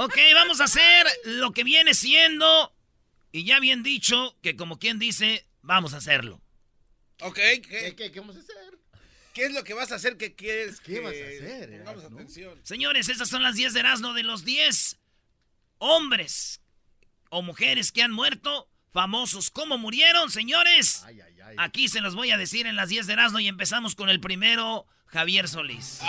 Ok, vamos a hacer lo que viene siendo, y ya bien dicho, que como quien dice, vamos a hacerlo. Ok, ¿qué, ¿Qué, qué vamos a hacer? qué es lo que vas a hacer que quieres ¿Qué que vas a hacer, Pongamos atención. Señores, estas son las 10 de Erasmo de los 10 hombres o mujeres que han muerto, famosos. ¿Cómo murieron, señores? Ay, ay, ay. Aquí se los voy a decir en las 10 de Erasmo y empezamos con el primero, Javier Solís.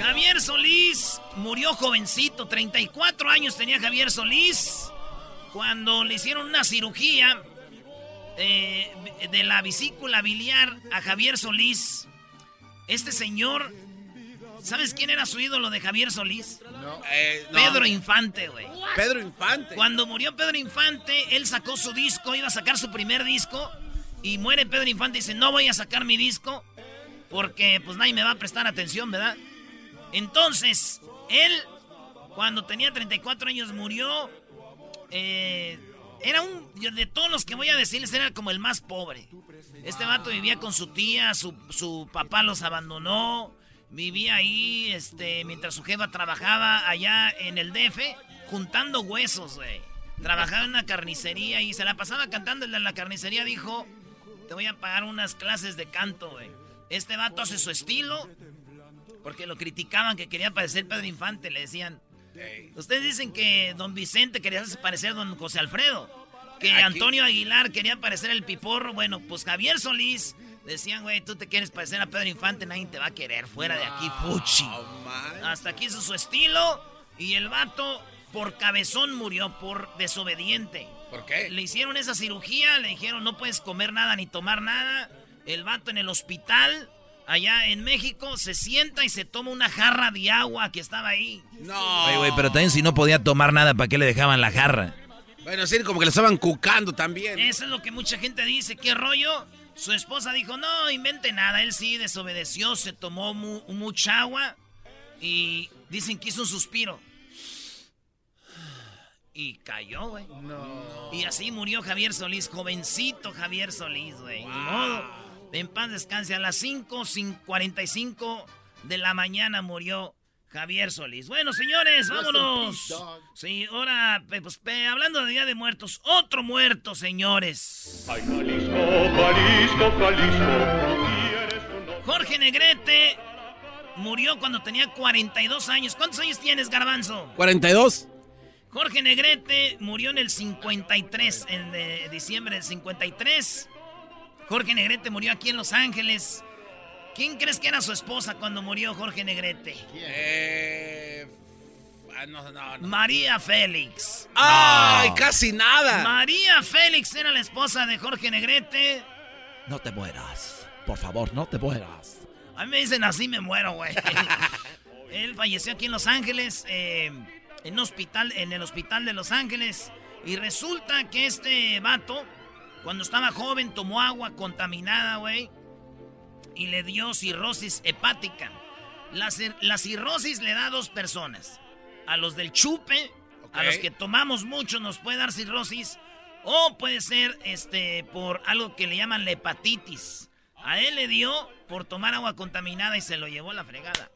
Javier Solís murió jovencito, 34 años tenía Javier Solís cuando le hicieron una cirugía eh, de la vesícula biliar a Javier Solís. Este señor, ¿sabes quién era su ídolo de Javier Solís? Eh, no. Pedro Infante, güey. Pedro Infante. Cuando murió Pedro Infante, él sacó su disco, iba a sacar su primer disco. Y muere Pedro Infante dice, no voy a sacar mi disco porque pues nadie me va a prestar atención, ¿verdad? Entonces, él, cuando tenía 34 años, murió. eh, era un, de todos los que voy a decirles, era como el más pobre. Este vato vivía con su tía, su, su papá los abandonó. Vivía ahí, este, mientras su jefa trabajaba allá en el DF, juntando huesos, güey. Trabajaba en una carnicería y se la pasaba cantando. De la carnicería dijo, te voy a pagar unas clases de canto, güey. Este vato hace su estilo, porque lo criticaban que quería parecer Pedro Infante, le decían. Ustedes dicen que don Vicente quería parecer don José Alfredo. Que Aquí- Antonio Aguilar quería parecer el piporro. Bueno, pues Javier Solís decían, güey, tú te quieres parecer a Pedro Infante, nadie te va a querer. Fuera de aquí, fuchi. Man. Hasta aquí hizo su estilo. Y el vato por cabezón murió, por desobediente. ¿Por qué? Le hicieron esa cirugía, le dijeron no puedes comer nada ni tomar nada. El vato en el hospital, allá en México, se sienta y se toma una jarra de agua que estaba ahí. No. Oye, güey, pero también si no podía tomar nada, ¿para qué le dejaban la jarra? Bueno, sí, como que le estaban cucando también. Eso es lo que mucha gente dice, ¿qué rollo? Su esposa dijo, no, invente nada. Él sí desobedeció, se tomó mu- mucha agua y dicen que hizo un suspiro. Y cayó, güey. No. Y así murió Javier Solís, jovencito Javier Solís, güey. Ni modo. En paz descanse. A las 5.45 de la mañana murió Javier Solís. Bueno, señores, vámonos. Sí, ahora, pe- pues, pe- hablando de Día de Muertos, otro muerto, señores. Ay, Jalisco, Jalisco, Jalisco. Jorge Negrete murió cuando tenía 42 años. ¿Cuántos años tienes, Garbanzo? 42. Jorge Negrete murió en el 53, en de- diciembre del 53. Jorge Negrete murió aquí en Los Ángeles. ¿Quién crees que era su esposa cuando murió Jorge Negrete? Eh, ah, no, no, no. María Félix. ¡Ay, casi nada! María Félix era la esposa de Jorge Negrete. No te mueras. Por favor, no te mueras. A mí me dicen así me muero, güey. Él falleció aquí en Los Ángeles, eh, en, un hospital, en el hospital de Los Ángeles. Y resulta que este vato, cuando estaba joven, tomó agua contaminada, güey. Y le dio cirrosis hepática. La, cirrosis le da a dos personas. A los del chupe, a los que tomamos mucho nos puede dar cirrosis. O puede ser este por algo que le llaman la hepatitis. A él le dio por tomar agua contaminada y se lo llevó a la fregada.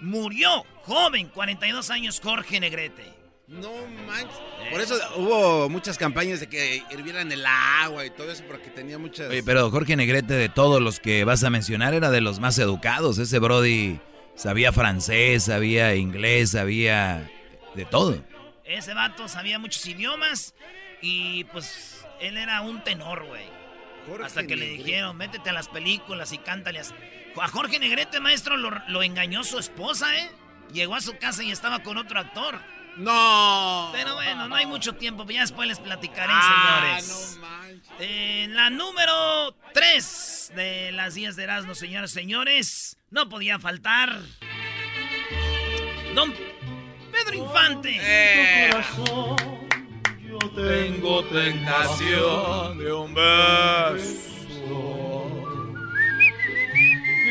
Murió joven, 42 años, Jorge Negrete. No manches. Por eso hubo muchas campañas de que hirvieran el agua y todo eso, porque tenía muchas. Oye, pero Jorge Negrete, de todos los que vas a mencionar, era de los más educados. Ese Brody sabía francés, sabía inglés, sabía de todo. Ese vato sabía muchos idiomas y pues él era un tenor, güey. Hasta que le dijeron, métete a las películas y cántale. A Jorge Negrete, maestro, lo, lo engañó su esposa, ¿eh? Llegó a su casa y estaba con otro actor. No. Pero bueno, no hay mucho tiempo. Ya después les platicaré, ah, señores. No manches. la número 3 de las 10 de Erasmo, señores, señores. No podía faltar. Don Pedro Infante. Eh. yo tengo tentación de un beso.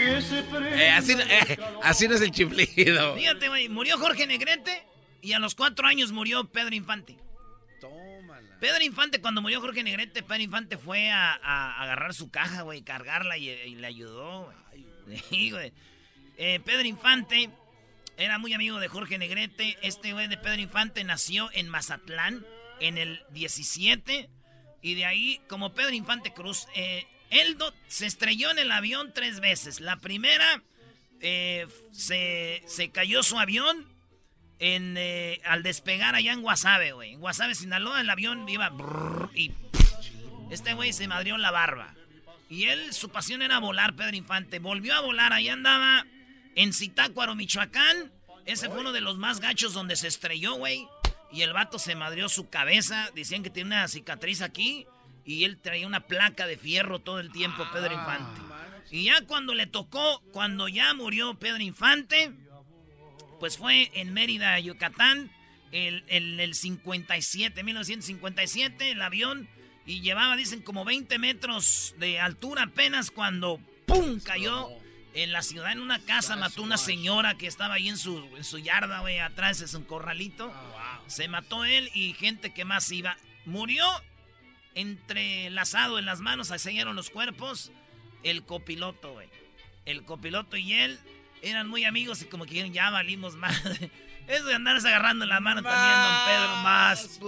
Eh, así, eh, así no es el chiflido. Fíjate, güey, murió Jorge Negrete y a los cuatro años murió Pedro Infante. Tómala. Pedro Infante, cuando murió Jorge Negrete, Pedro Infante fue a, agarrar su caja, güey, cargarla y, le ayudó, güey. Eh, Pedro Infante era muy amigo de Jorge Negrete. Este güey de Pedro Infante nació en Mazatlán en el 17. Y de ahí, como Pedro Infante Cruz, eh, él se estrelló en el avión tres veces. La primera, eh, se, se cayó su avión en, eh, al despegar allá en Guasave, güey. En Guasave, Sinaloa, el avión iba y este güey se madrió la barba. Y él, su pasión era volar, Pedro Infante. Volvió a volar, allá andaba en Zitácuaro, Michoacán. Ese fue uno de los más gachos donde se estrelló, güey. Y el vato se madrió su cabeza. Decían que tiene una cicatriz aquí. Y él traía una placa de fierro todo el tiempo, Pedro Infante. Y ya cuando le tocó, cuando ya murió Pedro Infante pues fue en Mérida, Yucatán, el, el, 57, 1957, el avión, y llevaba, dicen, como 20 metros de altura apenas cuando ¡pum! cayó en la ciudad, en una casa, mató una señora que estaba ahí en su, en su yarda, güey, atrás es un corralito. Ah, Se mató él y gente que más iba. Murió entrelazado en las manos, se sellaron los cuerpos, el copiloto, güey. El copiloto y él eran muy amigos y como que ya valimos más. Eso de andarse agarrando la mano también, don Pedro, más.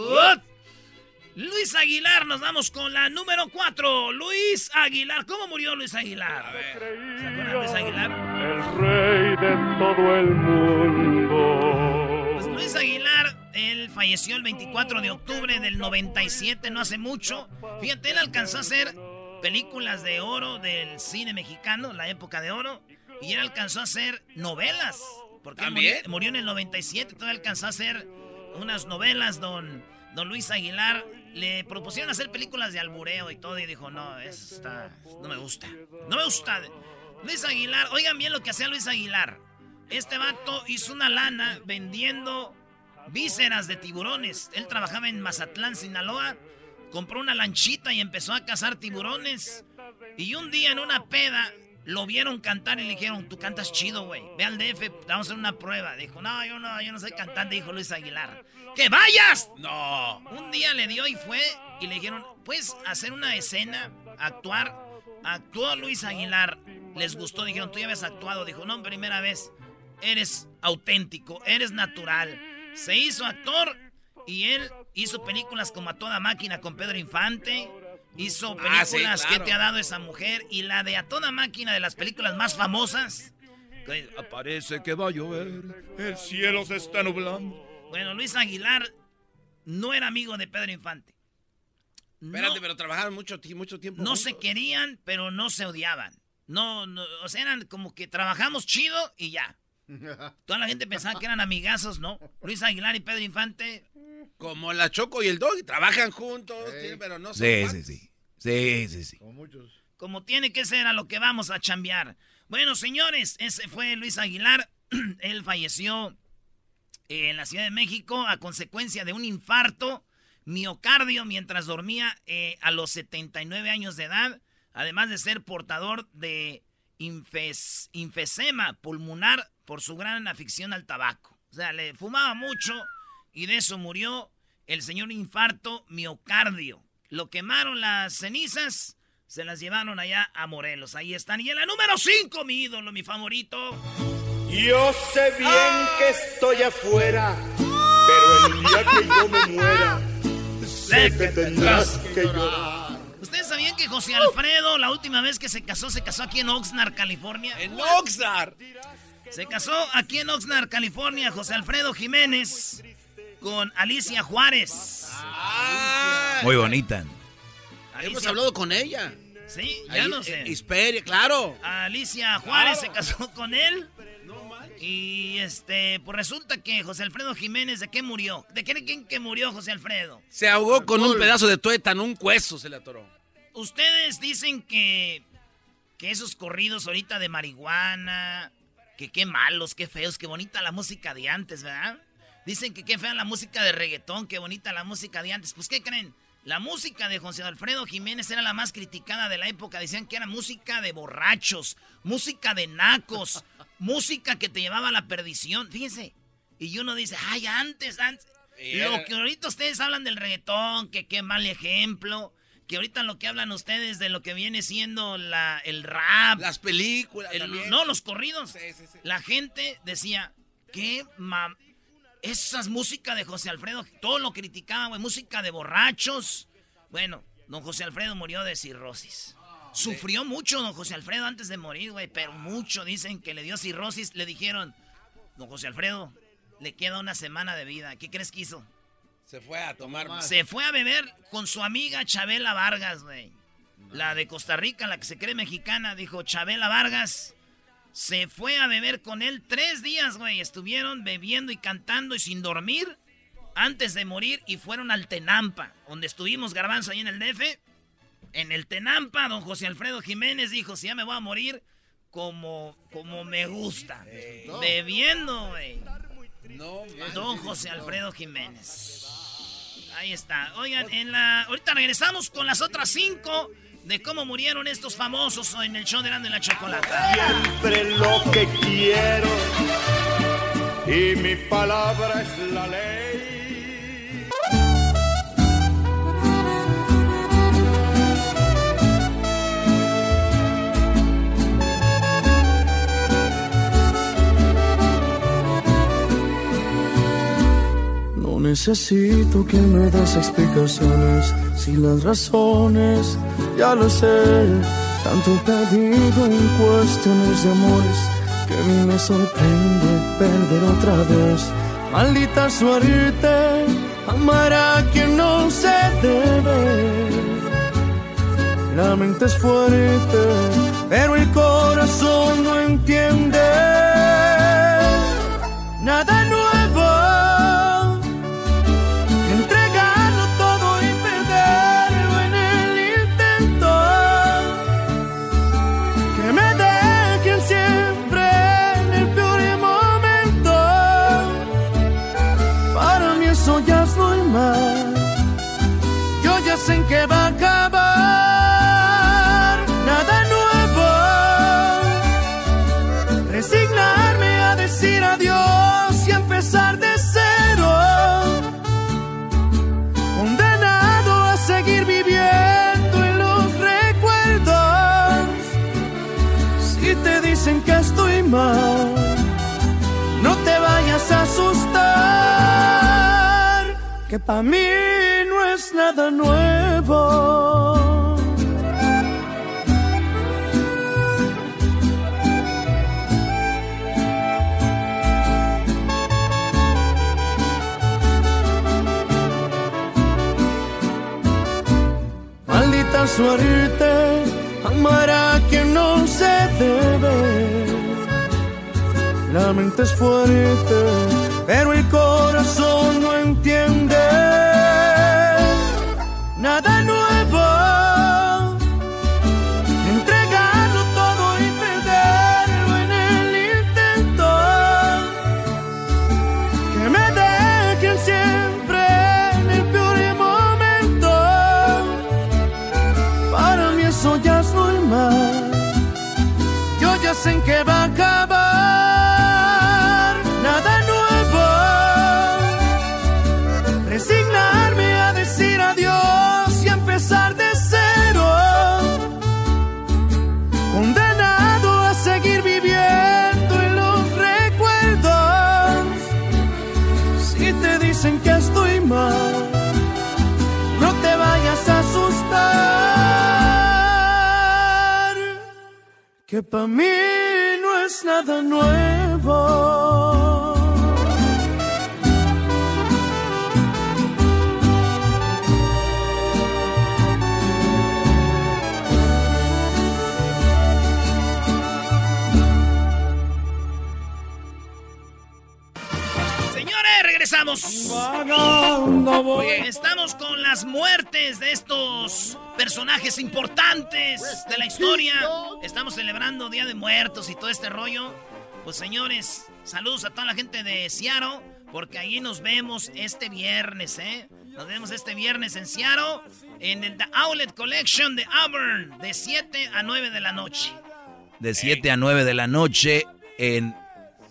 Luis Aguilar, nos vamos con la número 4. Luis Aguilar, ¿cómo murió Luis Aguilar? ¿Se acuerdan de Luis Aguilar? El rey de todo el mundo. Pues Luis Aguilar, él falleció el 24 de octubre del 97, no hace mucho. Fíjate, él alcanzó a hacer películas de oro del cine mexicano, la época de oro. Y él alcanzó a hacer novelas. Porque murió, en el 97, todavía alcanzó a hacer unas novelas, don, don Luis Aguilar. Le propusieron hacer películas de albureo y todo y dijo, no, eso está, no me gusta. No me gusta. Luis Aguilar, oigan bien lo que hacía Luis Aguilar. Este vato hizo una lana vendiendo vísceras de tiburones. Él trabajaba en Mazatlán, Sinaloa. Compró una lanchita y empezó a cazar tiburones. Y un día en una peda lo vieron cantar y le dijeron, tú cantas chido, güey. Ve al DF, vamos a hacer una prueba. Dijo, no, yo no, yo no soy cantante, dijo Luis Aguilar. ¡Que vayas! No. Un día le dio y fue y le dijeron, puedes hacer una escena, actuar. Actuó Luis Aguilar. Les gustó, dijeron, tú ya habías actuado. Dijo, no, primera vez. Eres auténtico, eres natural. Se hizo actor y él hizo películas como A Toda Máquina con Pedro Infante. Hizo ah, películas que te ha dado esa mujer y la de A Toda Máquina de las películas más famosas. Aparece que va a llover, el cielo se está nublando. Bueno, Luis Aguilar no era amigo de Pedro Infante. Espérate, pero trabajaron mucho, mucho tiempo. No se querían, pero no se odiaban. No, no, o sea, eran como que trabajamos chido y ya. Toda la gente pensaba que eran amigazos, ¿no? Luis Aguilar y Pedro Infante como la Choco y el Dog, trabajan juntos, pero no son sí, sí, sí, sí. Sí, sí, Como muchos. Como tiene que ser a lo que vamos a chambear. Bueno, señores, ese fue Luis Aguilar. Él falleció en la Ciudad de México a consecuencia de un infarto miocardio mientras dormía eh, a los 79 años de edad, además de ser portador de infesema pulmonar por su gran afición al tabaco. O sea, le fumaba mucho y de eso murió el señor infarto miocardio. Lo quemaron las cenizas, se las llevaron allá a Morelos. Ahí están. Y en la número 5, mi ídolo, mi favorito. Yo sé bien que estoy afuera, pero el día que yo me muera, sé que tendrás que llorar. ¿Ustedes sabían que José Alfredo, la última vez que se casó, se casó aquí en Oxnard, California? ¡En Oxnard! Se casó aquí en Oxnard, California, José Alfredo Jiménez con Alicia Juárez. Muy bonita. Hemos hablado con ella. Sí, ya no sé. Espere, claro. Alicia Juárez se casó con él. Y este, pues resulta que José Alfredo Jiménez, ¿de qué murió? ¿De qué creen que murió José Alfredo? Se ahogó con un pedazo de tuétano, un cueso se le atoró. Ustedes dicen que, que esos corridos ahorita de marihuana, que qué malos, qué feos, qué bonita la música de antes, ¿verdad? Dicen que qué fea la música de reggaetón, qué bonita la música de antes. Pues, ¿qué creen? La música de José Alfredo Jiménez era la más criticada de la época. Decían que era música de borrachos, música de nacos, música que te llevaba a la perdición. Fíjense. Y uno dice, ay, antes, antes. Lo que ahorita ustedes hablan del reggaetón, que qué mal ejemplo. Que ahorita lo que hablan ustedes de lo que viene siendo la, el rap. Las películas. no, los corridos. La gente decía, qué mam esas músicas de José Alfredo, todo lo criticaban, güey. Música de borrachos. Bueno, don José Alfredo murió de cirrosis. Sufrió mucho don José Alfredo antes de morir, güey, pero mucho. Dicen que le dio cirrosis. Le dijeron, don José Alfredo, le queda una semana de vida. ¿Qué crees que hizo? Se fue a tomar más. Se fue a beber con su amiga Chabela Vargas, güey. La de Costa Rica, la que se cree mexicana, dijo Chabela Vargas. Se fue a beber con él tres días, güey. Estuvieron bebiendo y cantando y sin dormir antes de morir y fueron al Tenampa, donde estuvimos garbanzo ahí en el DF. En el Tenampa, don José Alfredo Jiménez dijo, si ya me voy a morir, como, como me gusta. Bebiendo, güey. Don José Alfredo Jiménez. Ahí está. Oigan, en la... ahorita regresamos con las otras cinco de cómo murieron estos famosos en el show de Grande la Chocolata. Siempre lo que quiero y mi palabra es la ley. Necesito que me des explicaciones si las razones ya lo sé. Tanto perdido en cuestiones de amores que me sorprende perder otra vez. Maldita suerte, amar a quien no se debe. La mente es fuerte, pero el corazón no entiende. Nada Para mí es nada nuevo. Maldita suerte, amar a quien no se debe. La mente es fuerte, pero el corazón no entiende nada nuevo. Que para mí no es nada nuevo. Señores, regresamos. Estamos con las muertes de estos personajes importantes de la historia. Estamos celebrando Día de Muertos y todo este rollo. Pues señores, saludos a toda la gente de Seattle, porque ahí nos vemos este viernes, ¿eh? Nos vemos este viernes en Seattle, en el The Outlet Collection de Auburn, de 7 a 9 de la noche. De 7 a 9 de la noche en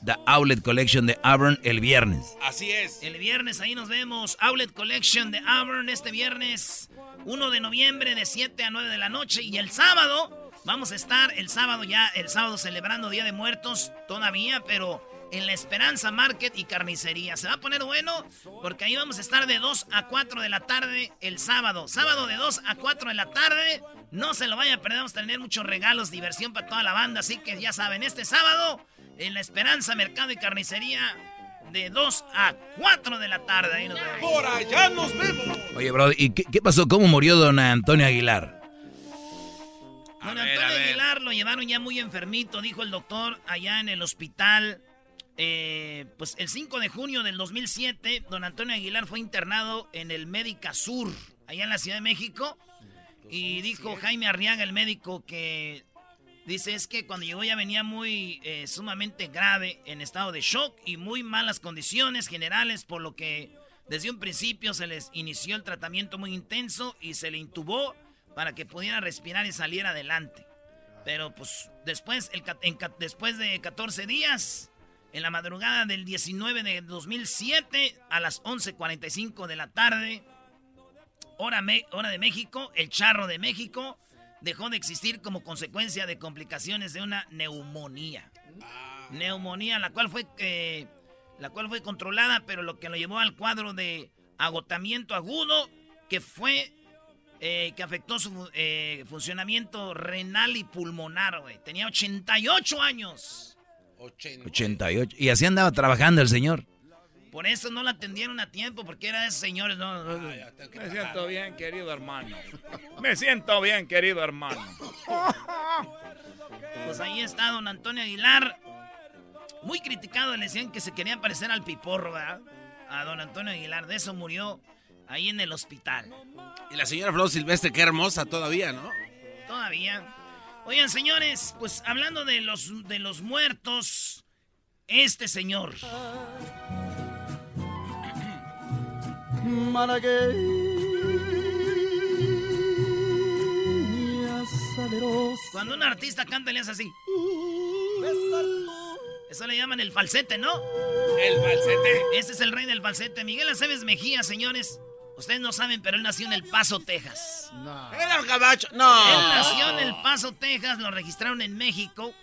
The Outlet Collection de Auburn el viernes. Así es. El viernes ahí nos vemos. Outlet Collection de Auburn este viernes 1 de noviembre de 7 a 9 de la noche. Y el sábado vamos a estar el sábado ya, el sábado celebrando Día de Muertos todavía, pero en la Esperanza Market y Carnicería. Se va a poner bueno porque ahí vamos a estar de 2 a 4 de la tarde el sábado. Sábado de 2 a 4 de la tarde. No se lo vaya a perder, vamos a tener muchos regalos, diversión para toda la banda. Así que ya saben, este sábado en la Esperanza Mercado y Carnicería de 2 a 4 de la tarde. Ahí nos vemos. Por allá nos vemos. Oye, bro, ¿y qué, qué pasó? ¿Cómo murió don Antonio Aguilar? Don ver, Antonio a ver. Aguilar lo llevaron ya muy enfermito, dijo el doctor allá en el hospital. Eh, pues el 5 de junio del 2007, don Antonio Aguilar fue internado en el Médica Sur, allá en la Ciudad de México. Y dijo Jaime Arriaga, el médico, que dice es que cuando llegó ya venía muy eh, sumamente grave, en estado de shock y muy malas condiciones generales, por lo que desde un principio se les inició el tratamiento muy intenso y se le intubó para que pudiera respirar y salir adelante. Pero pues después, el, en después de 14 días, en la madrugada del 19 de 2007, a las 11.45 de la tarde, hora, me- hora de México, el charro de México dejó de existir como consecuencia de complicaciones de una neumonía. Neumonía, la cual fue eh, la cual fue controlada, pero lo que lo llevó al cuadro de agotamiento agudo, que fue eh, que afectó su eh, funcionamiento renal y pulmonar, güey. Tenía 88 años. 88. Y así andaba trabajando el señor. Por eso no la atendieron a tiempo, porque era de esos señores, no, no, no. Me siento bien, querido hermano. Me siento bien, querido hermano. Pues ahí está don Antonio Aguilar. Muy criticado, le decían que se quería parecer al piporro, ¿verdad? A don Antonio Aguilar. De eso murió ahí en el hospital. Y la señora Flor Silvestre, qué hermosa todavía, ¿no? Todavía. Oigan, señores, pues hablando de los, de los muertos, este señor. Malagueña salerosa. Cuando un artista canta, le hace así. Eso le llaman el falsete, ¿no? El falsete. Este es el rey del falsete. Miguel Aceves Mejía, señores. Ustedes no saben, pero él nació en El Paso, Texas. Era un gabacho. No. Él nació en El Paso, Texas, lo registraron en México,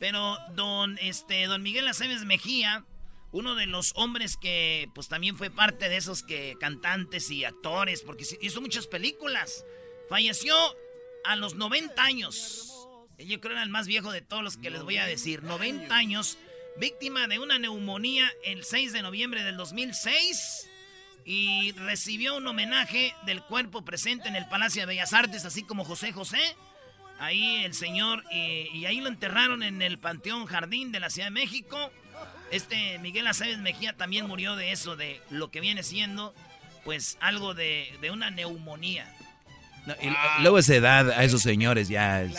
pero don, este, don Miguel Aceves Mejía, uno de los hombres que pues también fue parte de esos que cantantes y actores, porque hizo muchas películas, falleció a los 90 años. Yo creo era el más viejo de todos los que les voy a decir, 90 años, víctima de una neumonía el 6 de noviembre del 2006 y recibió un homenaje del cuerpo presente en el Palacio de Bellas Artes, así como José José. Ahí el señor, y, y ahí lo enterraron en el Panteón Jardín de la Ciudad de México. Este Miguel Aceves Mejía también murió de eso, de lo que viene siendo, pues algo de, de una neumonía. No, y luego esa edad a esos señores ya es,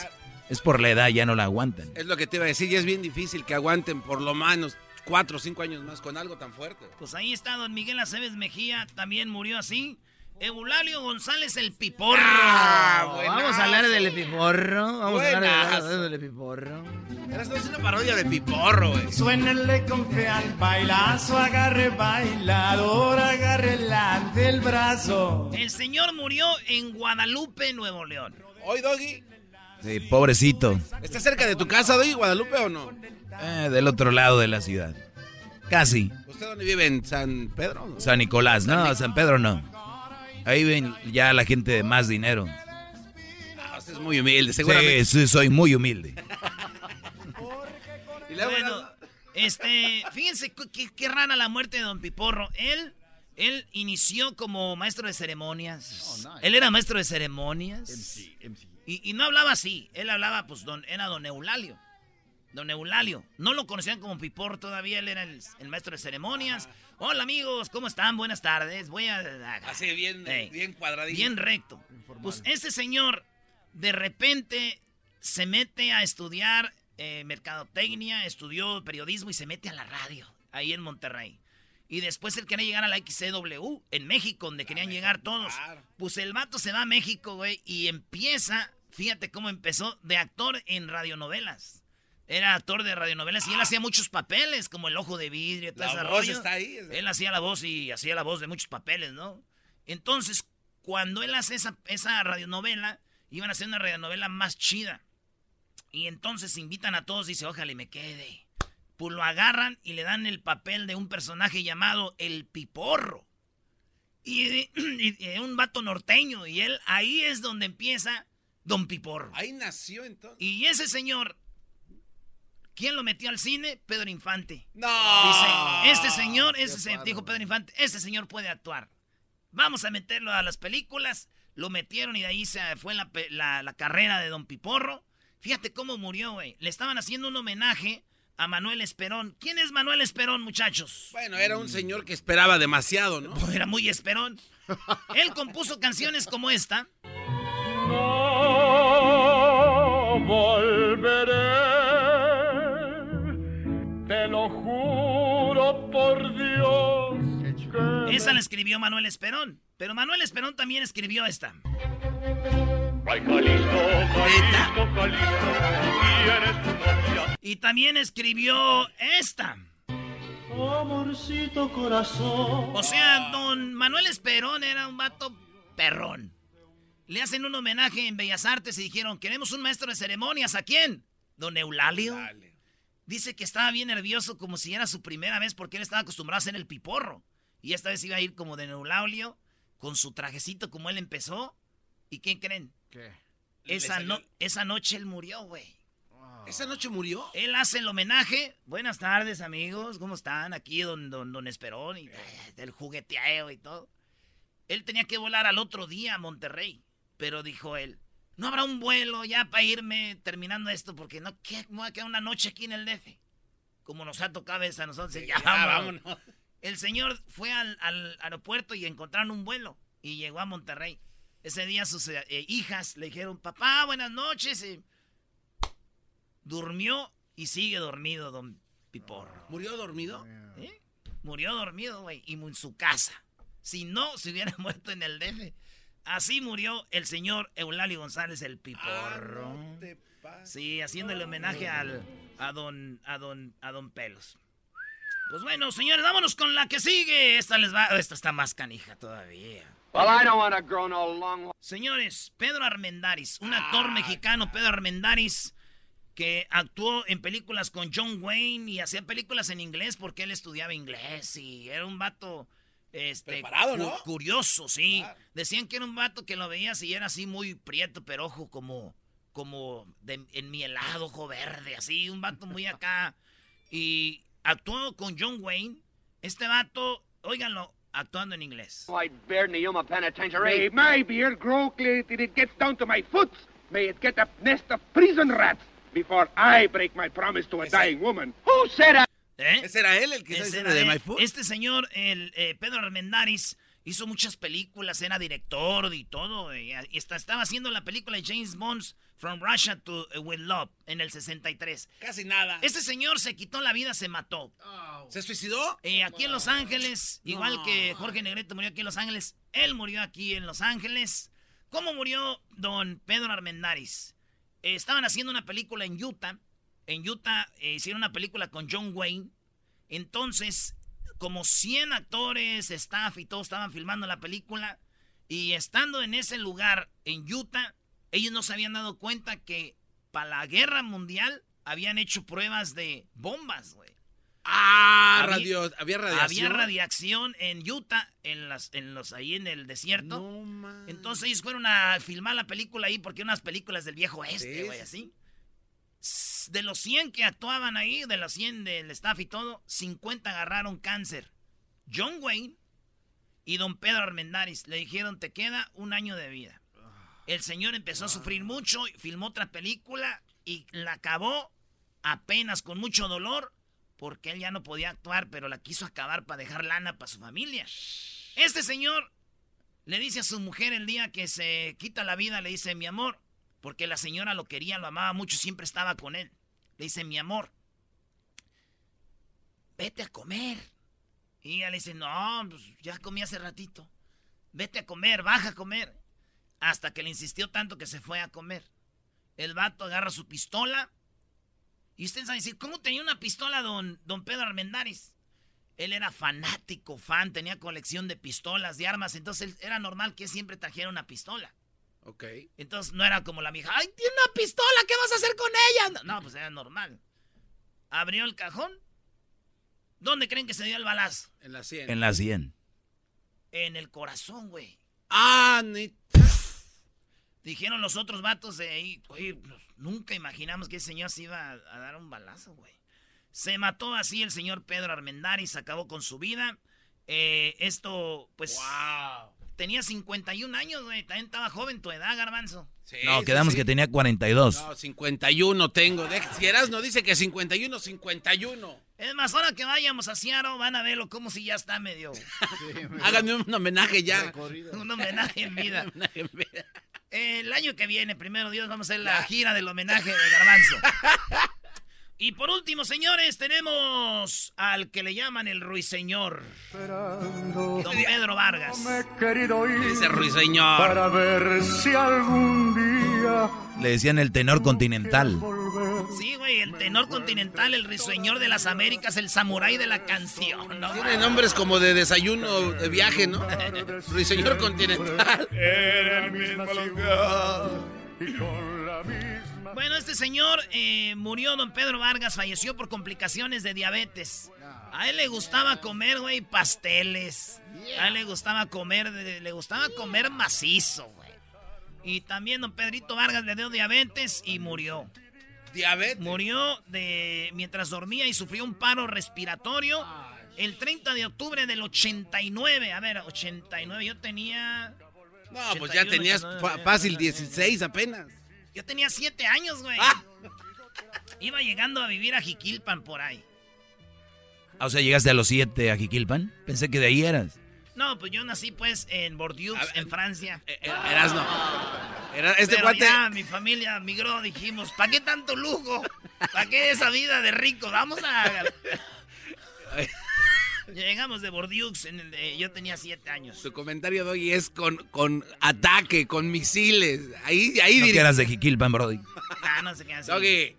es por la edad, ya no la aguantan. Es lo que te iba a decir, y es bien difícil que aguanten por lo menos cuatro o cinco años más con algo tan fuerte. Pues ahí está don Miguel Aceves Mejía, también murió así. Eulalio González el Piporro. Ah, Vamos a hablar del piporro. Vamos a hablar del piporro. Eras es una parodia de Piporro, güey. Suénenle con fe al bailazo, agarre bailador, agarre la del brazo. El señor murió en Guadalupe, Nuevo León. Hoy, Doggy, Sí, pobrecito. ¿está cerca de tu casa, Doggy, Guadalupe o no? Eh, del otro lado de la ciudad. Casi. ¿Usted dónde vive? ¿En San Pedro? San Nicolás. No, San Pedro no. Ahí ven ya la gente de más dinero. Ah, usted es muy humilde, seguramente. sí, soy muy humilde. Bueno, este, fíjense qué, qué rara la muerte de Don Piporro. Él, él inició como maestro de ceremonias. Oh, Él era maestro de ceremonias. Y, y no hablaba así. Él hablaba, pues, don, era don Eulalio. Don Eulalio. No lo conocían como Piporro todavía. Él era el, el maestro de ceremonias. Hola, amigos. ¿Cómo están? Buenas tardes. Voy a... Así bien, Ey. bien cuadradito. Bien recto. Pues este señor de repente se mete a estudiar eh, mercadotecnia, estudió periodismo y se mete a la radio, ahí en Monterrey. Y después él quería llegar a la XCW, en México, donde querían llegar todos. Pues el vato se va a México, güey, y empieza, fíjate cómo empezó, de actor en radionovelas. Era actor de radionovelas y él hacía muchos papeles, como El Ojo de Vidrio, todo La ese voz está ahí, Él hacía la voz y hacía la voz de muchos papeles, ¿no? Entonces, cuando él hace esa, esa radionovela, iban a hacer una radionovela más chida. Y entonces invitan a todos y dice, ojalá y me quede. Pues lo agarran y le dan el papel de un personaje llamado El Piporro. Y, y- y un vato norteño. Y él, ahí es donde empieza Don Piporro. Ahí nació entonces. Y ese señor, ¿quién lo metió al cine? Pedro Infante. No. Dice, este señor, este se, dijo Pedro Infante, este señor puede actuar. Vamos a meterlo a las películas. Lo metieron y de ahí se fue la, la- la carrera de Don Piporro. Fíjate cómo murió, güey. Le estaban haciendo un homenaje a Manuel Esperón. ¿Quién es Manuel Esperón, muchachos? Bueno, era un señor que esperaba demasiado, ¿no? Era muy esperón. Él compuso canciones como esta. No volveré, Esa la escribió Manuel Esperón. Pero Manuel Esperón también escribió esta. Ay, Jalisco, Jalisco, Jalisco, y también escribió esta. Amorcito corazón. O sea, don Manuel Esperón era un vato perrón. Le hacen un homenaje en Bellas Artes y dijeron, queremos un maestro de ceremonias. ¿A quién? Don Eulalio. Dice que estaba bien nervioso como si era su primera vez porque él estaba acostumbrado a hacer el piporro. Y esta vez iba a ir como de Eulalio, con su trajecito como él empezó. ¿Y quién creen? ¿Qué? Esa, no- esa noche él murió, güey. ¿Esa noche murió? Él hace el homenaje. Buenas tardes, amigos. ¿Cómo están? Aquí don, don, don Esperón y eh, el jugueteeo y todo. Él tenía que volar al otro día a Monterrey. Pero dijo él, no habrá un vuelo ya para irme terminando esto porque no ¿qué? me voy a quedar una noche aquí en el DF. Como nos ha tocado a veces a nosotros. ya, ya, vámonos. vámonos. El señor fue al, al aeropuerto y encontraron un vuelo y llegó a Monterrey. Ese día sus eh, hijas le dijeron, papá, buenas noches. y durmió y sigue dormido, don Piporro. ¿Murió dormido? ¿Eh? Murió dormido, güey, y en su casa. Si no, se hubiera muerto en el DF. Así murió el señor Eulalio González el Piporro. Sí, haciéndole homenaje al, a don, a don, a don Pelos. Pues bueno, señores, vámonos con la que sigue. Esta les va, esta está más canija todavía. Well, I don't want to grow no long. Señores, Pedro Armendáriz, un actor mexicano, Pedro Armendáriz, que actuó en películas con John Wayne y hacía películas en inglés porque él estudiaba inglés y era un vato este, Preparado, ¿no? cu- curioso, sí. Decían que era un vato que lo veías y era así muy prieto, pero ojo como, como de, en mi helado, ojo verde, así, un vato muy acá. Y actuó con John Wayne. Este vato, óiganlo, actuando en inglés. White beard in the Yuma Penitentiary. May my beard grow clear till it gets down to my foot. May it get a nest of prison rats before I break my promise to a dying woman. Who said I... ¿Eh? ¿Ese era él el que Ese era de. My? Este señor, el eh, Pedro Armendáriz, hizo muchas películas, era director y todo. Y, y está- estaba haciendo la película de James Bond, From Russia to eh, With Love, en el 63. Casi nada. Este señor se quitó la vida, se mató. ¿Se suicidó? Eh, aquí en Los Ángeles, igual que Jorge Negrete murió aquí en Los Ángeles, él murió aquí en Los Ángeles. ¿Cómo murió don Pedro Armendáriz? Eh, estaban haciendo una película en Utah. En Utah eh, hicieron una película con John Wayne. Entonces, como 100 actores, staff y todos estaban filmando la película. Y estando en ese lugar, en Utah, ellos no se habían dado cuenta que para la guerra mundial habían hecho pruebas de bombas, güey. Ah, Había- radio, había radiación. Había radiación en Utah, en las, en los, ahí en el desierto. Entonces ellos fueron a filmar la película ahí porque unas películas del viejo este, güey, sí. así. De los 100 que actuaban ahí, de los 100 del staff y todo, 50 agarraron cáncer. John Wayne y don Pedro Armendáriz le dijeron, te queda un año de vida. El señor empezó a sufrir mucho, filmó otra película y la acabó apenas con mucho dolor porque él ya no podía actuar, pero la quiso acabar para dejar lana para su familia. Este señor le dice a su mujer el día que se quita la vida, le dice, mi amor, porque la señora lo quería, lo amaba mucho, siempre estaba con él. Le dice, mi amor, vete a comer. Y ella le dice, no, pues ya comí hace ratito. Vete a comer, baja a comer. Hasta que le insistió tanto que se fue a comer. El vato agarra su pistola. Y ustedes van a decir, ¿cómo tenía una pistola don, don Pedro Armendáriz? Él era fanático, fan, tenía colección de pistolas, de armas. Entonces era normal que siempre trajera una pistola. Ok. Entonces no era como la mija, ¡ay, tiene una pistola! ¿Qué vas a hacer con ella? No, no, pues era normal. Abrió el cajón. ¿Dónde creen que se dio el balazo? En la 100. En la 100. En el corazón, güey. Ah, ni... Dijeron los otros vatos de ahí, oye, pues, nunca imaginamos que ese señor se iba a, a dar un balazo, güey. Se mató así el señor Pedro Armendáriz, acabó con su vida. Eh, esto, pues... Tenía 51 años, güey. También estaba joven tu edad, garbanzo. No, quedamos que tenía 42. No, 51 tengo. De- Si eras no dice que 51, 51. Es más, ahora que vayamos a Seattle, van a verlo como si ya está medio... Háganme un homenaje ya. un homenaje en vida. Un homenaje en vida. El año que viene, primero Dios, vamos a hacer la gira del homenaje de Garbanzo. Y por último, señores, tenemos al que le llaman el ruiseñor. Don Pedro Vargas. querido ir Ese ruiseñor. para ver si algún día Le decían el tenor continental. Sí, güey, el tenor continental, el ruiseñor de las Américas, el samurái de la canción. ¿no? Tiene nombres como de desayuno de viaje, ¿no? Ruiseñor continental. Bueno, este señor eh, murió, don Pedro Vargas, falleció por complicaciones de diabetes. A él le gustaba comer, güey, pasteles. A él le gustaba comer, de- le gustaba comer macizo, güey. Y también don Pedrito Vargas le dio diabetes y murió. Diabetes. Murió de mientras dormía y sufrió un paro respiratorio el 30 de octubre del 89. A ver, 89, yo tenía... No, pues ya 81, tenías 89, fa- fácil 16 apenas. Yo tenía siete años, güey. Ah. Iba llegando a vivir a Jiquilpan por ahí. Ah, o sea, llegaste a los 7 a Jiquilpan. Pensé que de ahí eras. No, pues yo nací pues en Bordeaux, en Francia. Eras no. Era, este Pero ya mi familia migró, dijimos, ¿para qué tanto lujo? ¿Para qué esa vida de rico? Vamos a... Llegamos de Bordeaux, en el de- yo tenía siete años. Su comentario de hoy es con, con ataque, con misiles. Ahí, ahí No dir- que eras de Jiquilpan, Brody. Ah, no se quedan así. Doggy.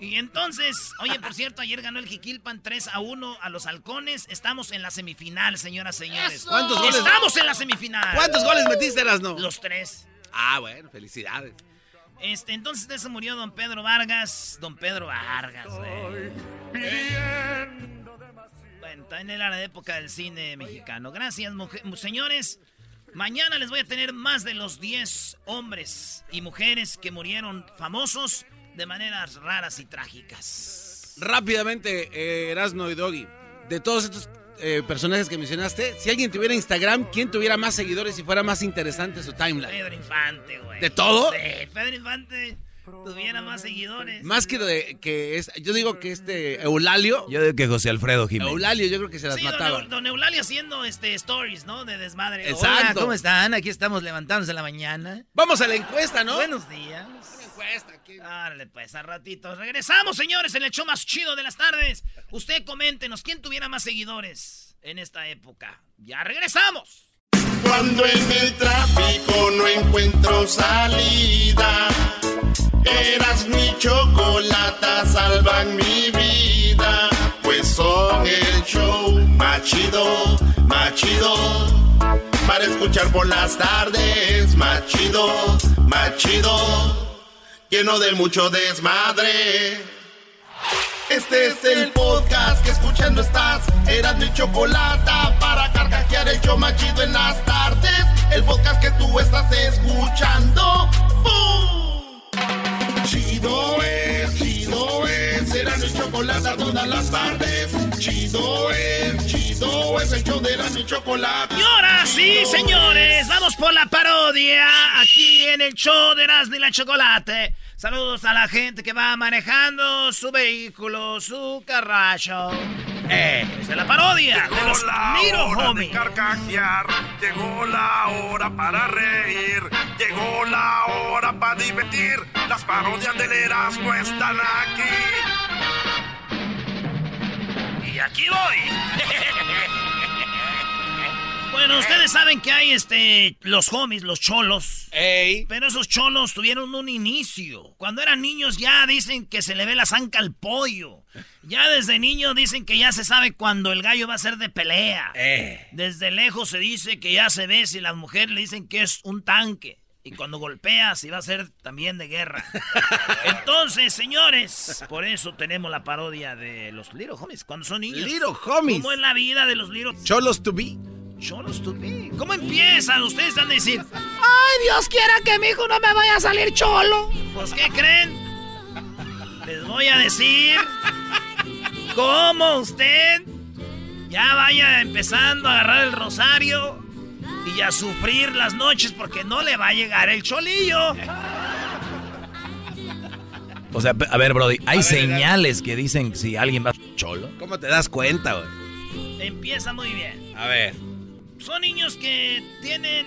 Y entonces, oye, por cierto, ayer ganó el Jiquilpan 3 a 1 a los halcones. Estamos en la semifinal, señoras y señores. ¿Cuántos goles? Estamos en la semifinal. ¿Cuántos goles metiste, eras no? Los tres. Ah, bueno, felicidades. Este, entonces de eso murió don Pedro Vargas. Don Pedro Vargas, güey. Bueno, también era la época del cine mexicano. Gracias, muje- señores. Mañana les voy a tener más de los 10 hombres y mujeres que murieron famosos de maneras raras y trágicas. Rápidamente, eh, Erasno y Doggy, de todos estos eh, personajes que mencionaste, si alguien tuviera Instagram, ¿quién tuviera más seguidores y fuera más interesante su timeline? Pedro Infante, güey. ¿De todo? Sí, Pedro Infante tuviera más seguidores. Más que de que es, yo digo que este Eulalio, Yo digo que José Alfredo Jiménez. Eulalio yo creo que se las Sí, don, mataba. Eu- don Eulalio haciendo este, stories, ¿no? De desmadre. Exacto. Hola, ¿cómo están? Aquí estamos levantándose en la mañana. Vamos a la encuesta, ¿no? Buenos días. Encuesta aquí. Árale, pues, a ratito. Regresamos, señores, en el show más chido de las tardes. Usted coméntenos, ¿quién tuviera más seguidores en esta época? Ya regresamos. Cuando en el tráfico no encuentro salida, eras mi chocolata, salvan mi vida. Pues son el show más chido, más chido. Para escuchar por las tardes, más chido, más chido. Lleno de mucho desmadre. Este es el podcast que escuchando estás. Eran mi chocolata para carcajear el show más chido en las tardes. El podcast que tú estás escuchando. ¡Bum! Chido es, chido todas las tardes. Chido es, chido es el show de la chocolate. Y ahora sí, señores, vamos por la parodia aquí en el show de Erasmo y la Chocolate. Saludos a la gente que va manejando su vehículo, su carracho. Eh, es la parodia de los Little Homie. carcajear, llegó la hora para reír, llegó la hora para divertir. Las parodias del Erasmo están aquí. Y aquí voy. Bueno, ustedes saben que hay este los homies, los cholos. Ey. Pero esos cholos tuvieron un inicio. Cuando eran niños ya dicen que se le ve la zanca al pollo. Ya desde niño dicen que ya se sabe cuando el gallo va a ser de pelea. Eh. Desde lejos se dice que ya se ve si las mujeres le dicen que es un tanque. Y cuando golpea, si va a ser también de guerra. Entonces, señores, por eso tenemos la parodia de los Little Homies. Cuando son niños. Little Homies. ¿Cómo es la vida de los Little Cholos to be. Cholos to be. ¿Cómo empiezan? Ustedes van a decir, Ay, Dios quiera que mi hijo no me vaya a salir cholo. pues, ¿qué creen? Les voy a decir cómo usted ya vaya empezando a agarrar el rosario y a sufrir las noches porque no le va a llegar el cholillo. O sea, a ver, Brody, hay ver, señales que dicen si alguien va cholo. ¿Cómo te das cuenta, güey? Empieza muy bien. A ver. Son niños que tienen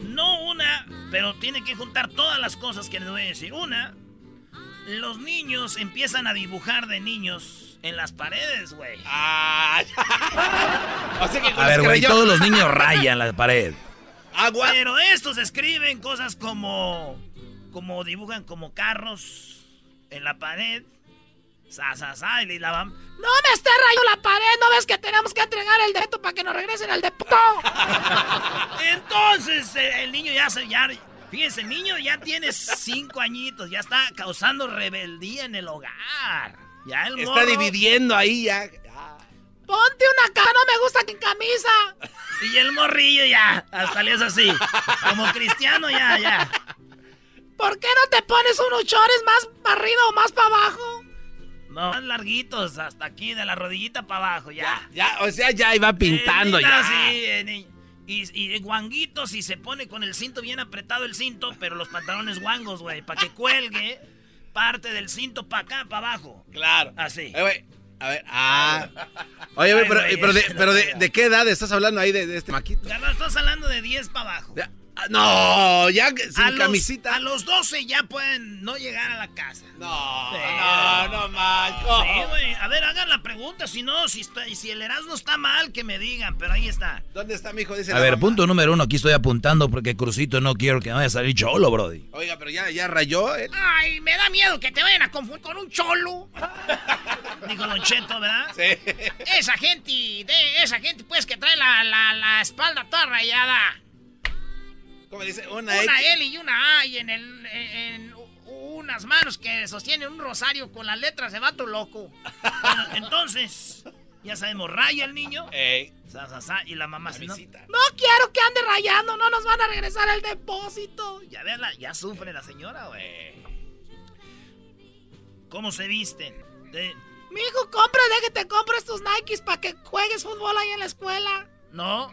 no una, pero tienen que juntar todas las cosas que les voy a decir. Una, los niños empiezan a dibujar de niños en las paredes, güey. Ah, o sea que con A ver, güey, todos los niños rayan la pared. Agua. Pero estos escriben cosas como. Como dibujan como carros en la pared. Sa, sa, sa, y la van. No me esté rayando la pared, ¿no ves que tenemos que entregar el dedo para que nos regresen al depósito? Entonces eh, el niño ya se. Ya, fíjense, el niño ya tiene cinco añitos, ya está causando rebeldía en el hogar. Ya el Está morro- dividiendo ahí ya. Ponte una cara, no me gusta que en camisa. Y el morrillo ya, hasta le es así. Como cristiano ya, ya. ¿Por qué no te pones unos chores más para arriba o más para abajo? No, más larguitos, hasta aquí, de la rodillita para abajo, ya. Ya, o sea, ya iba pintando Eh, ya. sí, eh, y, y guanguitos y se pone con el cinto bien apretado el cinto, pero los pantalones guangos, güey, para que cuelgue parte del cinto para acá, para abajo. Claro. Así. Eh, güey, a ver, ah. Oye, güey, Ay, pero, pero, de, pero de, no de qué edad estás hablando ahí de, de este maquito? Carnal, estás hablando de 10 para abajo. Ya, No, ya sin a los- camisita. a los 12 ya pueden no llegar a la casa. No, Sí. no, no mal. Sí, güey. A ver, hagan la pregunta. Si no, si, está, y si el Erasmo está mal, que me digan. Pero ahí está. ¿Dónde está mi hijo? Dice A ver, mamá. punto número uno, aquí estoy apuntando porque Crucito no quiero que vaya a salir cholo, Brody. Oiga, pero ya, ya rayó. ¿eh? Ay, me da miedo que te vayan a confundir con un cholo. Dijo Don Cheto, ¿verdad? Sí. Esa gente, de esa gente, pues, que trae la, la, la espalda toda rayada. ¿Cómo dice? Una, Una X. L y una A y en, el, en, en unas manos que sostienen un rosario con las letras de vato loco. Bueno, entonces, ya sabemos, raya el niño. Ey. Sa, sa, sa, y la mamá se no, No quiero que ande rayando, no nos van a regresar al depósito. Ya véala, ya sufre la señora, güey. ¿Cómo se visten? De- Mi hijo, compra, de que te compres tus Nikes para que juegues fútbol ahí en la escuela. no,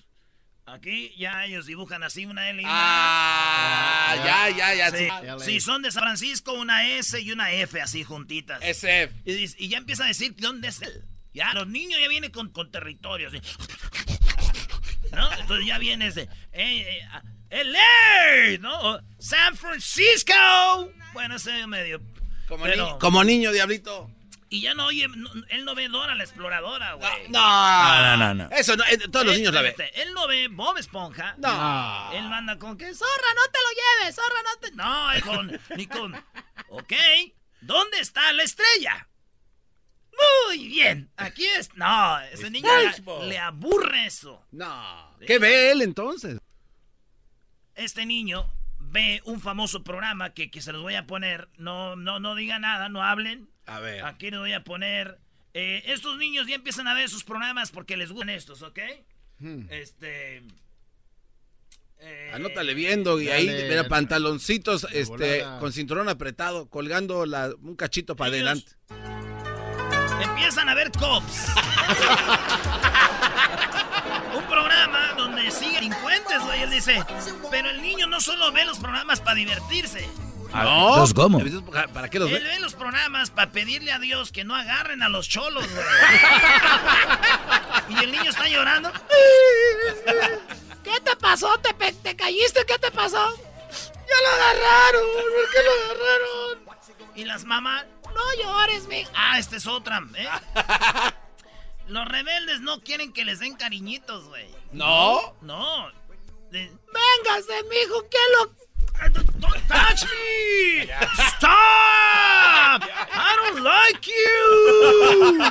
Aquí ya ellos dibujan así una L y una Ah, ya, ya, ya. Sí. Si son de San Francisco, una S y una F así juntitas. SF. Y, y ya empieza a decir dónde es él. Ya, los niños ya vienen con, con territorio. así. ¿No? Entonces ya viene ese. Eh, eh, ah, LA, ¿no? O San Francisco. Bueno, ese medio. Como, pero- ni- como niño, diablito. Y ya no oye, no- él no ve Dora la exploradora, güey. No. No, no, no, no. Eso no, eh, todos los Eh, niños la ven. Él no ve Bob Esponja. No. Él manda con que Zorra, no te lo lleves, zorra, no te... No, es con, ni con. Ok, ¿dónde está la estrella? Muy bien, aquí es. No, ese niño le, le aburre eso. No. ¿Qué ve él entonces? este niño ve un famoso programa que, que se los voy a poner. No, no, no diga nada, no hablen. A ver. Aquí les voy a poner. eh, estos niños ya empiezan a ver sus programas porque les gustan estos, ¿ok? Hmm. Este. eh, Anótale viendo y ahí, Dale, mira, pantaloncitos este, volada. con cinturón apretado, colgando la- un cachito para adelante. Empiezan a ver cops. Un programa donde siguen delincuentes, güey. Él dice, pero el niño no solo ve los programas para divertirse. Ah, ¿entonces cómo? ¿Para qué los Él ve? ve los programas para pedirle a Dios que no agarren a los cholos, güey. y el niño está llorando. ¿Qué te pasó? ¿Te, pe- te caíste? ¿Qué te pasó? Ya lo agarraron. ¿Por qué lo agarraron? Y las mamás. No llores, mi. Ah, esta es otra, ¿eh? Los rebeldes no quieren que les den cariñitos, güey. ¿No? No. De- Véngase, mijo. ¿Qué lo.? Don't touch me! Stop! I don't like you!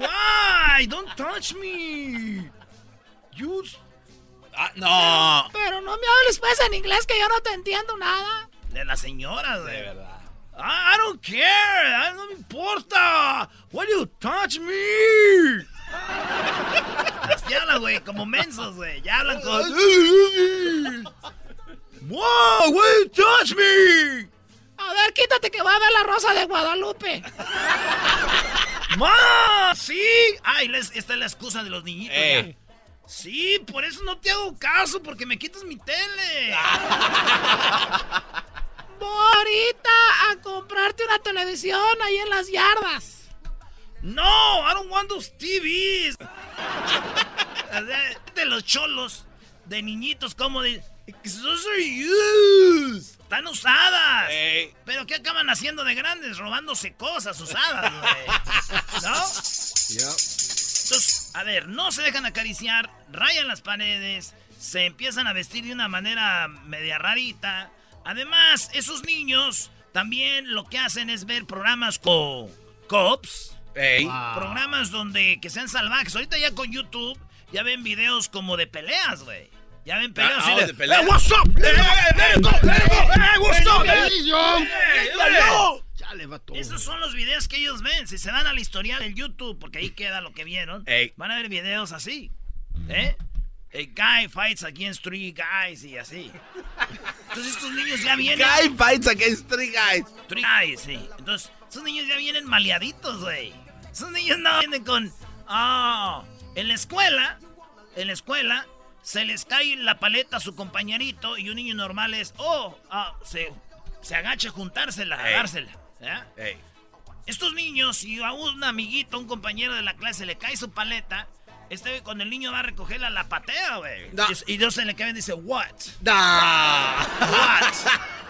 Why? Don't touch me! You... Ah, no. Pero no me hables pues en inglés que yo no te entiendo nada. De la señora, güey. De verdad. I, I don't care. I- no me importa. Why do you touch me? Así hablan, güey, como mensos, güey. Ya hablan con... Wow, you touch me? A ver, quítate que va a ver la rosa de Guadalupe. ¡Ma! ¡Sí! Ay, les- esta es la excusa de los niñitos. Eh. Sí, por eso no te hago caso, porque me quitas mi tele. Voy ahorita a comprarte una televisión ahí en las yardas. No, I don't want those TVs. De los cholos, de niñitos, como de... Those are used. Están usadas. Pero ¿qué acaban haciendo de grandes? Robándose cosas usadas, güey. ¿No? Entonces, a ver, no se dejan acariciar, rayan las paredes, se empiezan a vestir de una manera media rarita. Además, esos niños también lo que hacen es ver programas con cops. Programas donde que sean salvajes. Ahorita ya con YouTube ya ven videos como de peleas, güey. Ya ven peleas Ah, oh, de, peleas. "Hey, what's up? Hey, go, hey, go, hey, what's up? Televisión. Hey, Ya hey". no. Ya le va todo. Esos son los videos que ellos ven. Si se van al historial del YouTube, porque ahí queda lo que vieron, Ey. van a ver videos así. ¿Eh? A guy fights against three guys y así. Entonces estos niños ya vienen. Guy fights against three guys. Three guys, sí. Entonces, esos niños ya vienen maleaditos, güey. Esos niños no vienen con. Ah, en la escuela, en la escuela, se les cae la paleta a su compañerito y un niño normal es. Oh, ah, se, se agacha a juntársela, a Ey. dársela. Estos niños, si a un amiguito, un compañero de la clase le cae su paleta, este güey, cuando el niño va a recogerla, la patea, güey. No. Y, y Dios se le cae y dice, ¿what? Da. What?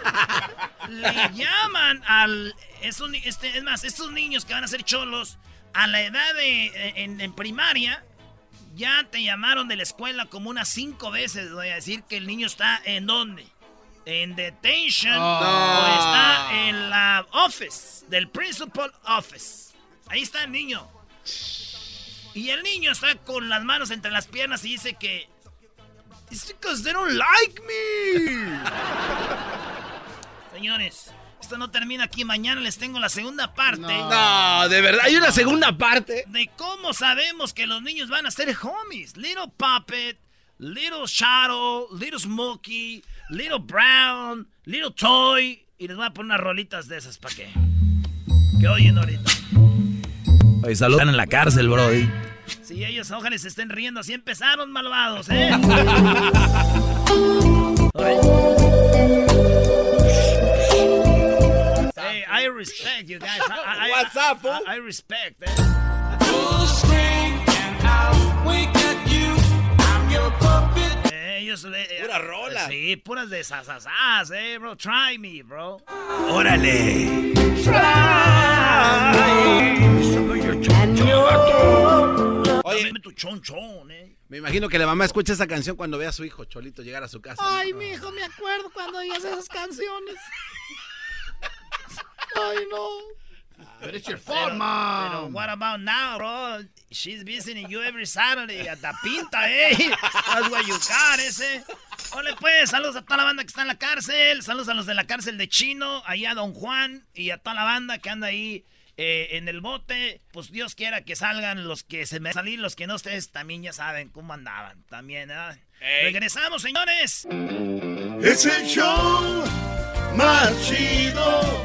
Le llaman al. Esos, este, es más, estos niños que van a ser cholos, a la edad de. En, en primaria, ya te llamaron de la escuela como unas cinco veces, voy a decir que el niño está en dónde. En detention Oh. o está en la office, del principal office. Ahí está el niño. Y el niño está con las manos entre las piernas y dice que. It's because they don't like me. Señores, esto no termina aquí. Mañana les tengo la segunda parte. No, de verdad, hay una segunda parte. De cómo sabemos que los niños van a ser homies. Little Puppet, Little Shadow, Little Smokey, Little Brown, Little Toy. Y les voy a poner unas rolitas de esas para que. Que oyen ahorita. Oye, salud. Están en la cárcel, Brody. Si ellos ojalá se estén riendo, así empezaron malvados, ¿eh? hey, I respect you guys. I, I, What's up, fool? I, I respect, eh. Ellos, eh, Pura rola. Sí, puras de sasasas, eh, bro. Try me, bro. Órale. Oye, Dame tu chonchón, eh. me imagino que la mamá escucha esa canción cuando ve a su hijo Cholito llegar a su casa. Ay, mi hijo, me acuerdo cuando oías esas canciones. Ay, no. But it's your Pero, fault, pero mom. what about now, bro? She's visiting you every Saturday at the Pinta, eh? That's what you got, ese. Hola pues, saludos a toda la banda que está en la cárcel, saludos a los de la cárcel de Chino, ahí a Don Juan y a toda la banda que anda ahí eh, en el bote. Pues Dios quiera que salgan los que se me salir, los que no ustedes también ya saben cómo andaban. También, ¿eh? Regresamos, señores. Es el show más chido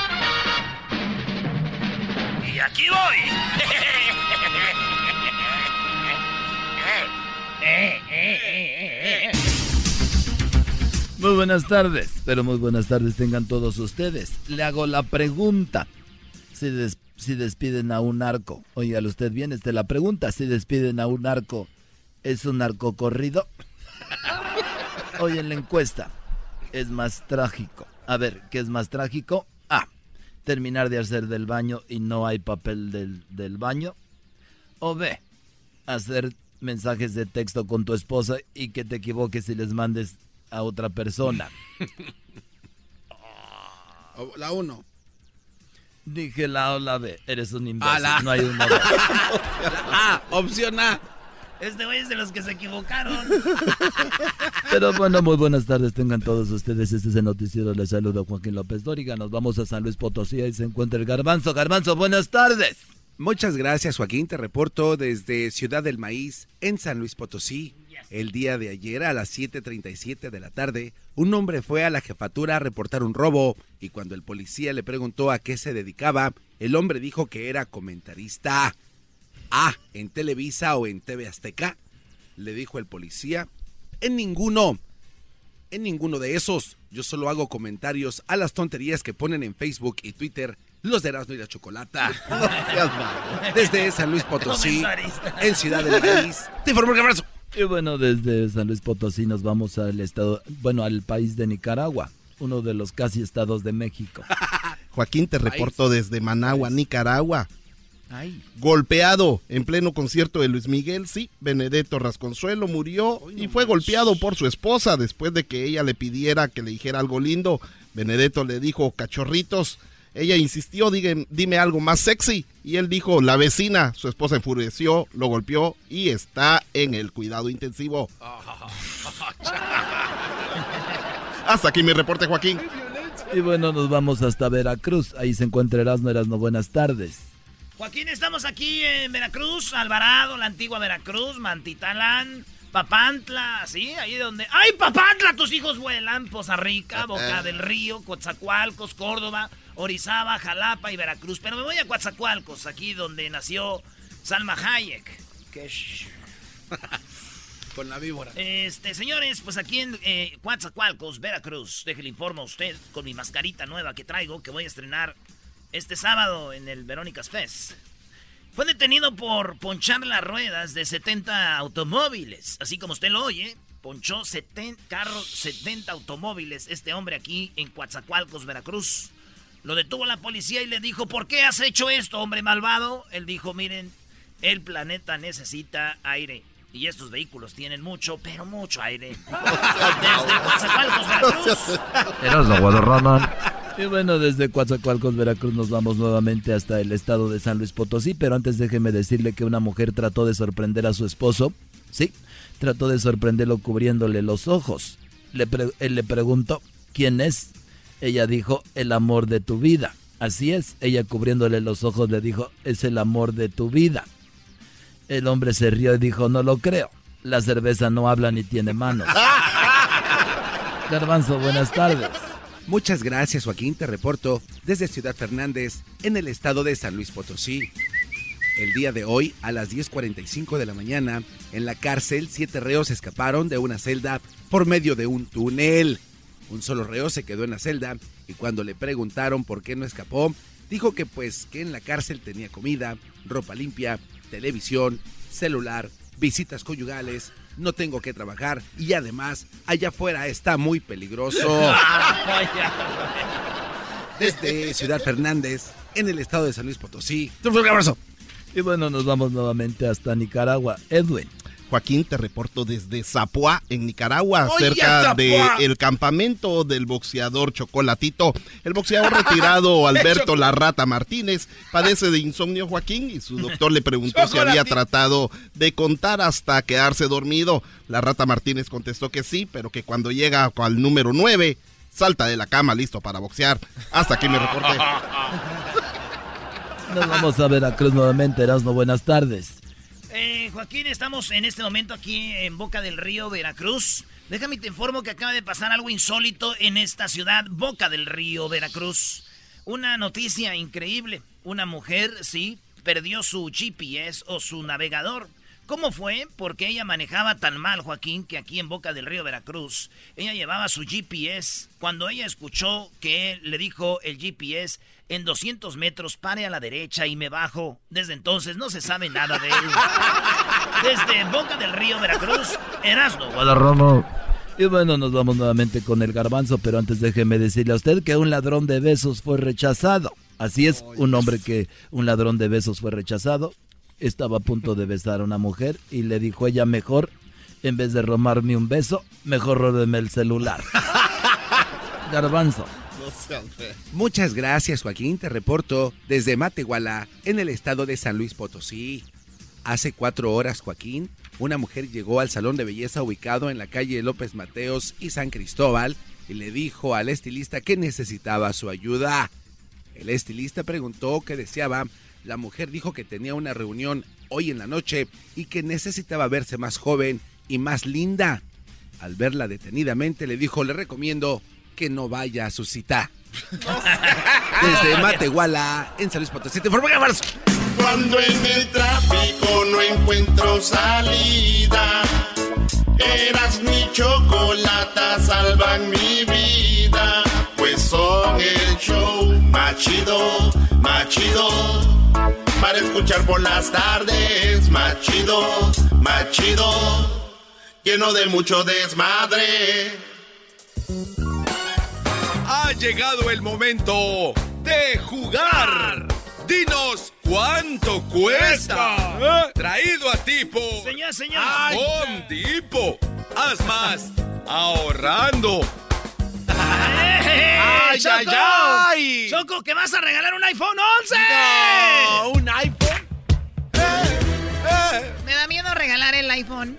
Aquí voy. Muy buenas tardes, pero muy buenas tardes tengan todos ustedes. Le hago la pregunta. Si, despiden a un narco, oígale usted bien, esta es la pregunta. Si despiden a un narco, ¿es un narco corrido? Hoy en la encuesta, es más trágico. A ver, ¿qué es más trágico? Terminar de hacer del baño y no hay papel del, del baño. O B. Hacer mensajes de texto con tu esposa y que te equivoques y les mandes a otra persona. La uno. Dije la O, la B. Eres un imbécil. No hay una A, opción A. Este güey es de los que se equivocaron. Pero bueno, muy buenas tardes tengan todos ustedes. Este es el noticiero. Les saluda Joaquín López Dóriga. Nos vamos a San Luis Potosí. y se encuentra el Garbanzo. Garbanzo, buenas tardes. Muchas gracias, Joaquín. Te reporto desde Ciudad del Maíz, en San Luis Potosí. El día de ayer, a las 7:37 de la tarde, un hombre fue a la jefatura a reportar un robo y cuando el policía le preguntó a qué se dedicaba, el hombre dijo que era comentarista. Ah, ¿en Televisa o en TV Azteca? Le dijo el policía. En ninguno. En ninguno de esos. Yo solo hago comentarios a las tonterías que ponen en Facebook y Twitter los de Erasmo y la Chocolata. Desde San Luis Potosí, en Ciudad del País. Te informo que abrazo. Y bueno, desde San Luis Potosí nos vamos al estado, bueno, al país de Nicaragua, uno de los casi estados de México. Joaquín, te reporto desde Managua, Nicaragua. Golpeado en pleno concierto de Luis Miguel, sí, Benedetto Rasconsuelo murió y fue golpeado por su esposa después de que ella le pidiera que le dijera algo lindo. Benedetto le dijo, cachorritos, ella insistió, dime, dime algo más sexy. Y él dijo, la vecina. Su esposa enfureció, lo golpeó y está en el cuidado intensivo. Hasta aquí mi reporte, Joaquín. Y bueno, nos vamos hasta Veracruz. Ahí se encuentra Erasmo. Erasmo, buenas tardes. Joaquín, estamos aquí en Veracruz, Alvarado, la antigua Veracruz, Mantitalán, Papantla, ¿sí? Ahí donde... ¡Ay, Papantla! Tus hijos vuelan. Poza Rica, Boca del Río, Coatzacoalcos, Córdoba, Orizaba, Jalapa y Veracruz. Pero me voy a Coatzacoalcos, aquí donde nació Salma Hayek. Que Con la víbora. Este, señores, pues aquí en eh, Coatzacoalcos, Veracruz, déjele informo a usted con mi mascarita nueva que traigo, que voy a estrenar este sábado en el Verónicas Fest. Fue detenido por ponchar las ruedas de 70 automóviles. Así como usted lo oye, ponchó 70 carros, 70 automóviles este hombre aquí en Coatzacoalcos, Veracruz. Lo detuvo la policía y le dijo, ¿por qué has hecho esto, hombre malvado? Él dijo, miren, el planeta necesita aire. Y estos vehículos tienen mucho, pero mucho aire. Desde Coatzacoalcos, Veracruz. Eras la Y bueno, desde Coatzacoalcos, Veracruz, nos vamos nuevamente hasta el estado de San Luis Potosí. Pero antes déjeme decirle que una mujer trató de sorprender a su esposo. Sí, trató de sorprenderlo cubriéndole los ojos. Le él le preguntó, ¿quién es? Ella dijo, el amor de tu vida. Así es, ella cubriéndole los ojos le dijo, es el amor de tu vida. El hombre se rió y dijo, no lo creo. La cerveza no habla ni tiene manos. Garbanzo, buenas tardes. Muchas gracias, Joaquín. Te reporto desde Ciudad Fernández, en el estado de San Luis Potosí. El día de hoy, a las 10.45 de la mañana, en la cárcel, siete reos escaparon de una celda por medio de un túnel. Un solo reo se quedó en la celda y cuando le preguntaron por qué no escapó, dijo que pues que en la cárcel tenía comida, ropa limpia, televisión, celular, visitas conyugales no tengo que trabajar y además allá afuera está muy peligroso. Desde Ciudad Fernández, en el estado de San Luis Potosí. Un fuerte abrazo. Y bueno, nos vamos nuevamente hasta Nicaragua. Edwin. Joaquín, te reporto desde Zapoá, en Nicaragua, Oye, cerca del campamento del boxeador Chocolatito. El boxeador retirado Alberto La Rata Martínez padece de insomnio, Joaquín, y su doctor le preguntó si había tratado de contar hasta quedarse dormido. La Rata Martínez contestó que sí, pero que cuando llega al número 9, salta de la cama listo para boxear. Hasta aquí me reporté. Nos vamos a Veracruz nuevamente. Erasmo, buenas tardes. Eh, Joaquín, estamos en este momento aquí en Boca del Río, Veracruz. Déjame te informo que acaba de pasar algo insólito en esta ciudad, Boca del Río, Veracruz. Una noticia increíble. Una mujer, sí, perdió su GPS o su navegador. ¿Cómo fue? Porque ella manejaba tan mal, Joaquín, que aquí en Boca del Río, Veracruz, ella llevaba su GPS. Cuando ella escuchó que le dijo el GPS, en 200 metros pare a la derecha y me bajo. Desde entonces no se sabe nada de él. Desde Boca del Río, Veracruz, Erasmo. Guadarramo. Y bueno, nos vamos nuevamente con el garbanzo, pero antes déjeme decirle a usted que un ladrón de besos fue rechazado. Así es, un hombre que un ladrón de besos fue rechazado. Estaba a punto de besar a una mujer y le dijo ella mejor, en vez de robarme un beso, mejor róbeme el celular. Garbanzo. Muchas gracias, Joaquín. Te reporto desde Matehuala, en el estado de San Luis Potosí. Hace cuatro horas, Joaquín, una mujer llegó al salón de belleza ubicado en la calle López Mateos y San Cristóbal y le dijo al estilista que necesitaba su ayuda. El estilista preguntó qué deseaba. La mujer dijo que tenía una reunión hoy en la noche y que necesitaba verse más joven y más linda. Al verla detenidamente le dijo, le recomiendo que no vaya a su cita. Desde Matehuala, en San Luis Potosí, te Garbanzo. Cuando en el tráfico no encuentro salida, eras mi chocolata, salvan mi vida. Pues son el show más chido, más chido. Para escuchar por las tardes, más chido, más chido. Lleno de mucho desmadre. Ha llegado el momento de jugar. Dinos cuánto cuesta. Traído a tipo. Señor, señor. Con tipo. Haz más. Ahorrando. ¡Eh! ¡Ay, ¡Choco! ay, ay! ¡Choco, que vas a regalar un iPhone 11! No, un iPhone. Me da miedo regalar el iPhone.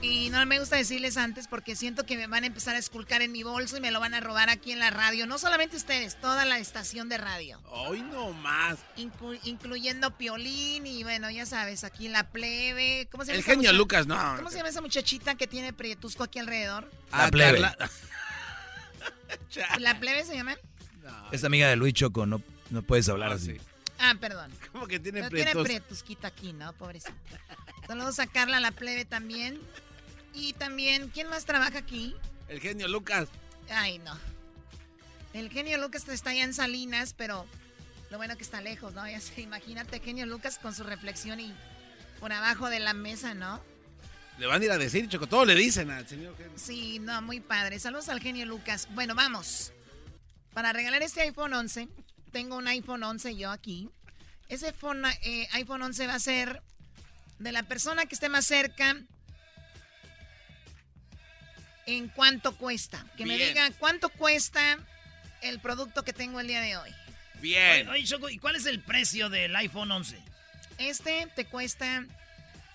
Y no me gusta decirles antes porque siento que me van a empezar a esculcar en mi bolso y me lo van a robar aquí en la radio. No solamente ustedes, toda la estación de radio. Hoy no más. Inclu- incluyendo Piolín y bueno, ya sabes, aquí la plebe. ¿Cómo se llama El genio Lucas, no. ¿Cómo se llama esa muchachita que tiene prietusco aquí alrededor? Ah, plebe. Carla. ¿La plebe se llama? Es amiga de Luis Choco, no, no puedes hablar así. Ah, perdón. ¿Cómo que tiene No tiene prietusquita aquí, ¿no? Pobrecita. Saludos a Carla, la plebe también. Y también, ¿quién más trabaja aquí? El genio Lucas. Ay, no. El genio Lucas está allá en Salinas, pero lo bueno que está lejos, ¿no? Ya imagínate, genio Lucas con su reflexión y por abajo de la mesa, ¿no? Le van a ir a decir, Choco, todo le dicen al señor genio. Sí, no, muy padre. Saludos al genio Lucas. Bueno, vamos. Para regalar este iPhone 11, tengo un iPhone 11 yo aquí. Ese phone, eh, iPhone 11 va a ser de la persona que esté más cerca. ¿En cuánto cuesta? Que me diga cuánto cuesta el producto que tengo el día de hoy. Bien. Oye, Choco, ¿y cuál es el precio del iPhone 11? Este te cuesta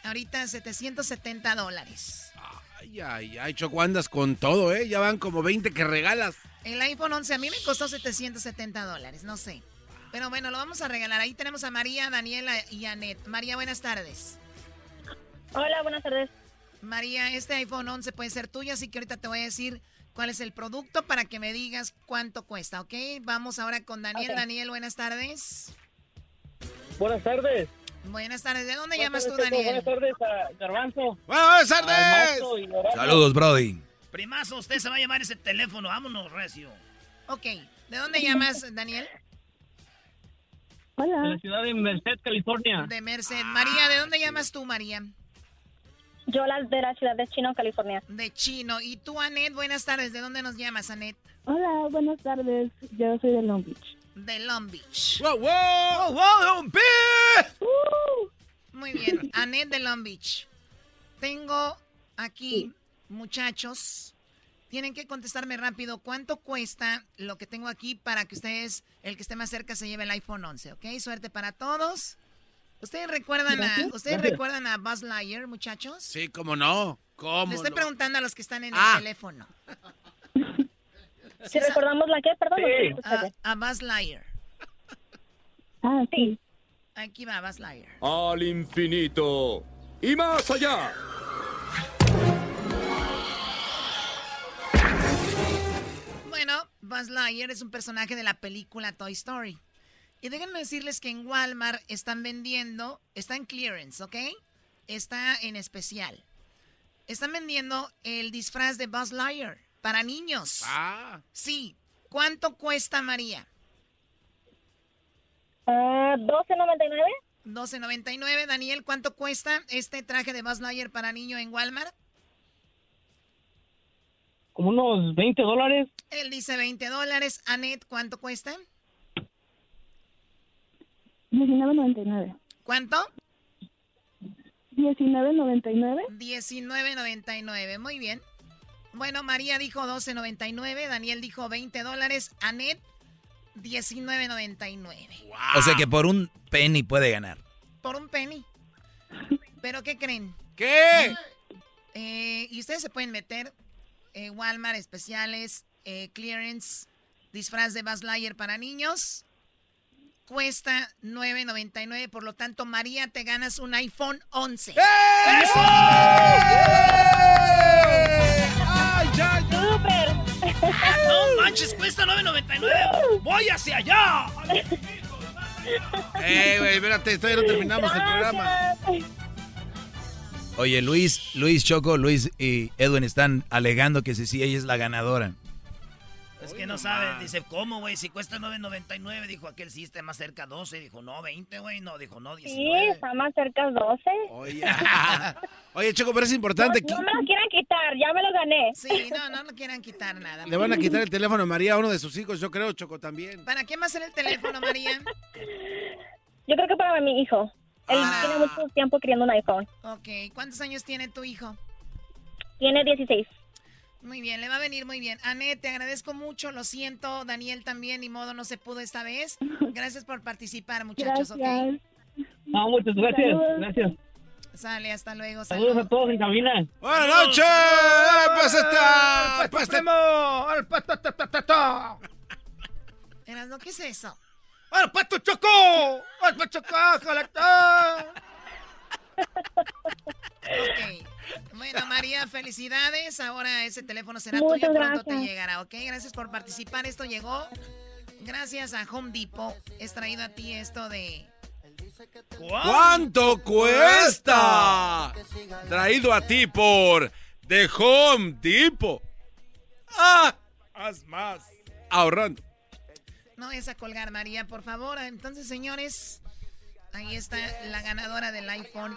ahorita 770 dólares. Ay, ay, ay, Choco, andas con todo, ¿eh? Ya van como 20 que regalas. El iPhone 11 a mí me costó 770 dólares, no sé. Pero bueno, lo vamos a regalar. Ahí tenemos a María, Daniela y Anet. María, buenas tardes. Hola, buenas tardes. María, este iPhone 11 puede ser tuyo, así que ahorita te voy a decir cuál es el producto para que me digas cuánto cuesta, ¿ok? Vamos ahora con Daniel. Daniel, buenas tardes. Buenas tardes. Buenas tardes. ¿De dónde Buenas llamas tú, tardes. Daniel? Buenas tardes a Garbanzo. ¡Buenas Horacio. Saludos, Brody. Primazo, usted se va a llevar ese teléfono. Vámonos, Recio. Ok. ¿De dónde llamas, Daniel? De la ciudad de Merced, California. De Merced. María, ¿de dónde llamas tú, María? Yo la de la ciudad de Chino, California. De Chino. ¿Y tú, Anet? Buenas tardes. ¿De dónde nos llamas, Anet? Hola, buenas tardes. Yo soy de Long Beach. De Long Beach. ¡Wow, wow! ¡Wow, Long Beach! Uh. Muy bien. Anet de Long Beach. Tengo aquí, muchachos, tienen que contestarme rápido cuánto cuesta lo que tengo aquí para que ustedes, el que esté más cerca, se lleve el iPhone 11, ¿ok? Suerte para todos. ¿Ustedes recuerdan a, ¿ustedes recuerdan a Buzz Lightyear, muchachos? Sí, cómo no. ¿Cómo Le estoy no? preguntando a los que están en Ah. el teléfono. Si recordamos la que, perdón. A, a Buzz Lightyear. Ah, sí. Aquí va Buzz Lightyear. Al infinito y más allá. Bueno, Buzz Lightyear es un personaje de la película Toy Story. Y déjenme decirles que en Walmart están vendiendo, está en clearance, ¿ok? Está en especial. Están vendiendo el disfraz de Buzz Lightyear para niños. Ah. Sí. ¿Cuánto cuesta, María? Ah, 12.99. 12.99. Daniel, ¿cuánto cuesta este traje de Buzz Lightyear para niño en Walmart? Como unos 20 dólares. Él dice 20 dólares. Anet, ¿cuánto cuesta? 19.99. ¿Cuánto? 19.99. 19.99. Muy bien. Bueno, María dijo 12.99. Daniel dijo 20 dólares. Anet, 19.99. O sea que por un penny puede ganar. Por un penny. ¿Pero qué creen? ¿Qué? Eh, y ustedes se pueden meter eh, Walmart especiales, eh, clearance, disfraz de Buzz Lightyear para niños. Cuesta 9.99, por lo tanto, María, te ganas un iPhone 11. ¡Eh! ¡Eso! ¡Ay, ya, No manches, cuesta 9.99. Voy hacia allá. Eh, güey, espérate, todavía no terminamos el programa. Oye, Luis, Luis Choco, Luis y Edwin están alegando que sí, sí, ella es la ganadora. Es que no sabe, dice, ¿cómo, güey? Si cuesta 9.99, dijo aquel sí está más cerca 12, dijo, no, 20, güey, no, dijo, no, Sí, 19. está más cerca 12. Oye, Oye, Choco, pero es importante. No, no me lo quieran quitar, ya me lo gané. Sí, no, no le quieran quitar nada. Le van a quitar el teléfono a María a uno de sus hijos, yo creo, Choco, también. ¿Para qué más en el teléfono, María? Yo creo que para mi hijo. Él Ah. tiene mucho tiempo queriendo un iPhone. Ok, ¿cuántos años tiene tu hijo? Tiene 16. Muy bien, le va a venir muy bien. Anet, te agradezco mucho, lo siento, Daniel también, ni modo, no se pudo esta vez. Gracias por participar, muchachos, Gracias. ¿ok? No, muchas gracias. Saludos. Gracias. Sale, hasta luego. Saludos a todos en cabina. ¡Buenas noches! ¡Pues está! ¡Pues ¡Al pato, ta, ta, ta, ta! Erasno, ¿qué es eso? ¡Al pato chocó! ¡Al pato chocó! jalata! Ok. Bueno, María, felicidades. Ahora ese teléfono será Muchas tuyo. Pronto te llegará, ¿ok? Gracias por participar. Esto llegó gracias a Home Depot. Es traído a ti esto de... ¿Cuánto cuesta? Traído a ti por The Home Depot. ¡Ah! Haz más. Ahorrando. No es a colgar, María, por favor. Entonces, señores, ahí está la ganadora del iPhone.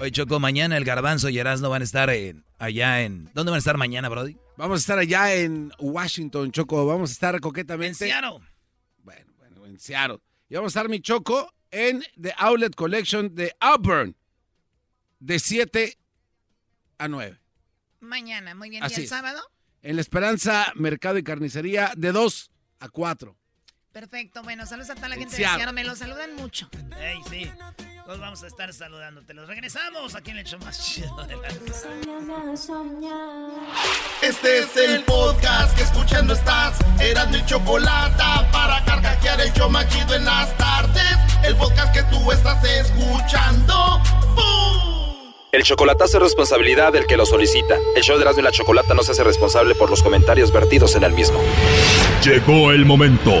Oye, Choco, mañana el Garbanzo y Erasmo van a estar en- allá en... ¿Dónde van a estar mañana, Brody? Vamos a estar allá en Washington, Choco. Vamos a estar coquetamente. En Seattle. Bueno, bueno, en Seattle. Y vamos a estar, mi Choco, en The Outlet Collection de Auburn. De 7 a 9. Mañana, muy bien. Así ¿Y el es. sábado? En La Esperanza, Mercado y Carnicería, de 2 a 4. Perfecto. Bueno, saludos a toda la gente de Seattle. Seattle. Me lo saludan mucho. Ey, sí. Nos vamos a estar saludándote. Los regresamos aquí en el show más chido de la Este es el podcast que escuchando estás. Eran mi chocolate para carcajear el show más chido en las tardes. El podcast que tú estás escuchando. ¡Bum! El chocolatazo es responsabilidad del que lo solicita. El show de Erasmo y la Chocolata no se hace responsable por los comentarios vertidos en el mismo. Llegó el momento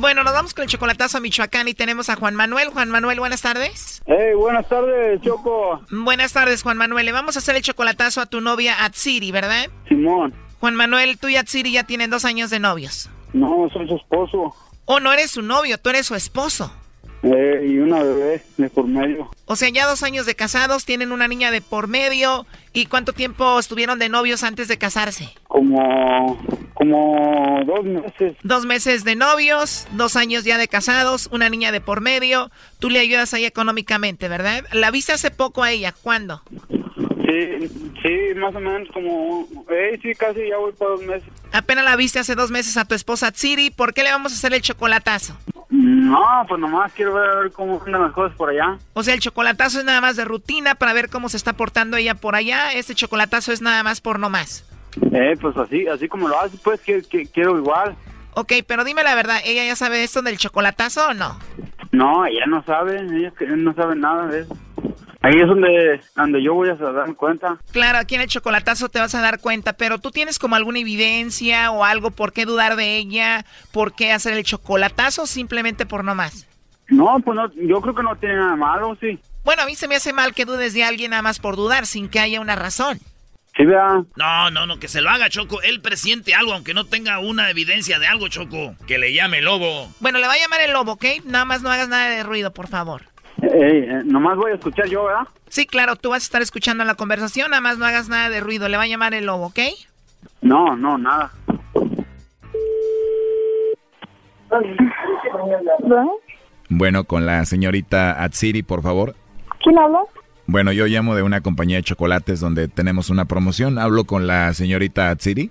Bueno, nos vamos con el chocolatazo a Michoacán y tenemos a Juan Manuel. Juan Manuel, buenas tardes. Hey, buenas tardes, Choco. Buenas tardes, Juan Manuel. Le vamos a hacer el chocolatazo a tu novia Atsiri, ¿verdad? Simón. Juan Manuel, tú y Atsiri ya tienen dos años de novios. No, soy su esposo. Oh, no eres su novio, tú eres su esposo. Eh, y una bebé de por medio. O sea, ya dos años de casados, tienen una niña de por medio. ¿Y cuánto tiempo estuvieron de novios antes de casarse? Como, como dos meses. Dos meses de novios, dos años ya de casados, una niña de por medio. Tú le ayudas ahí económicamente, ¿verdad? ¿La viste hace poco a ella? ¿Cuándo? Sí, sí, más o menos como... Eh, sí, casi ya voy por dos meses. Apenas la viste hace dos meses a tu esposa Tsiri. ¿Por qué le vamos a hacer el chocolatazo? No, pues nomás quiero ver, a ver cómo andan las cosas por allá. O sea, el chocolatazo es nada más de rutina para ver cómo se está portando ella por allá. Este chocolatazo es nada más por no más. Eh, pues así, así como lo hace, pues que, que- quiero igual. Ok, pero dime la verdad, ¿ella ya sabe esto del chocolatazo o no? No, ella no sabe, ella no sabe nada de eso. Ahí es donde, donde yo voy a dar cuenta. Claro, aquí en el chocolatazo te vas a dar cuenta, pero tú tienes como alguna evidencia o algo por qué dudar de ella, por qué hacer el chocolatazo simplemente por no más. No, pues no, yo creo que no tiene nada malo, sí. Bueno, a mí se me hace mal que dudes de alguien nada más por dudar sin que haya una razón. Sí, vea. No, no, no, que se lo haga, Choco. Él presiente algo, aunque no tenga una evidencia de algo, Choco. Que le llame el lobo. Bueno, le va a llamar el lobo, ¿ok? Nada más no hagas nada de ruido, por favor. Eh, eh, nomás voy a escuchar yo, ¿verdad? Sí, claro, tú vas a estar escuchando la conversación, nada más no hagas nada de ruido. Le va a llamar el lobo, ¿ok? No, no, nada. Bueno, con la señorita Atsiri, por favor. ¿Quién habla? Bueno, yo llamo de una compañía de chocolates donde tenemos una promoción. Hablo con la señorita Atsiri.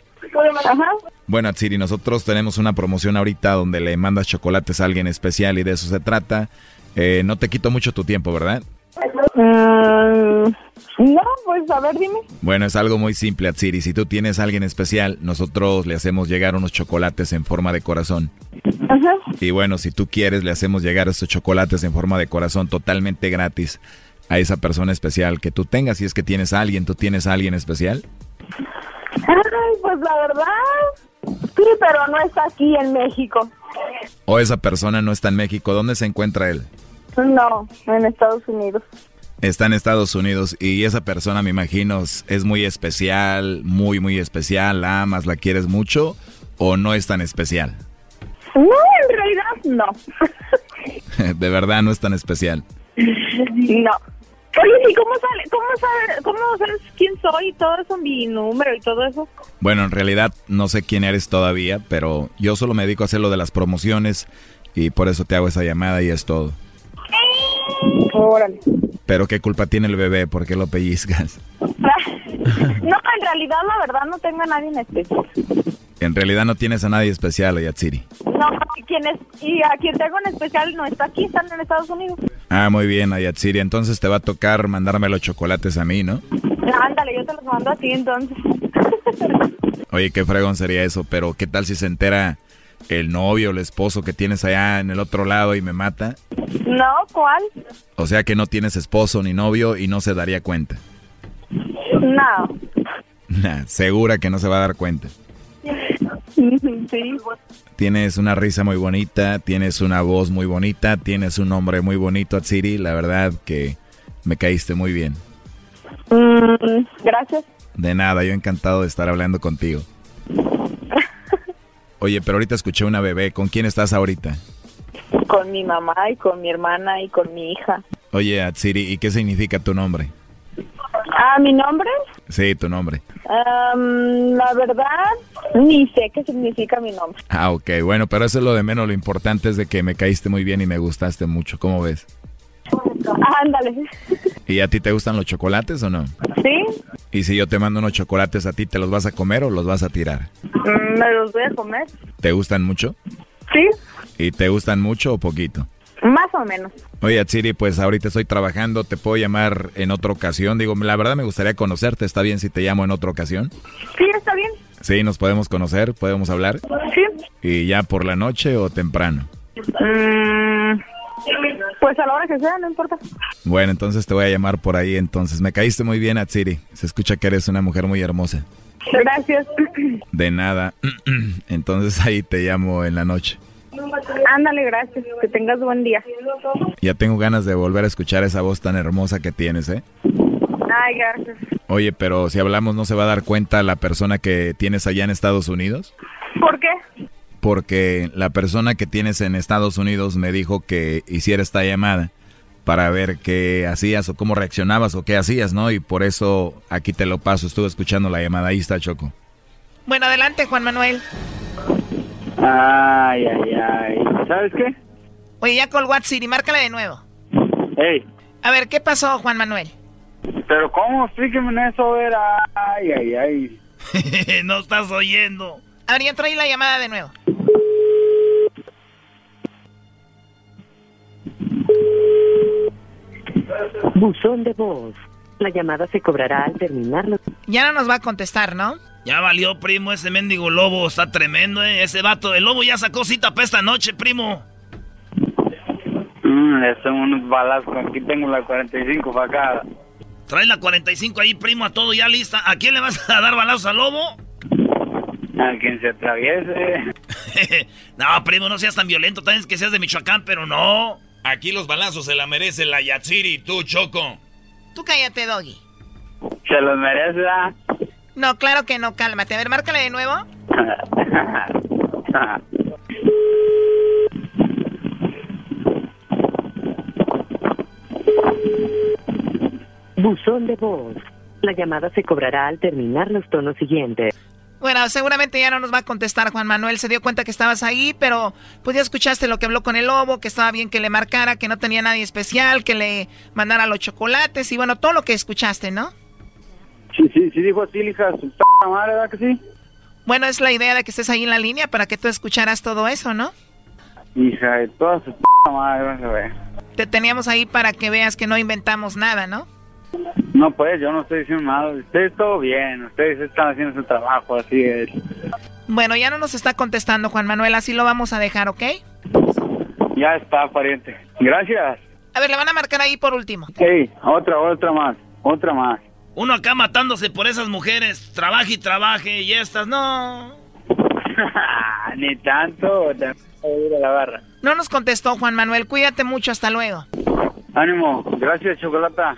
Ajá. Bueno, Atsiri, nosotros tenemos una promoción ahorita donde le mandas chocolates a alguien especial y de eso se trata. Eh, no te quito mucho tu tiempo, ¿verdad? Mm, no, pues a ver, dime. Bueno, es algo muy simple, Atsiri. Si tú tienes a alguien especial, nosotros le hacemos llegar unos chocolates en forma de corazón. Ajá. Y bueno, si tú quieres, le hacemos llegar estos chocolates en forma de corazón totalmente gratis a esa persona especial que tú tengas. Si es que tienes a alguien, ¿tú tienes a alguien especial? Ay, pues la verdad, sí, pero no está aquí en México. ¿O esa persona no está en México? ¿Dónde se encuentra él? No, en Estados Unidos. Está en Estados Unidos y esa persona, me imagino, es muy especial, muy, muy especial. ¿La amas, la quieres mucho o no es tan especial? No, en realidad no. De verdad no es tan especial. No. Oye, ¿y cómo sale? ¿Cómo cómo sabes quién soy y todo eso, mi número y todo eso? Bueno, en realidad no sé quién eres todavía, pero yo solo me dedico a hacer lo de las promociones y por eso te hago esa llamada y es todo. Órale. Pero ¿qué culpa tiene el bebé? ¿Por qué lo pellizcas? No, en realidad, la verdad, no tengo a nadie en especial. En realidad no tienes a nadie especial, Yatsiri. No, ¿quién es? Y a quien tengo en especial no está aquí, están en Estados Unidos. Ah, muy bien, Ayatsiri. Entonces te va a tocar mandarme los chocolates a mí, ¿no? Ándale, yo te los mando a ti entonces. Oye, qué fregón sería eso, pero ¿qué tal si se entera el novio o el esposo que tienes allá en el otro lado y me mata? No, ¿cuál? O sea que no tienes esposo ni novio y no se daría cuenta. No. Nah, segura que no se va a dar cuenta. Sí. Tienes una risa muy bonita, tienes una voz muy bonita, tienes un nombre muy bonito, Atsiri. La verdad que me caíste muy bien. Mm, gracias. De nada, yo encantado de estar hablando contigo. Oye, pero ahorita escuché una bebé. ¿Con quién estás ahorita? Con mi mamá y con mi hermana y con mi hija. Oye, Atsiri, ¿y qué significa tu nombre? Ah, ¿mi nombre? Sí, tu nombre. La verdad, ni sé qué significa mi nombre. Ah, ok, bueno, pero eso es lo de menos. Lo importante es de que me caíste muy bien y me gustaste mucho. ¿Cómo ves? Ándale. ¿Y a ti te gustan los chocolates o no? ¿Sí? Y si yo te mando unos chocolates a ti, ¿te los vas a comer o los vas a tirar? Mm, ¿Me los voy a comer? ¿Te gustan mucho? Sí, ¿Y te gustan mucho o poquito? más o menos. Oye, Atsiri, pues ahorita estoy trabajando, te puedo llamar en otra ocasión. Digo, la verdad me gustaría conocerte, ¿está bien si te llamo en otra ocasión? Sí, está bien. Sí, nos podemos conocer, podemos hablar. Sí. ¿Y ya por la noche o temprano? Mm, pues a la hora que sea, no importa. Bueno, entonces te voy a llamar por ahí entonces. Me caíste muy bien, Atsiri. Se escucha que eres una mujer muy hermosa. Gracias. De nada. Entonces ahí te llamo en la noche. Ándale, gracias. Que tengas buen día. Ya tengo ganas de volver a escuchar esa voz tan hermosa que tienes, ¿eh? Ay, gracias. Oye, pero si hablamos, ¿no se va a dar cuenta la persona que tienes allá en Estados Unidos? ¿Por qué? Porque la persona que tienes en Estados Unidos me dijo que hiciera esta llamada para ver qué hacías o cómo reaccionabas o qué hacías, ¿no? Y por eso aquí te lo paso, estuve escuchando la llamada, ahí está Choco. Bueno, adelante, Juan Manuel. Ay, ay, ay. ¿Sabes qué? Oye, ya colgó a Siri, márcala de nuevo. Ey. A ver, ¿qué pasó, Juan Manuel? Pero ¿cómo? Explíqueme en eso, a ver. Ay, ay, ay. no estás oyendo. A ver, ya traí la llamada de nuevo. Buzón de voz. La llamada se cobrará al terminarlo. Ya no nos va a contestar, ¿no? Ya valió, primo, ese mendigo lobo está tremendo, ¿eh? Ese vato, el lobo ya sacó cita para esta noche, primo. Mm, le hacen unos balazos, aquí tengo la 45 para acá. Trae la 45 ahí, primo, a todo ya lista. ¿A quién le vas a dar balazos al lobo? A quien se atraviese. no, primo, no seas tan violento, también es que seas de Michoacán, pero no. Aquí los balazos se la merece la Yatsiri, tú, Choco. Tú cállate, Doggy. Se los merece, ¿ah? No, claro que no, cálmate. A ver, márcale de nuevo. Buzón de voz. La llamada se cobrará al terminar los tonos siguientes. Bueno, seguramente ya no nos va a contestar Juan Manuel. Se dio cuenta que estabas ahí, pero pues ya escuchaste lo que habló con el lobo, que estaba bien que le marcara, que no tenía nadie especial, que le mandara los chocolates y bueno, todo lo que escuchaste, ¿no? Sí, sí, sí dijo así, hija, su p madre, ¿verdad que sí? Bueno, es la idea de que estés ahí en la línea para que tú escucharas todo eso, ¿no? Hija de toda su p madre, vas a ver. Te teníamos ahí para que veas que no inventamos nada, ¿no? No, pues yo no estoy diciendo nada. Ustedes todo bien, ustedes están haciendo su trabajo, así es. Bueno, ya no nos está contestando Juan Manuel, así lo vamos a dejar, ¿ok? Ya está, pariente. Gracias. A ver, le van a marcar ahí por último. Hey, otra, otra más, otra más. Uno acá matándose por esas mujeres, trabaje y trabaje, y estas no. Ni tanto, te voy a a la barra. No nos contestó Juan Manuel, cuídate mucho, hasta luego. Ánimo, gracias, Chocolata.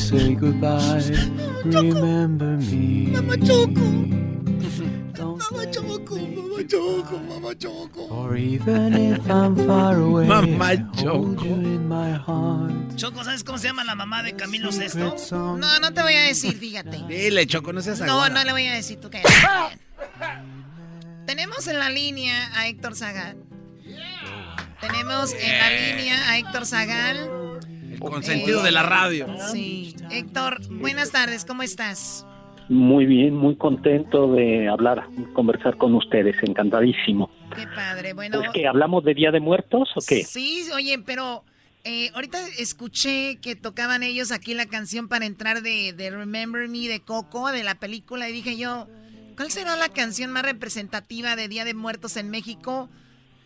say goodbye. Remember me. Mamá Choco. Mamá Choco, Mamá Choco, Mamá Choco. Or even if I'm far away, Mamá you in my heart. Choco, ¿sabes cómo se llama la mamá de Camilo Sesto? No, no te voy a decir, fíjate. Dile, Choco, no seas No, aguada. no le voy a decir, tú cállate. Tenemos en la línea a Héctor Zagal. Tenemos en la línea a Héctor Zagal. El consentido de la radio. Sí. Héctor, buenas tardes, ¿cómo estás? Muy bien, muy contento de hablar, conversar con ustedes, encantadísimo. Qué padre, bueno. ¿Es que hablamos de Día de Muertos o qué? Sí, oye, pero eh, ahorita escuché que tocaban ellos aquí la canción para entrar de, de Remember Me de Coco, de la película, y dije yo, ¿cuál será la canción más representativa de Día de Muertos en México?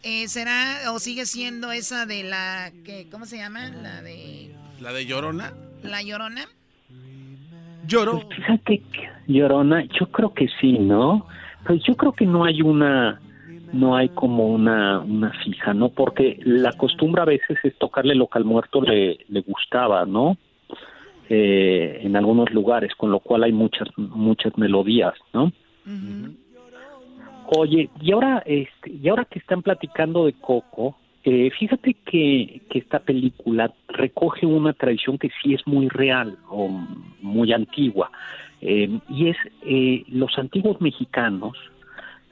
Eh, ¿Será o sigue siendo esa de la, que, ¿cómo se llama? La de ¿La de Llorona? La Llorona. Lloró. Pues fíjate, que, Llorona, yo creo que sí, ¿no? Pues yo creo que no hay una, no hay como una, una fija, ¿no? Porque la costumbre a veces es tocarle lo que al muerto le, le gustaba, ¿no? Eh, en algunos lugares, con lo cual hay muchas, muchas melodías, ¿no? Oye, y ahora, este, y ahora que están platicando de Coco, eh, fíjate que, que esta película recoge una tradición que sí es muy real o muy antigua, eh, y es eh, los antiguos mexicanos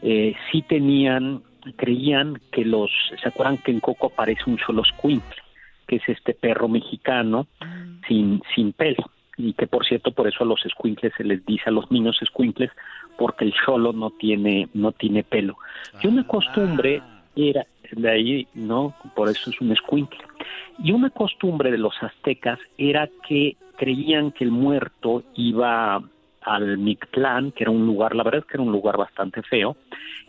eh, sí tenían, creían que los, ¿se acuerdan que en Coco aparece un Xoloscuintle, que es este perro mexicano sin, sin pelo? Y que por cierto, por eso a los escuincles se les dice a los niños escuincles, porque el cholo no tiene, no tiene pelo. Y una costumbre era, de ahí, ¿no? Por eso es un escuincle. Y una costumbre de los aztecas era que creían que el muerto iba al Mictlán, que era un lugar, la verdad es que era un lugar bastante feo,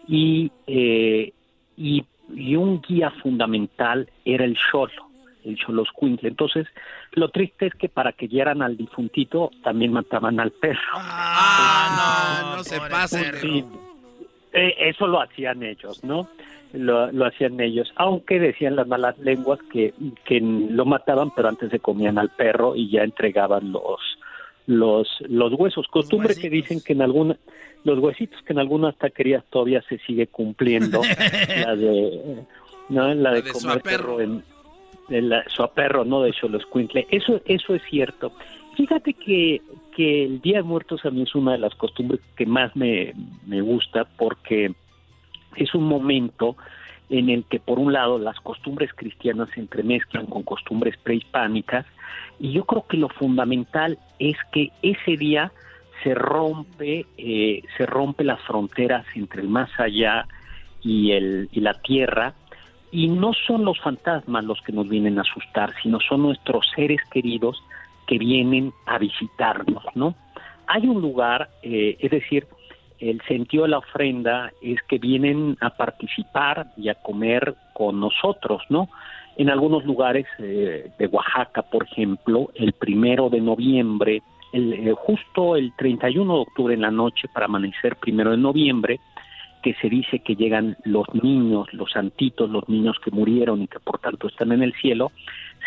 y, eh, y, y un guía fundamental era el Xolo, el Xoloscuincle. Entonces, lo triste es que para que llegaran al difuntito también mataban al perro. Ah, no, no se pasen. Sí. Eh, eso lo hacían ellos, ¿no? Lo, lo hacían ellos, aunque decían las malas lenguas que, que lo mataban, pero antes se comían al perro y ya entregaban los los los huesos. Costumbre que dicen que en alguna los huesitos que en algunas taquerías todavía se sigue cumpliendo, la de no la de, de comer perro en, en la, suaperro, no de Xoloscuincle. Eso eso es cierto. Fíjate que, que el Día de Muertos a mí es una de las costumbres que más me, me gusta porque es un momento en el que por un lado las costumbres cristianas se entremezclan con costumbres prehispánicas y yo creo que lo fundamental es que ese día se rompe eh, se rompe las fronteras entre el más allá y el y la tierra y no son los fantasmas los que nos vienen a asustar sino son nuestros seres queridos que vienen a visitarnos no hay un lugar eh, es decir el sentido de la ofrenda es que vienen a participar y a comer con nosotros, ¿no? En algunos lugares eh, de Oaxaca, por ejemplo, el primero de noviembre, el, eh, justo el 31 de octubre en la noche para amanecer primero de noviembre, que se dice que llegan los niños, los santitos, los niños que murieron y que por tanto están en el cielo,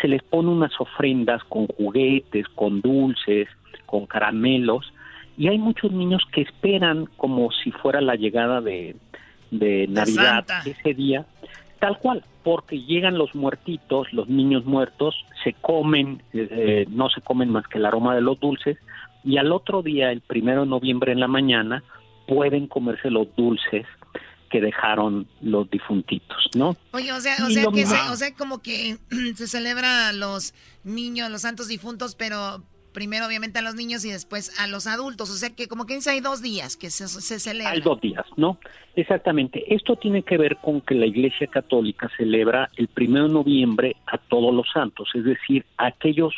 se les pone unas ofrendas con juguetes, con dulces, con caramelos, y hay muchos niños que esperan como si fuera la llegada de, de Navidad Santa. ese día, tal cual, porque llegan los muertitos, los niños muertos, se comen, eh, no se comen más que el aroma de los dulces, y al otro día, el primero de noviembre en la mañana, pueden comerse los dulces que dejaron los difuntitos, ¿no? Oye, o sea, o sea, que se- o sea, como que se celebra a los niños, los santos difuntos, pero primero obviamente a los niños y después a los adultos. O sea, que como que dice hay dos días que se, se celebra. Hay dos días, ¿no? Exactamente. Esto tiene que ver con que la Iglesia Católica celebra el primero de noviembre a todos los santos, es decir, a aquellos,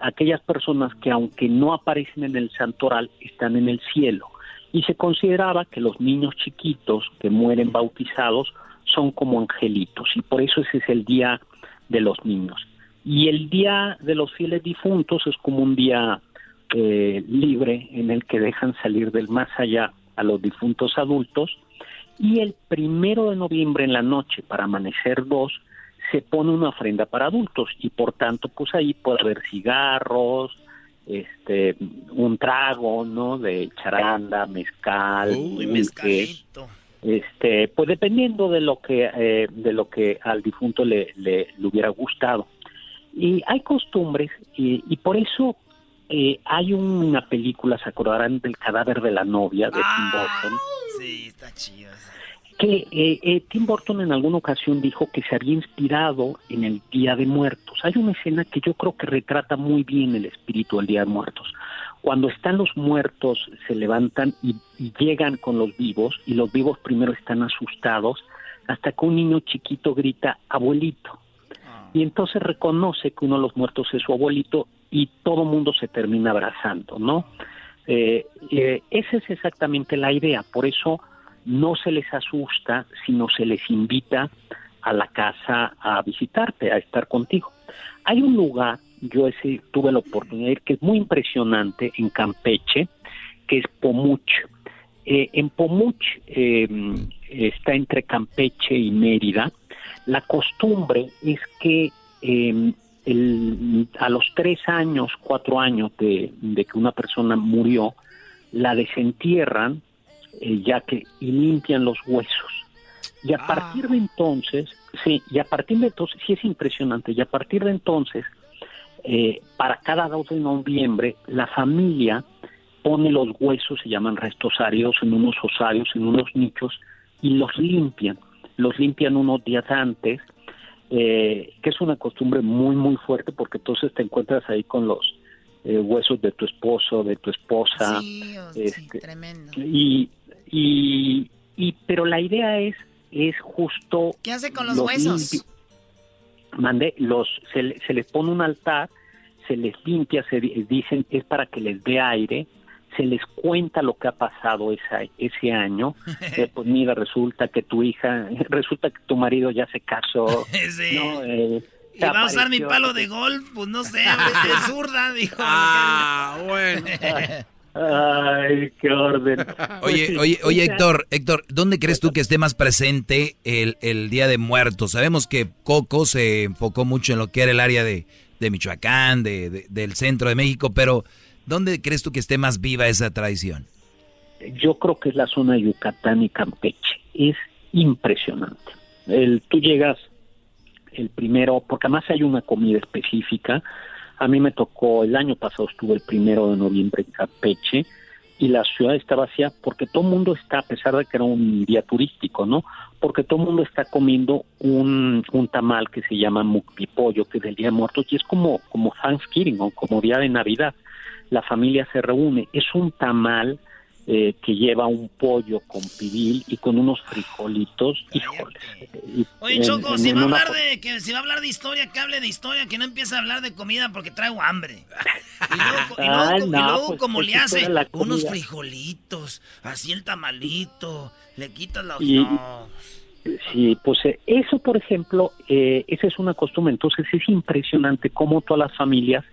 aquellas personas que aunque no aparecen en el santoral, están en el cielo. Y se consideraba que los niños chiquitos que mueren bautizados son como angelitos, y por eso ese es el día de los niños. Y el día de los fieles difuntos es como un día eh, libre en el que dejan salir del más allá a los difuntos adultos y el primero de noviembre en la noche para amanecer dos se pone una ofrenda para adultos y por tanto pues ahí puede haber cigarros este un trago no de charanda mezcal Uy, mezcalito. este pues dependiendo de lo que eh, de lo que al difunto le, le, le hubiera gustado y hay costumbres y, y por eso eh, hay una película se acordarán del cadáver de la novia de Tim Burton Sí, está chido. Que eh, eh, Tim Burton en alguna ocasión dijo que se había inspirado en el Día de Muertos. Hay una escena que yo creo que retrata muy bien el espíritu del Día de Muertos. Cuando están los muertos, se levantan y, y llegan con los vivos, y los vivos primero están asustados, hasta que un niño chiquito grita, abuelito. Y entonces reconoce que uno de los muertos es su abuelito y todo mundo se termina abrazando, ¿no? Eh, eh, esa es exactamente la idea, por eso no se les asusta, sino se les invita a la casa a visitarte, a estar contigo. Hay un lugar, yo ese tuve la oportunidad de ir, que es muy impresionante en Campeche, que es Pomuch. Eh, en Pomuch eh, está entre Campeche y Mérida. La costumbre es que eh, el- a los tres años, cuatro años de que una persona murió, la desentierran eh, ya que y limpian los huesos. Y a partir de entonces, sí, y a partir de entonces, sí es impresionante, y a partir de entonces, eh, para cada 2 de noviembre, la familia pone los huesos, se llaman restosarios, en unos osarios, en unos nichos, y los limpian. Los limpian unos días antes, eh, que es una costumbre muy, muy fuerte, porque entonces te encuentras ahí con los eh, huesos de tu esposo, de tu esposa. Sí, o- sí, este, tremendo. y, y, y pero la idea es es justo... ¿Qué hace con los, huesos? Mande, los, se, se les pone un altar, se les limpia, se di- dicen es para que les dé aire, se les cuenta lo que ha pasado esa, ese año. Eh, pues mira, resulta que tu hija, resulta que tu marido ya se casó. Sí. ¿no? Eh, Y va a usar mi palo de golf, pues no sé, es zurda, dijo. Ah, bueno. Ay, qué orden. Oye, oye, oye, Héctor, Héctor, ¿dónde crees tú que esté más presente el, el Día de Muertos? Sabemos que Coco se enfocó mucho en lo que era el área de, de Michoacán, de, de- del centro de México, pero ¿dónde crees tú que esté más viva esa tradición? Yo creo que es la zona de Yucatán y Campeche. Es impresionante. El, tú llegas el primero, porque además hay una comida específica. A mí me tocó, el año pasado estuve el primero de noviembre en Campeche y la ciudad está vacía porque todo el mundo está, a pesar de que era un día turístico, ¿no? Porque todo el mundo está comiendo un, un tamal que se llama mucpipollo, que es del Día de Muertos, y es como, como Thanksgiving o como Día de Navidad. La familia se reúne. Es un tamal eh, que lleva un pollo con pibil y con unos frijolitos. Híjoles. Oye, Choco, en- si en va a hablar de que si va a hablar de historia, que hable de historia, que no empiece a hablar de comida porque traigo hambre. Y luego, y luego- Ah, y no, luego pues, como es le hace unos frijolitos, así el tamalito, le quitas la Y- no. Sí, pues eh, eso, por ejemplo, eh, esa es una costumbre. Entonces es impresionante cómo todas las familias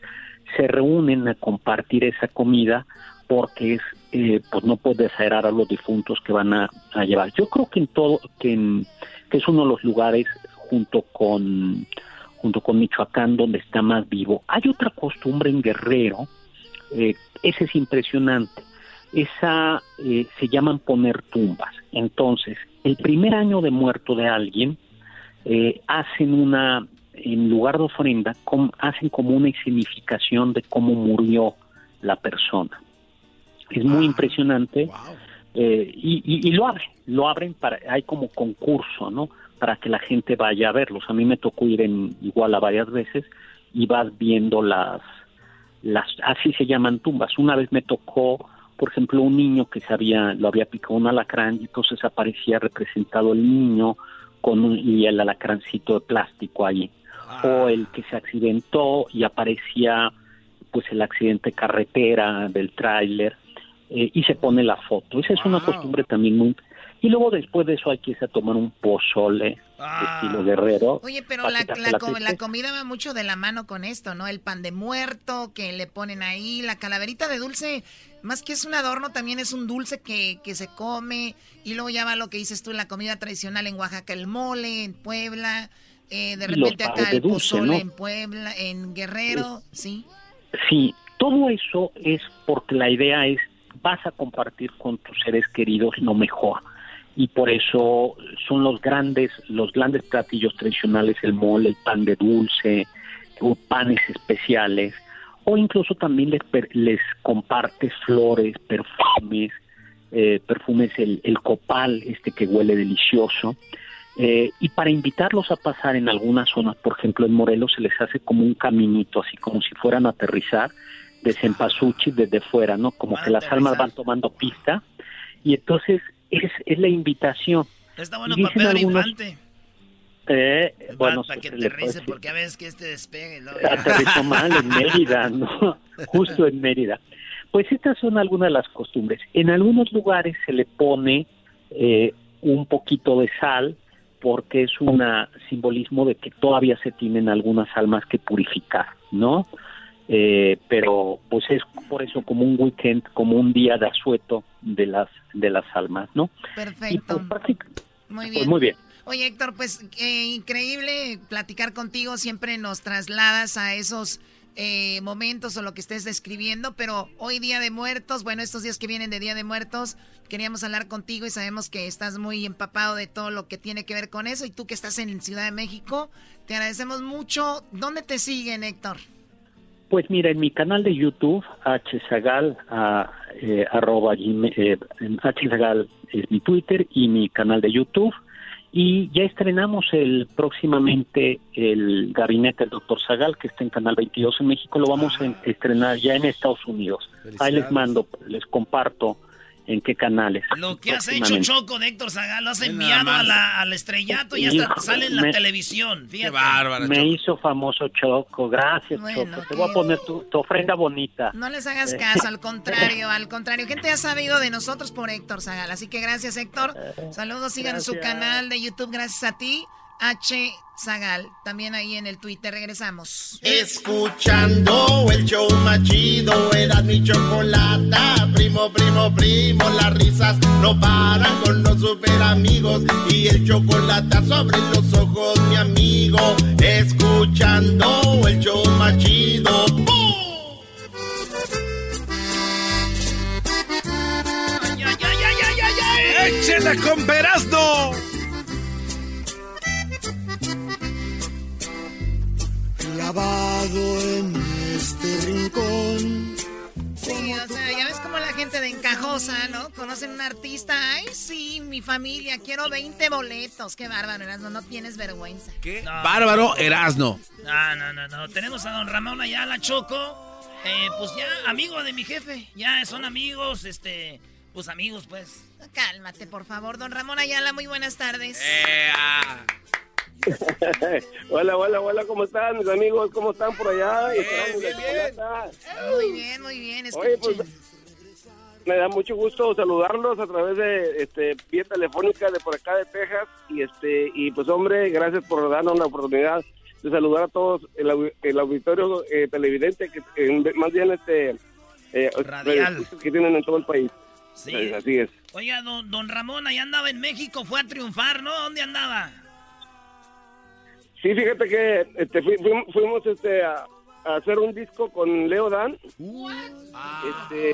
se reúnen a compartir esa comida porque es, eh, pues no puedes aerar a los difuntos que van a, llevar. Yo creo que en todo, que, en- que es uno de los lugares junto con junto con Michoacán donde está más vivo. Hay otra costumbre en Guerrero, eh, ese es impresionante. Esa eh, se llaman poner tumbas. Entonces, el primer año de muerto de alguien eh, hacen una, en lugar de ofrenda, hacen como una escenificación de cómo murió la persona. Es muy impresionante. eh, y, y- y lo abren, lo abren para, hay como concurso, ¿no? Para que la gente vaya a verlos. A mí me tocó ir en Iguala varias veces y vas viendo las, las, así se llaman tumbas. Una vez me tocó, por ejemplo, un niño que se había, lo había picado un alacrán y entonces aparecía representado el niño con un, y el alacrancito de plástico ahí. O el que se accidentó y aparecía pues el accidente carretera del tráiler eh, y se pone la foto. Esa es una costumbre también muy... Y luego después de eso hay que irse a tomar un pozole estilo guerrero. Oye, pero la, comida va mucho de la mano con esto, ¿no? El pan de muerto que le ponen ahí, la calaverita de dulce, más que es un adorno, también es un dulce que, que se come. Y luego ya va lo que dices tú, la comida tradicional en Oaxaca, el mole, en Puebla, eh, de repente acá el dulce, pozole ¿no? en Puebla, en Guerrero, ¿sí? Sí, todo eso es porque la idea es vas a compartir con tus seres queridos lo mejor. Y por eso son los grandes los grandes platillos tradicionales el mole, el pan de dulce, o panes especiales o incluso también les les compartes flores, perfumes, eh, perfumes el, el copal este que huele delicioso. Eh, y para invitarlos a pasar en algunas zonas, por ejemplo en Morelos se les hace como un caminito, así como si fueran a aterrizar de Cempasúchil desde fuera, ¿no? Como que las almas van tomando pista y entonces es, es la invitación. Está bueno para Pedro algunos- Infante. Eh, bueno, para que se le te puede rice, porque a veces que este despegue. aterrizó mal en Mérida, ¿no? Justo en Mérida. Pues estas son algunas de las costumbres. En algunos lugares se le pone eh, un poquito de sal porque es un simbolismo de que todavía se tienen algunas almas que purificar, ¿no? Eh, pero pues es por eso como un weekend, como un día de asueto de las de las almas, ¿no? Perfecto. Muy Pues bien. muy bien. Oye, Héctor, pues eh, increíble platicar contigo. Siempre nos trasladas a esos eh, momentos o lo que estés describiendo, pero hoy Día de Muertos, bueno, estos días que vienen de Día de Muertos, queríamos hablar contigo y sabemos que estás muy empapado de todo lo que tiene que ver con eso y tú que estás en Ciudad de México, te agradecemos mucho. ¿Dónde te siguen, Héctor? Pues mira, en mi canal de YouTube, hzagal, a, eh, arroba eh, hzagal es mi Twitter y mi canal de YouTube. Y ya estrenamos el próximamente el gabinete del doctor Zagal, que está en Canal 22 en México. Lo vamos a estrenar ya en Estados Unidos. Ahí les mando, les comparto en qué canales. Lo que has hecho. Choco, de Héctor Zagal, lo has enviado a la- al estrellato y hasta Hijo, sale en la me- televisión. Fíjate. Me hizo famoso Choco, gracias Bueno, Choco. Te voy a poner tu, tu ofrenda bonita. No les hagas Eh. caso, al contrario, al contrario. Gente ha sabido de nosotros por Héctor Zagal. Así que gracias, Héctor. Saludos, sigan su canal de YouTube, gracias a ti. H Zagal, también ahí en el Twitter. Regresamos. Escuchando el show más chido, era mi chocolata. Primo, primo, primo, las risas no paran con los super amigos. Y el chocolate sobre los ojos, mi amigo. Escuchando el show más chido. ¡Bum! ¡Échela con Perazno! O sea, ya ves como la gente de Encajosa, ¿no? Conocen un artista. Ay, sí, mi familia, quiero 20 boletos. Qué bárbaro, Erasmo, no tienes vergüenza. ¿Qué? Bárbaro Erasno. No, no, no, no. Tenemos a don Ramón Ayala Choco. Eh, pues ya, amigo de mi jefe. Ya son amigos, este. Pues amigos, pues. Cálmate, por favor, don Ramón Ayala, muy buenas tardes. Eh, hola, hola, hola, ¿cómo están mis amigos? ¿Cómo están por allá? Esperamos la chocolata. Muy bien, muy bien, Oye, pues, me da mucho gusto saludarlos a través de este vía telefónica de por acá de Texas y este y pues hombre, gracias por darnos la oportunidad de saludar a todos el, el auditorio eh, televidente que eh, más bien este eh, Radial. que tienen en todo el país. Sí. Pues, así es. Oiga, don, don Ramón, allá andaba en México, fue a triunfar, ¿no? ¿Dónde andaba? Sí, fíjate que este, fui- fuimos, fuimos, este, a, a hacer un disco con Leo Dan. Este,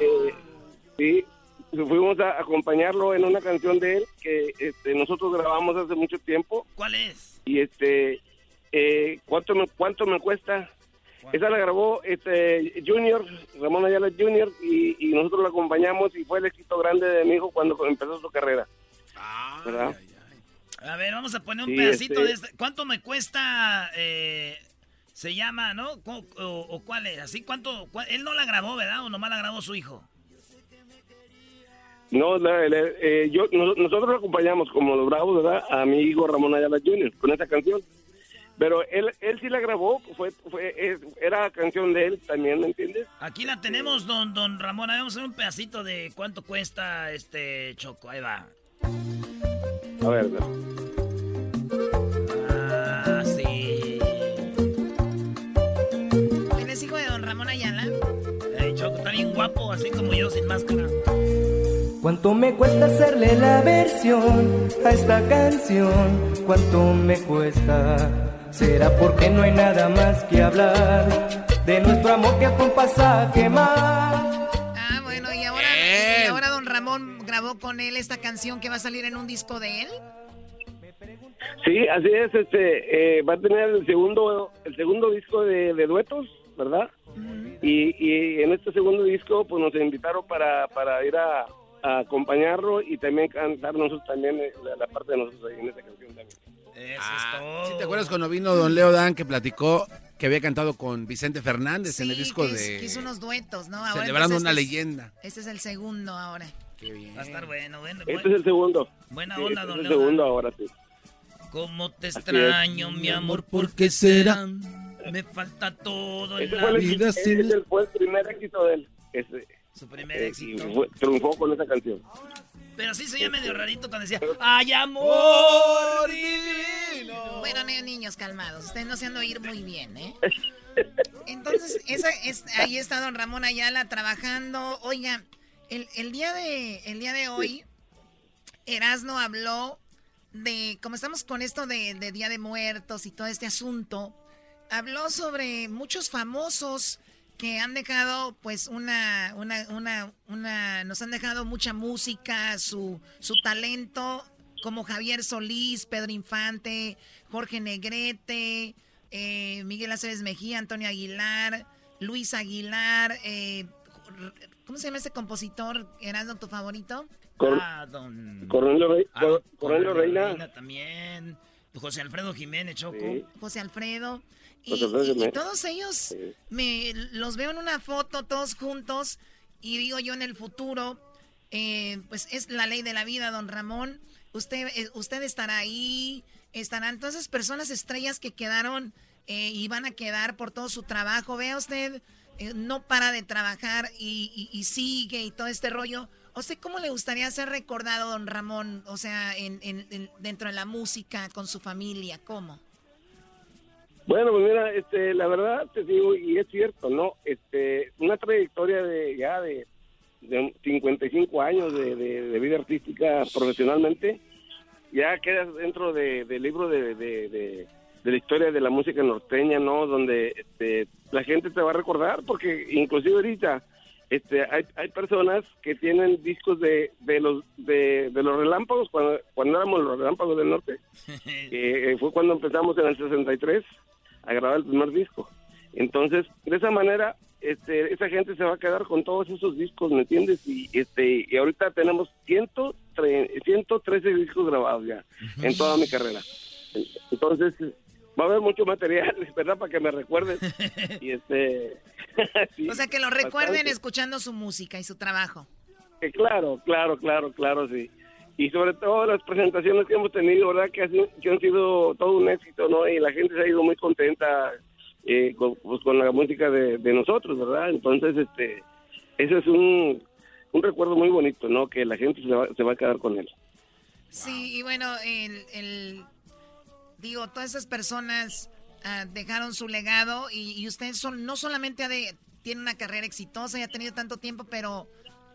sí, fuimos a acompañarlo en una canción de él que este, nosotros grabamos hace mucho tiempo. ¿Cuál es? Y este, eh, ¿cuánto, me, ¿cuánto me cuesta? Esa la grabó este Junior, Ramón Ayala Junior, y, y nosotros la acompañamos y fue el éxito grande de mi hijo cuando empezó su carrera. ¿Verdad? A ver, vamos a poner un Sí, pedacito este- de este. ¿Cuánto me cuesta? eh, se llama, ¿no? ¿Cu- O, o cuál es? ¿Así cuánto? él no la grabó, ¿verdad? ¿O nomás la grabó su hijo? No, la- la- eh, yo, nos- nosotros lo acompañamos como los bravos, ¿verdad? A mi hijo Ramón Ayala Jr. con esa canción. Pero él, él sí la grabó, fue, fue, es- era canción de él también, ¿me entiendes? Aquí la tenemos, don, don Ramón. Vamos a hacer un pedacito de cuánto cuesta este Choco. Ahí va. A ver, Ah, sí. ¿Él es hijo de don Ramón Ayala? Eh, Choco está bien guapo, así como yo, sin máscara. ¿Cuánto me cuesta hacerle la versión a esta canción? ¿Cuánto me cuesta? ¿Será porque no hay nada más que hablar de nuestro amor que fue un pasaje más? Ah, bueno, y ahora, y ahora don Ramón grabó con él esta canción que va a salir en un disco de él. Sí, así es, este, eh, va a tener el segundo, el segundo disco de, de duetos, ¿verdad? Y, y en este segundo disco, pues nos invitaron para, para ir a, a acompañarlo y también cantar nosotros también eh, la, la parte de nosotros ahí en esa canción también. ¿Sí te acuerdas cuando vino don Leo Dan que platicó que había cantado con Vicente Fernández en el disco que, de... que hizo unos duetos, ¿no? Ahora Celebrando entonces una este es- leyenda. Este es el segundo ahora. Va a estar bueno, bueno. Este es el segundo. Buena Sí, onda, este don es el segundo ahora sí. ¿Cómo te extraño, mi amor? ¿Por qué será? Me falta todo en Ese la fue el, vida. ese fue el primer éxito de él. Ese, Su primer eh, éxito. Y fue- triunfó con esa canción. Pero sí se oía medio rarito cuando decía, ¡ay, amor divino! Bueno, ni- niños, calmados. Ustedes no se han de oír muy bien, ¿eh? Entonces, esa es, ahí está don Ramón Ayala trabajando. Oiga, el, el día de, el día de hoy, Erasno habló de, como estamos con esto de, de Día de Muertos y todo este asunto, habló sobre muchos famosos que han dejado, pues, una, una, una, una, nos han dejado mucha música, su, su talento, como Javier Solís, Pedro Infante, Jorge Negrete, eh, Miguel Aceves Mejía, Antonio Aguilar, Luis Aguilar, eh, ¿cómo se llama este compositor? ¿Erasmo tu favorito? Cor- Ah, don... Cornelio, Rey- Ah, Cor- Cornelio Cornelio Reina. también. José Alfredo Jiménez, Choco. Sí. José Alfredo. Y, José Alfredo y- y todos ellos me los veo en una foto todos juntos y digo yo en el futuro eh, pues es la ley de la vida, don Ramón. Usted, eh, usted estará ahí, estarán todas esas personas estrellas que quedaron eh, y van a quedar por todo su trabajo. Vea usted, no para de trabajar y, sigue y todo este rollo. ¿O sea, cómo le gustaría ser recordado, don Ramón? O sea, en, dentro de la música, con su familia, ¿cómo? Bueno, pues mira, este, la verdad te digo, y es cierto, ¿no? Este, una trayectoria de ya de de 55 años de, de, vida artística profesionalmente, ya quedas dentro de, del libro de, de, la historia de la música norteña, ¿no? Donde este, la gente te va a recordar, porque inclusive ahorita este, hay, hay personas que tienen discos de, de los de, los relámpagos, cuando, cuando éramos los relámpagos del norte, que fue cuando empezamos en el 63 a grabar el primer disco. Entonces, de esa manera, este, esa gente se va a quedar con todos esos discos, ¿me entiendes? Y este y ahorita tenemos 113 discos grabados ya en toda mi carrera. Entonces, va a haber mucho material, ¿verdad? Para que me recuerden. y este O sea, que lo recuerden escuchando su música y su trabajo. Eh, claro, claro, claro, claro, sí. Y sobre todo las presentaciones que hemos tenido, ¿verdad? Que, que han sido todo un éxito, ¿no? Y la gente se ha ido muy contenta eh, con, pues, con la música de, nosotros, ¿verdad? Entonces, este, ese es un, un recuerdo muy bonito, ¿no? Que la gente se va, se va a quedar con él. Sí, y bueno, el, el digo, todas esas personas ah, dejaron su legado y, ustedes son, no solamente de, tiene una carrera exitosa y ha tenido tanto tiempo, pero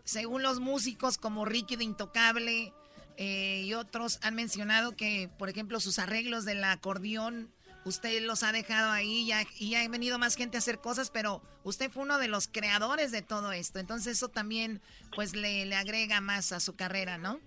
según los músicos como Ricky de Intocable eh, y otros han mencionado que, por ejemplo, sus arreglos del acordeón usted los ha dejado ahí ya, y ha venido más gente a hacer cosas, pero usted fue uno de los creadores de todo esto. Entonces eso también pues le, le agrega más a su carrera, ¿no?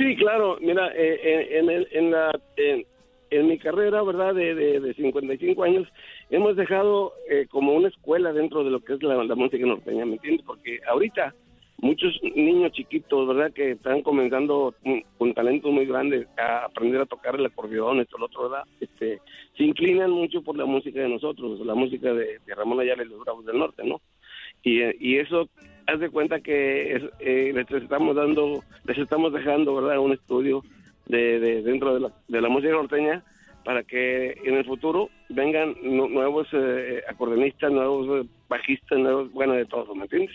Sí, claro. Mira, eh, eh, en, en, la, en, mi carrera, ¿verdad? De, de, 55 años, hemos dejado eh, como una escuela dentro de lo que es la, la música norteña, ¿me entiendes? Porque ahorita muchos niños chiquitos, ¿verdad? Que están comenzando con talentos muy grandes a aprender a tocar el acordeón, esto, lo otro. Este, se inclinan mucho por la música de nosotros, la música de, Ramón Ayala y los Bravos del Norte, ¿no? Y, y eso, haz de cuenta que eh, les estamos dando, les estamos dejando, ¿verdad? Un estudio de, de dentro de la, de la música norteña para que en el futuro vengan nuevos eh, acordeonistas, nuevos bajistas, nuevos, bueno, de todo, ¿me entiendes?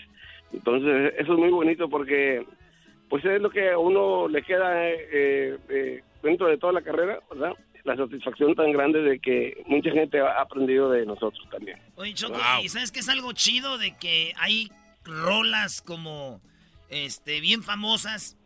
Entonces, eso es muy bonito porque pues es lo que a uno le queda eh, eh, dentro de toda la carrera, ¿verdad? La satisfacción tan grande de que mucha gente ha aprendido de nosotros también. Oye, Choco, ¿y sabes que es algo chido de que hay rolas como este bien famosas,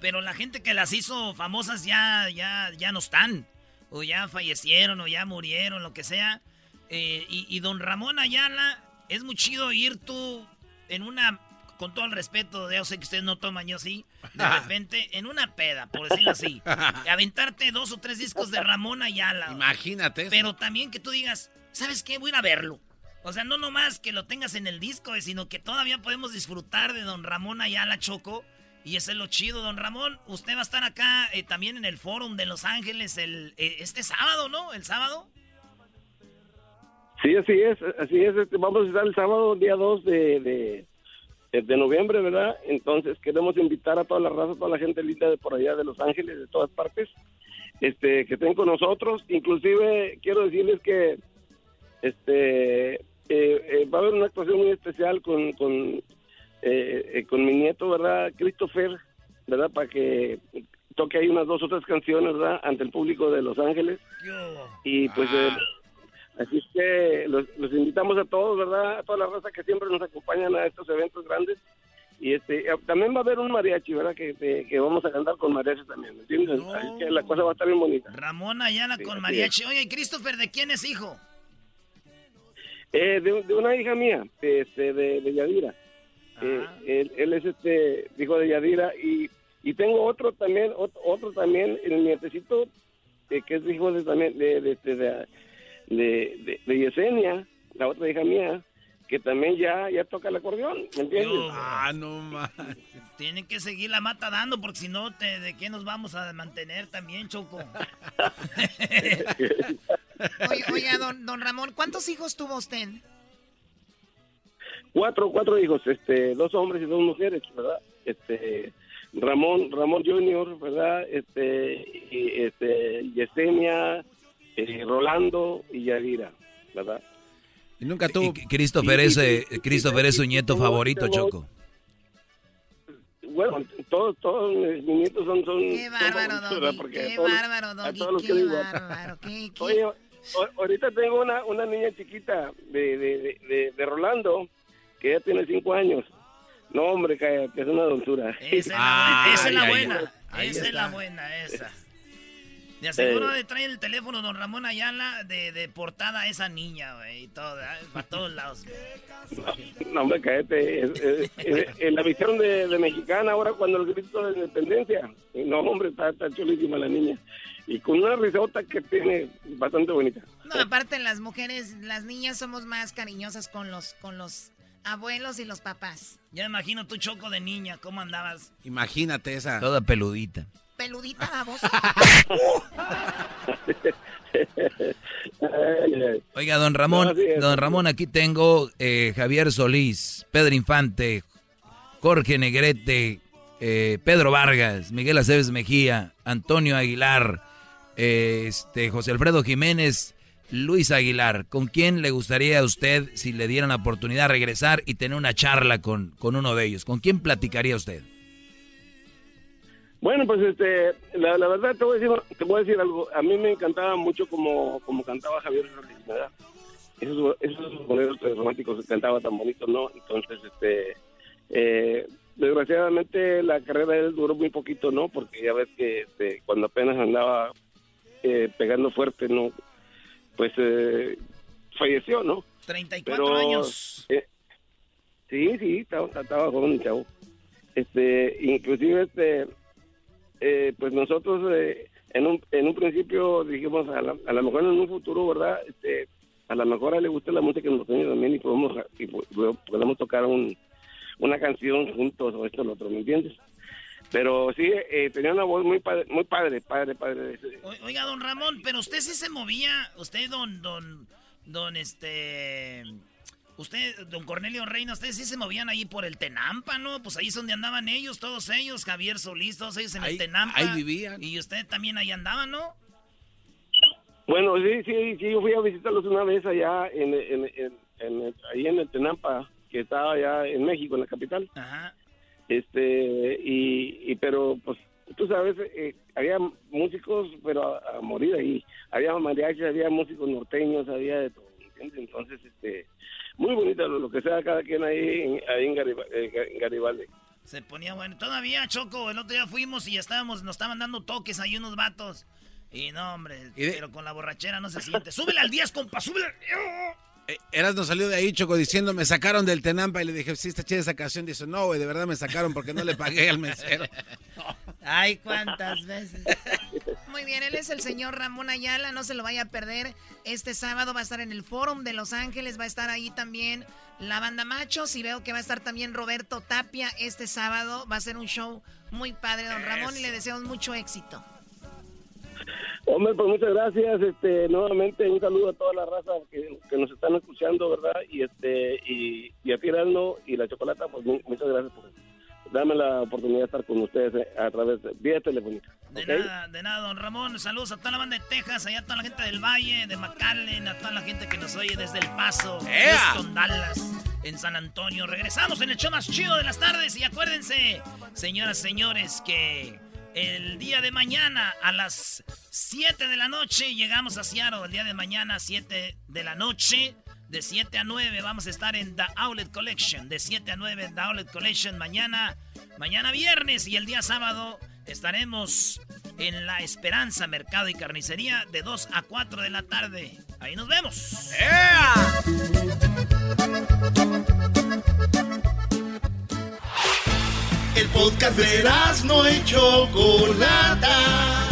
pero la gente que las hizo famosas ya ya ya no están o ya fallecieron o ya murieron, lo que sea. Eh, y, y don Ramón Ayala, es muy chido ir tú en una, con todo el respeto, yo sé que ustedes no toman, yo sí, de repente, en una peda, por decirlo así, aventarte dos o tres discos de Ramón Ayala. Imagínate. Pero también que tú digas, ¿sabes qué? Voy a ir a verlo. O sea, no nomás que lo tengas en el disco, eh, sino que todavía podemos disfrutar de don Ramón Ayala Choco. Y ese es lo chido, don Ramón. Usted va a estar acá eh, también en el Fórum de Los Ángeles el, eh, este sábado, ¿no? ¿El sábado? Sí, así es, así es. Este, vamos a estar el sábado, día 2 de, de, noviembre, ¿verdad? Entonces queremos invitar a toda la raza, a toda la gente linda de por allá de Los Ángeles, de todas partes, este, que estén con nosotros. Inclusive quiero decirles que este eh, eh, va a haber una actuación muy especial con, con, eh, con mi nieto, ¿verdad? Christopher, ¿verdad? Para que toque ahí unas dos o tres canciones, ¿verdad? Ante el público de Los Ángeles. Y pues... Ah. Así es que los, invitamos a todos, ¿verdad? A toda la raza que siempre nos acompañan a estos eventos grandes. Y este eh, también va a haber un mariachi, ¿verdad? Que, que vamos a cantar con mariachi también, ¿me entiendes? Así que la cosa va a estar bien bonita. Ramón Ayala con mariachi. Oye, Christopher, ¿de quién es hijo? Eh, de, una hija mía, este, de, de Yadira. Eh, ah. él, es este hijo de Yadira y, y tengo otro también, otro, también, el nietecito, que es hijo de también de, de, de de, de, Yesenia, la otra hija mía, que también ya, ya toca el acordeón, ¿me entiendes? ah, no más. Tienen que seguir la mata dando, porque si no, te, ¿de qué nos vamos a mantener también, Choco? oye, oiga, don, don Ramón, ¿cuántos hijos tuvo usted? cuatro, cuatro hijos, este, dos hombres y dos mujeres, ¿verdad? Este, Ramón, Ramón Junior, ¿verdad? Este, y, este, Yesenia, eh, Rolando y Yadira, ¿verdad? Y nunca tuvo... Christopher es, eh, Christopher es su nieto favorito, Choco. Bueno, todos, todos mis nietos son... son Qué bárbaro, son Doggy. Porque qué todos- bárbaro, a Doggy, todos qué igual. bárbaro, qué- qué- Oye, ahorita tengo una, una niña chiquita de, de, de, de- Rolando, que ya tiene cinco años. No, hombre, que, que es una dulzura. Esa es la buena, esa es la buena. Esa es la buena, esa. De aseguro Eh. de traer el teléfono don Ramón Ayala de, de portada a esa niña, güey, y todo, para todos lados. No, hombre, cállate. Es, es- es- es la visión de, de mexicana ahora cuando el grito de independencia. No, hombre, está, está chulísima la niña. Y con una risota que tiene bastante bonita. No, aparte las mujeres, las niñas somos más cariñosas con los, con los abuelos y los papás. Ya me imagino tu choco de niña, ¿cómo andabas? Imagínate esa. Toda peludita. Peludita voz. Oiga, don Ramón, don Ramón, aquí tengo eh, Javier Solís, Pedro Infante, Jorge Negrete, eh, Pedro Vargas, Miguel Aceves Mejía, Antonio Aguilar, eh, este, José Alfredo Jiménez, Luis Aguilar. ¿Con quién le gustaría a usted, si le dieran la oportunidad, regresar y tener una charla con, con uno de ellos? ¿Con quién platicaría usted? Bueno, pues este, la, la verdad te voy, a decir, te voy a decir algo. A mí me encantaba mucho como, como cantaba Javier Solís, ¿verdad? Esos, esos boleros románticos que cantaba tan bonito, ¿no? Entonces, este, eh, desgraciadamente la carrera de él duró muy poquito, ¿no? Porque ya ves que este, cuando apenas andaba eh, pegando fuerte, ¿no? Pues eh, falleció, ¿no? 34 Pero, años. eh, sí, sí, estaba, estaba joven chavo. Este, inclusive, este, eh, pues nosotros eh, en, un, en un principio dijimos, a, la- a lo mejor en un futuro, ¿verdad? Este, a lo mejor le gusta la música norteña también y podemos, y po- podemos tocar un, una canción juntos o esto o lo otro, ¿me entiendes? Pero sí, eh, tenía una voz muy padre, muy padre, padre, padre. Oiga, don Ramón, pero usted sí se movía, usted, don, don, don, este, usted, don Cornelio Reina, ustedes sí se movían ahí por el Tenampa, ¿no? Pues ahí es donde andaban ellos, todos ellos, Javier Solís, todos ellos en Ahí- el Tenampa. ahí vivían. Y usted también ahí andaba, ¿no? Bueno, sí, sí, sí, yo fui a visitarlos una vez allá en, en, en, en- ahí en el Tenampa, que estaba allá en México, en la capital. Ajá. Este, y, y pero pues tú sabes, eh, había músicos, pero a, a morir ahí. Había mariachis, había músicos norteños, había de todo, ¿entiendes? Entonces, este, muy bonito lo, lo que sea cada quien ahí en, ahí en, eh, en Garibaldi. Se ponía bueno. Todavía, Choco, el otro día fuimos y estábamos, nos estaban dando toques ahí unos vatos. Y no, hombre, pero con la borrachera no se siente. Súbele al 10, compa, súbele. Eh, Eras no salió de ahí, Choco, diciendo, me sacaron del Tenampa y le dije, sí, está chida esa canción. Dice, no, güey, de verdad me sacaron porque no le pagué al mesero. Ay, cuántas veces. Muy bien, él es el señor Ramón Ayala, no se lo vaya a perder. Este sábado va a estar en el Fórum de Los Ángeles, va a estar ahí también la banda Machos y veo que va a estar también Roberto Tapia este sábado. Va a ser un show muy padre, don Ramón, y le deseamos mucho éxito. Hombre, pues muchas gracias. Este, nuevamente un saludo a toda la raza que, que nos están escuchando, ¿verdad? Y este y, y a y la chocolata, pues mu- muchas gracias por darme la oportunidad de estar con ustedes eh, a través de vía telefónica. De nada, de nada, don Ramón. Saludos a toda la banda de Texas, allá a toda la gente del Valle, de McAllen, a toda la gente que nos oye desde El Paso, ¡Ea! Houston, Dallas, en San Antonio. Regresamos en el show más chido de las tardes y acuérdense, señoras, señores, que el día de mañana a las 7 de la noche llegamos a Seattle. El día de mañana a 7 de la noche. De 7 a 9 vamos a estar en The Outlet Collection. De 7 a 9 en The Outlet Collection. Mañana, mañana viernes y el día sábado estaremos en La Esperanza Mercado y Carnicería de 2 a 4 de la tarde. Ahí nos vemos. El podcast de no y Chocolata.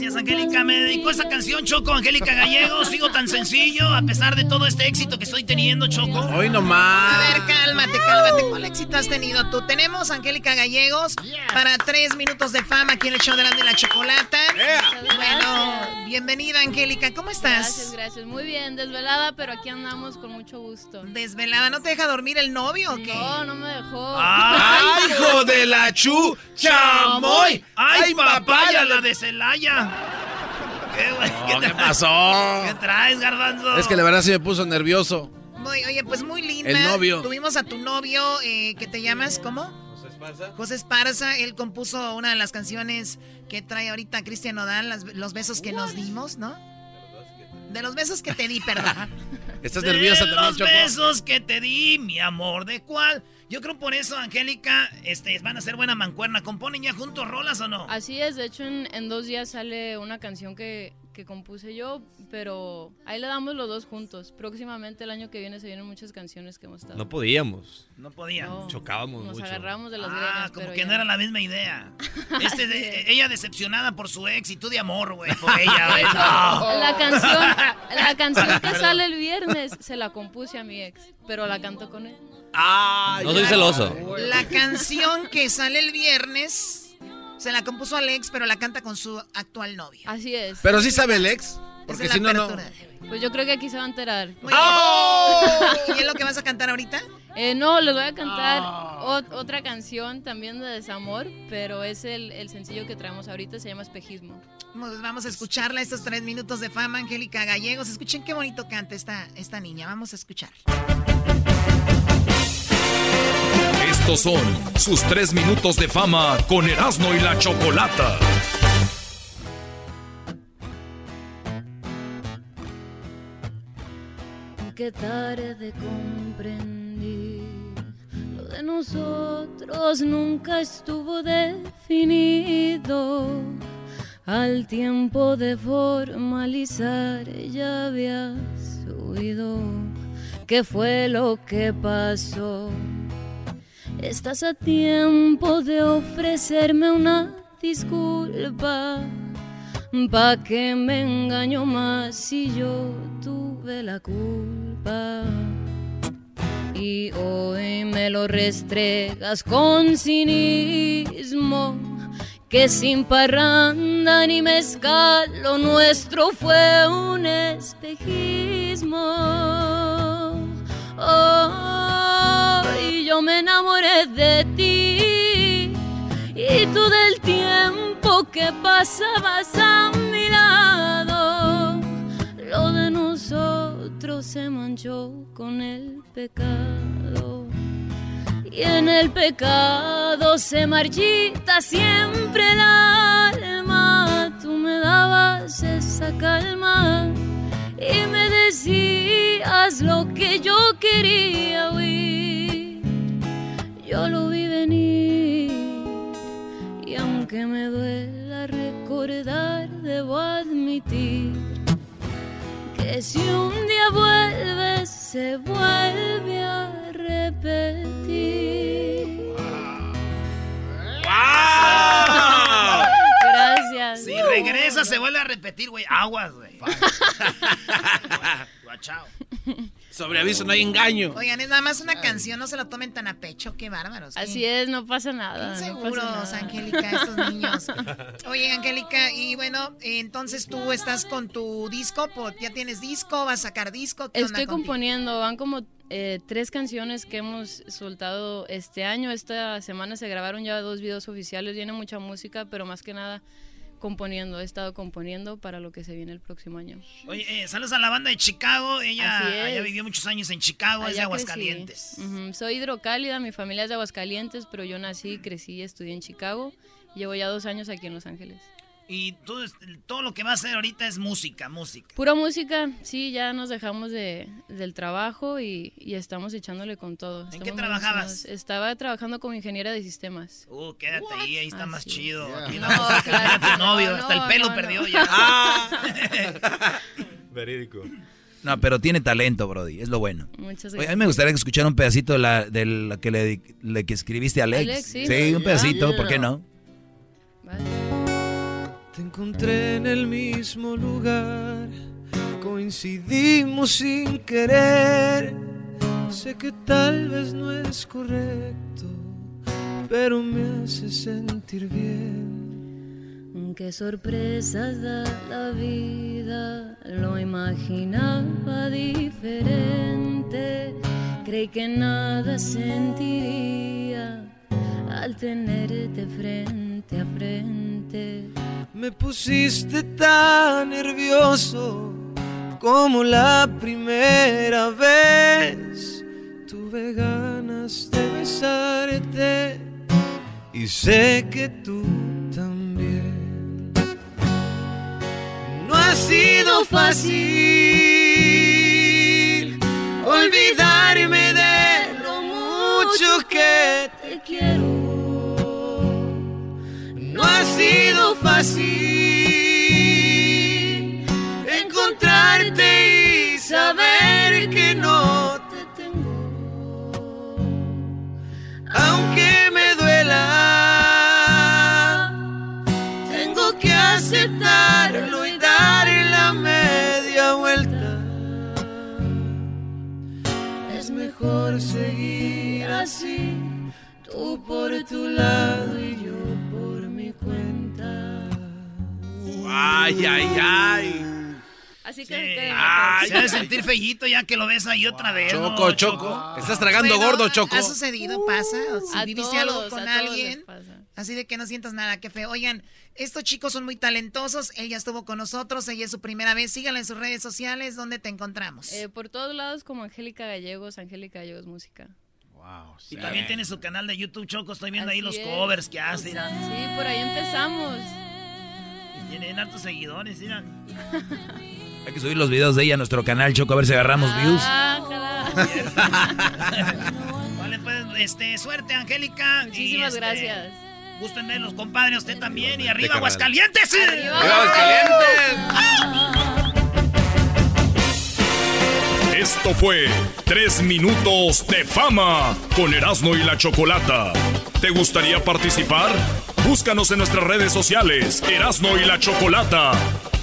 Gracias, Angélica. Me dedicó esa canción, Choco, Angélica Gallego. Sigo tan sencillo, a pesar de todo este éxito que estoy teniendo, Choco. Hoy nomás. A ver, cálmate, cálmate. ¿Cuál éxito has tenido tú? Tenemos a Angélica Gallegos para tres minutos de fama aquí en el show de la, de la chocolata. Bueno, bienvenida, Angélica. ¿Cómo estás? Gracias, gracias. Muy bien, desvelada, pero aquí andamos con mucho gusto. ¿Desvelada? ¿No te deja dormir el novio o qué? No, no me dejó. ¡Ay, hijo de la chu! ¡Chamoy! ¡Ay, papaya, la de Celaya! ¿Qué, güey? No, ¿Qué tra- pasó? ¿Qué traes, garbanzo? Es que la verdad sí me puso nervioso. Muy- oye, pues muy linda. El novio. Tuvimos a tu novio, eh, que te llamas, ¿cómo? José Esparza. Él compuso una de las canciones que trae ahorita Cristian Nodal, las- los besos que nos dimos, ¿no? De los besos que te di, perdón. ¿Estás De nerviosa también, los Choco? besos que te di, mi amor, ¿de cuál? Yo creo por eso, Angélica, este, van a ser buena mancuerna. ¿Componen ya juntos rolas o no? Así es, de hecho en, en dos días sale una canción que, que compuse yo, pero ahí le damos los dos juntos. Próximamente el año que viene se vienen muchas canciones que hemos estado. No podíamos. No podían. No. Chocábamos Nos mucho. agarramos de las Ah, greñas, como pero que ya. no era la misma idea. Este de- ella decepcionada por su ex y tú de amor, güey, por ella, güey. No. La canción, la canción que sale el viernes se la compuse a mi ex, pero la canto con él. No soy celoso. La canción que sale el viernes se la compuso Alex, pero la canta con su actual novio. Así es. Pero sí sabe el ex. Porque si no, no. Pues yo creo que aquí se va a enterar. Bien. ¿Y es lo que vas a cantar ahorita? Eh, no, les voy a cantar ot- otra canción también de desamor, pero es el, el sencillo que traemos ahorita, se llama Espejismo. Pues vamos a escucharla estos tres minutos de fama, Angélica Gallegos. Escuchen qué bonito canta esta, esta niña. Vamos a escuchar. Estos son sus tres minutos de fama con Erasmo y la Chocolata. Qué tarde comprendí. Lo de nosotros nunca estuvo definido. Al tiempo de formalizar ya habías huido. ¿Qué fue lo que pasó? Estás a tiempo de ofrecerme una disculpa. ¿Pa' que me engaño más si yo tuve la culpa? Y hoy me lo restregas con cinismo. Que sin parranda ni mezcal lo nuestro fue un espejismo. Oh, me enamoré de ti y tú del tiempo que pasabas a mi lado. Lo de nosotros se manchó con el pecado. Y en el pecado se marchita siempre el alma. Tú me dabas esa calma y me decías lo que yo quería oír. Yo lo vi venir y aunque me duela recordar, debo admitir que si un día vuelves, se vuelve a repetir. Gracias. Si regresa, se vuelve a repetir, güey. Aguas, güey. Guachao. Sobre aviso no hay engaño. Oigan, es nada más una canción, no se lo tomen tan a pecho, qué bárbaros. qué- Así es, no pasa nada. No Seguros, pasa nada. Angélica, estos niños. Oye, Angélica, y bueno, entonces tú estás con tu disco, ya tienes disco, vas a sacar disco. ¿qué Estoy componiendo, van como eh, tres canciones que hemos soltado este año. Esta semana se grabaron ya dos videos oficiales, viene mucha música, pero más que nada componiendo. He estado componiendo para lo que se viene el próximo año. Oye, eh, saludos a la banda de Chicago. Ella allá vivió muchos años en Chicago, es de Aguascalientes. Soy hidrocálida, mi familia es de Aguascalientes, pero yo nací, crecí, estudié en Chicago. Llevo ya dos años aquí en Los Ángeles. Y tú, todo lo que va a hacer ahorita es música, música. Pura música, sí, ya nos dejamos de, del trabajo y, y estamos echándole con todo. ¿En Estamos qué trabajabas? Estaba trabajando como ingeniera de sistemas. Uh, quédate ahí, ahí está más chido. Aquí No, claro tu novio, no, hasta el pelo no, perdió no. ya. Verídico. No, pero tiene talento, Brody, es lo bueno. Muchas Oye, a gracias. mí me gustaría escuchar un pedacito de la, de la que le, le que escribiste a Alex. Alex, sí. un pedacito, ¿por qué no? Te encontré en el mismo lugar, coincidimos sin querer. Sé que tal vez no es correcto, pero me hace sentir bien. Qué sorpresas da la vida, lo imaginaba diferente. Creí que nada sentiría al tenerte frente a frente. Me pusiste tan nervioso como la primera vez. Tuve ganas de besarte y sé que tú también. No ha sido fácil olvidarme de lo mucho que te quiero. No ha sido fácil encontrarte y saber que no te tengo. Aunque me duela, tengo que aceptarlo y darle la media vuelta. Es mejor seguir así, tú por tu lado y yo Ay, ay, ay. Así que. Ay, se debe sentir fellito ya que lo ves ahí otra vez. ¿no, Choco, Choco. Estás tragando gordo, Choco. ¿Ha sucedido? ¿Pasa? O si A viviste algo con alguien, pasa. así de que no sientas nada, qué feo. Oigan, estos chicos son muy talentosos. Él ya estuvo con nosotros, ella es su primera vez. Síganla en sus redes sociales. ¿Dónde te encontramos? Eh, por todos lados como Angélica Gallegos, Angélica Gallegos Música. Y también tiene su canal de YouTube, Choco. Estoy viendo ahí los es. covers que hace. Sí, por ahí empezamos. Tienen hartos seguidores, mira. Hay que subir los videos de ella a nuestro canal, Choco, a ver si agarramos views. Ah, Vale, pues, este, suerte, Angélica. Muchísimas Y, este, gracias. Gusten verlos, compadre, usted también. Y arriba, carnal. Aguascalientes. Esto fue Tres Minutos de Fama con Erasmo y la Chocolata. ¿Te gustaría participar? Búscanos en nuestras redes sociales, Erasmo y la Chocolata.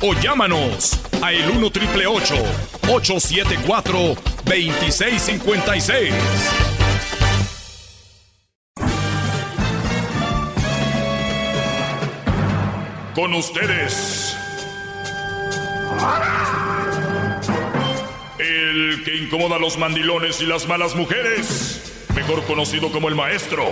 O llámanos a el 1 triple 874 2656. Con ustedes. El que incomoda a los mandilones y las malas mujeres, mejor conocido como el maestro.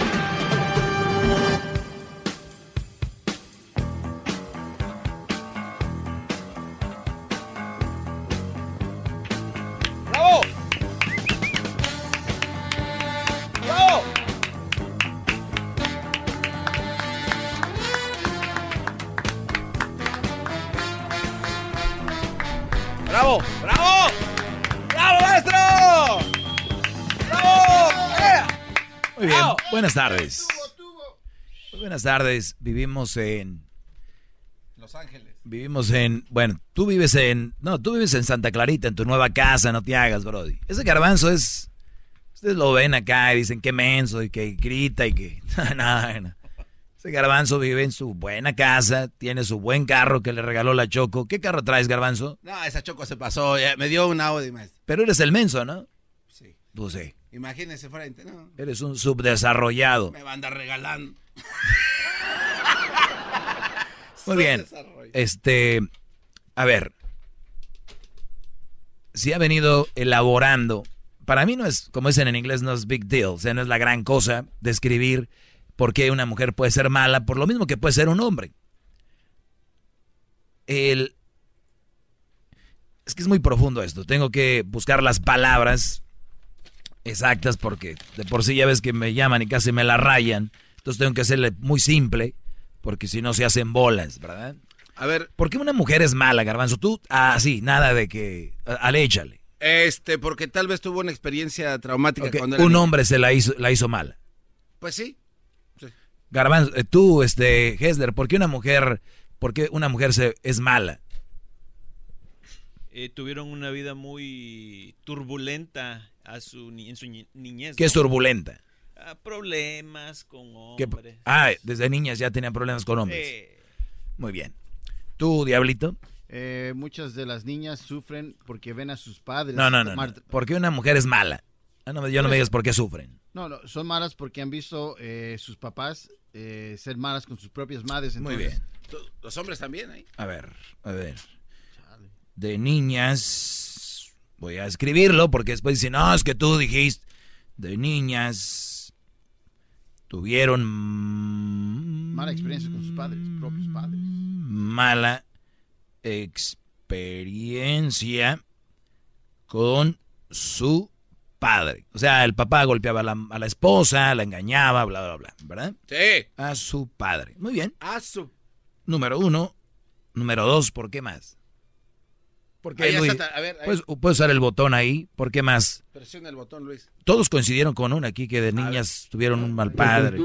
buenas tardes. Muy buenas tardes. Vivimos en. Los Ángeles. Vivimos en. Bueno, tú vives en. No, tú vives en Santa Clarita, en tu nueva casa, no te hagas, Brody. Ese garbanzo es. Ustedes lo ven acá y dicen que menso y que grita y que. Nada, no. Ese garbanzo vive en su buena casa, tiene su buen carro que le regaló la Choco. ¿Qué carro traes, garbanzo? No, esa choco se pasó. me dio un Audi, maestro. Pero eres el menso, ¿no? Sí. Pues sí. Imagínese de- No, Eres un subdesarrollado. me va a andar regalando. Muy bien. Este, a ver, si ha venido elaborando, para mí no es, como dicen en inglés, no es big deal, o sea, no es la gran cosa describir por qué una mujer puede ser mala, por lo mismo que puede ser un hombre. El, es que es muy profundo esto, tengo que buscar las palabras exactas porque de por sí ya ves que me llaman y casi me la rayan, entonces tengo que hacerle muy simple porque si no se hacen bolas, ¿verdad? A ver. ¿Por qué una mujer es mala, Garbanzo? Tú, ah, sí, nada de que, ale, échale. Este, porque tal vez tuvo una experiencia traumática cuando era Un niño. hombre se la hizo, la hizo mala. Pues sí. Sí. Garbanzo, eh, tú, este, Hesler, ¿por qué una mujer, por qué una mujer se, es mala? Eh, tuvieron una vida muy turbulenta a su, ni- en su ni- niñez. ¿Qué es turbulenta? Ah, problemas con ¿Qué- hombres. ah, desde niñas ya tenían problemas con hombres. Eh, Muy bien. ¿Tú, Diablito? Eh, muchas de las niñas sufren porque ven a sus padres. No, no, no. no. tomar- ¿Por qué una mujer es mala? Ah, no, yo no me digas por qué sufren. No, no, son malas porque han visto eh, sus papás eh, ser malas con sus propias madres. Muy entonces- Los hombres también ahí. A ver, a ver. De niñas. Voy a escribirlo porque después dicen, no, es que tú dijiste. De niñas. Tuvieron Mala experiencia con sus padres, propios padres. mala experiencia con su padre. O sea, el papá golpeaba a la, a la esposa, la engañaba, bla, bla, bla, ¿verdad? Sí. A su padre. Muy bien. A su. Número uno. Número dos, ¿por qué más? ¿Por qué, Ahí Luis? está, a ver, ahí. Puedes, puedes usar el botón ahí. ¿Por qué más? Presiona el botón, Luis. Todos coincidieron con una aquí que de niñas tuvieron un mal padre.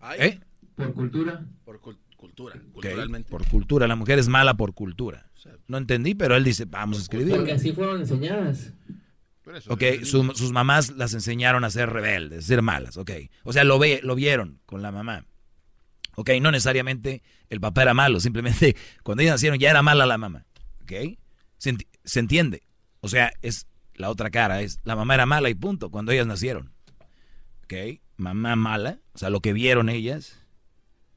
Ay. ¿Eh? Por cultura. Por cul- cultura, Ok, culturalmente. Por cultura. La mujer es mala por cultura. No entendí, pero él dice, vamos a escribir. Porque así fueron enseñadas. Ok, su- sus mamás las enseñaron a ser rebeldes, a ser malas, ok. O sea, lo, ve, lo vieron con la mamá. Ok, no necesariamente el papá era malo, simplemente cuando ellos nacieron ya era mala la mamá. Ok, se, enti- se entiende. O sea, es la otra cara, es la mamá era mala y punto, cuando ellas nacieron. Ok, mamá mala, o sea, lo que vieron ellas,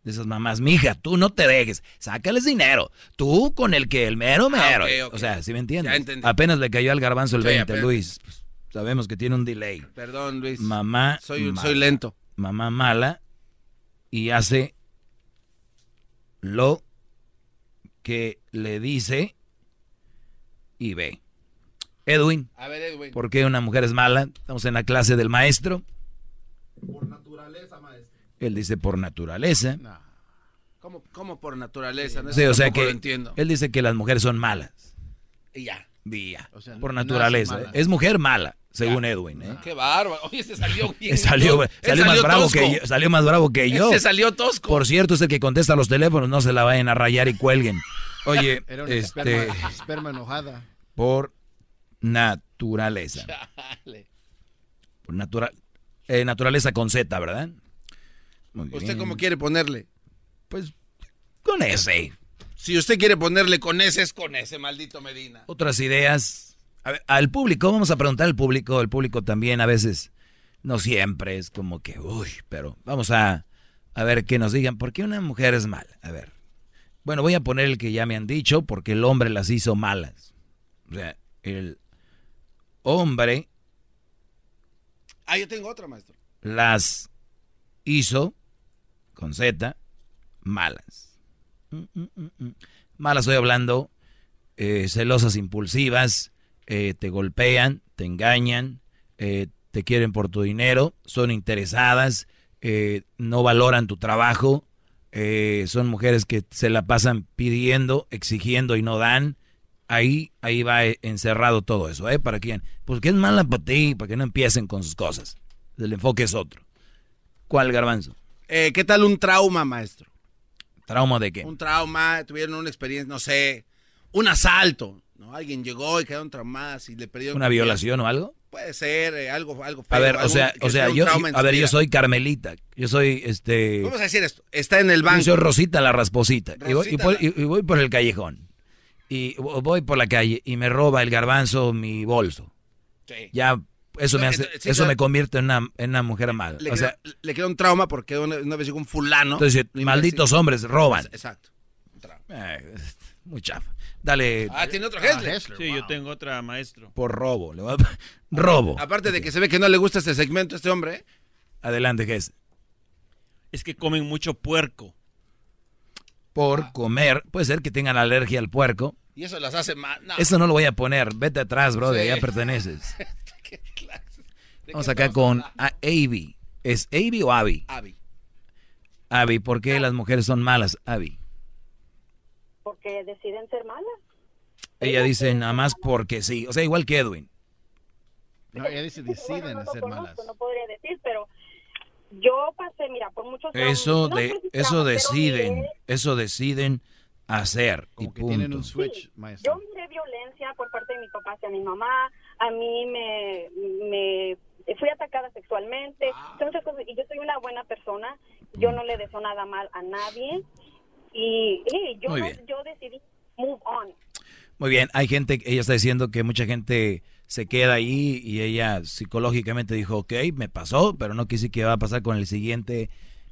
de esas mamás, mija, tú no te dejes, sácales dinero, tú con el que el mero mero. ok, ok. O sea, ¿sí me entiendes? Ya entendí. Apenas le cayó al garbanzo el Sí, 20, apenas. Luis. Pues, sabemos que tiene un delay. Perdón, Luis. Mamá. Soy, mala. soy lento. Mamá mala y hace lo que le dice y ve. Edwin, A ver, Edwin. ¿por qué una mujer es mala? Estamos en la clase del maestro. Por naturaleza, maestro. Él dice por naturaleza. ¿Cómo, cómo por naturaleza? No, Sí, o sea que lo entiendo. él dice que las mujeres son malas. Y ya. Día. O sea, por naturaleza. mala. Es mujer mala, según Edwin. ¿eh? Qué bárbaro. Oye, se salió bien. Salió, más bravo tosco. que yo, salió más bravo que yo. Se salió tosco. Por cierto, es el que contesta los teléfonos, no se la vayan a rayar y cuelguen. Oye, Era una este, esperma, esperma enojada. por naturaleza. Chale. Por natura- eh, naturaleza con Z, ¿verdad? Muy ¿Usted bien. cómo quiere ponerle? Pues con ese. Si usted quiere ponerle con ese, es con ese, maldito Medina. Otras ideas. A ver, al público, vamos a preguntar al público. El público también a veces, no siempre, es como que, uy, pero vamos a, a ver que nos digan, ¿por qué una mujer es mala? A ver. Bueno, voy a poner el que ya me han dicho, porque el hombre las hizo malas. O sea, el hombre Ah, yo tengo otra, maestro. las hizo, con Z, malas. Mm, mm, mm. Malas estoy hablando, eh, celosas impulsivas, eh, te golpean, te engañan, eh, te quieren por tu dinero, son interesadas, no valoran tu trabajo, eh, son mujeres que se la pasan pidiendo, exigiendo y no dan. Ahí, ahí va eh, encerrado todo eso, ¿eh? ¿Para quién? Pues que es mala para ti, para que no empiecen con sus cosas. El enfoque es otro. ¿Cuál garbanzo? Eh, ¿Qué tal un trauma, maestro? ¿Trauma de qué? Un trauma, tuvieron una experiencia, no sé, un asalto, ¿no? Alguien llegó y quedaron traumadas y le perdieron... ¿Una violación o algo? Puede ser eh, algo, algo A feo, ver, o sea, o sea, yo, a ver, yo soy Carmelita, yo soy, este, Vamos a decir esto, está en el banco. yo soy Rosita la rasposita, y voy, y voy- y- por el callejón, y voy por la calle, y me roba el garbanzo mi bolso. Sí. Ya, eso me hace, sí, eso claro. me convierte en una, en una mujer mala. Le, o sea, quedó, le quedó un trauma porque una, una vez llegó un fulano. entonces, a malditos hombres roban. Exacto. Eh, muy chafa. Dale. Ah, tiene otro Ah, Hessler. Sí, yo tengo otra, maestro. Por robo. le voy a- Robo. Aparte de que se ve que no le gusta este segmento a este hombre. ¿eh? Adelante, Gess. Es que comen mucho puerco. Por comer. Puede ser que tengan alergia al puerco. Y eso las hace más. No. Eso no lo voy a poner. Vete atrás, bro. De Sí. allá perteneces. ¿Qué clase? ¿De Vamos qué acá con a- Avi. ¿Es Avi o Avi? Abby. Avi, ¿por qué las mujeres son malas, Avi? Porque deciden ser malas. Ella dice nada más porque sí. O sea, igual que Edwin. No, ella dice deciden Bueno, no ser lo malas. conozco, no podría decir, pero yo pasé, mira, por muchos. Eso No de eso deciden, miré- eso deciden hacer y que tienen punto. un switch, Sí. Yo miré violencia por parte de mi papá hacia mi mamá, a mí me, me fui atacada sexualmente, muchas cosas, y yo soy una buena persona, yo no le deseo nada mal a nadie, y, y yo, no- decidí move on. Muy bien, hay gente, ella está diciendo que mucha gente se queda ahí y ella psicológicamente dijo, ok, me pasó, pero no quise que va a pasar con el siguiente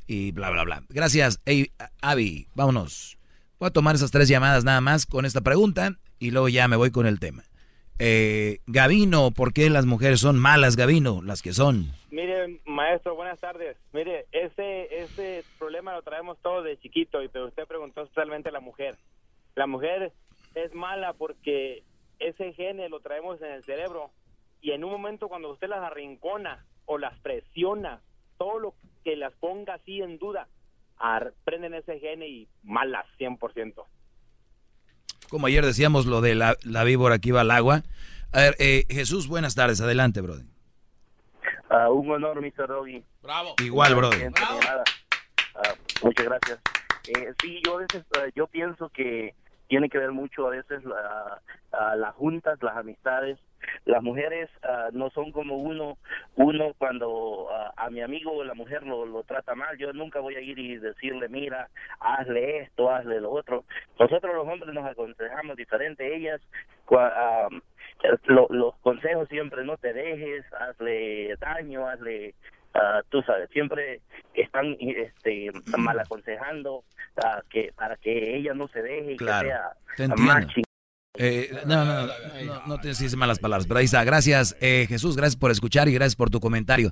y bla, bla, bla. Gracias, Ey, Avi, vámonos. Voy a tomar esas tres llamadas nada más con esta pregunta y luego ya me voy con el tema. Eh, Gavino, ¿por qué las mujeres son malas, Gavino? Las que son. Mire, maestro, buenas tardes. Mire, ese, ese problema lo traemos todos de chiquito, y pero usted preguntó especialmente a la mujer. La mujer es mala porque ese gene lo traemos en el cerebro y en un momento cuando usted las arrincona o las presiona, todo lo que las ponga así en duda, prenden ese gene y malas 100%. Como ayer decíamos lo de la, la víbora que iba al agua. A ver, eh, Jesús, buenas tardes, adelante, brother. Ah, un honor, Mr. Doggy. Bravo. Igual, brother. Ah, muchas gracias. Eh, sí, yo a veces, eh, yo pienso que tiene que ver mucho a veces la, a las juntas, las amistades. Las mujeres ah, no son como uno, uno cuando ah, a mi amigo la mujer lo, lo trata mal, yo nunca voy a ir y decirle, mira, hazle esto, hazle lo otro. Nosotros los hombres nos aconsejamos diferente, ellas, cua- ah, lo- los consejos siempre no te dejes, hazle daño, hazle, ah, tú sabes, siempre están este, mal aconsejando ah, que para que ella no se deje y Claro, que sea más. Eh, no, no, no, no te dices malas palabras, pero ahí está. Gracias, eh, Jesús, gracias por escuchar y gracias por tu comentario.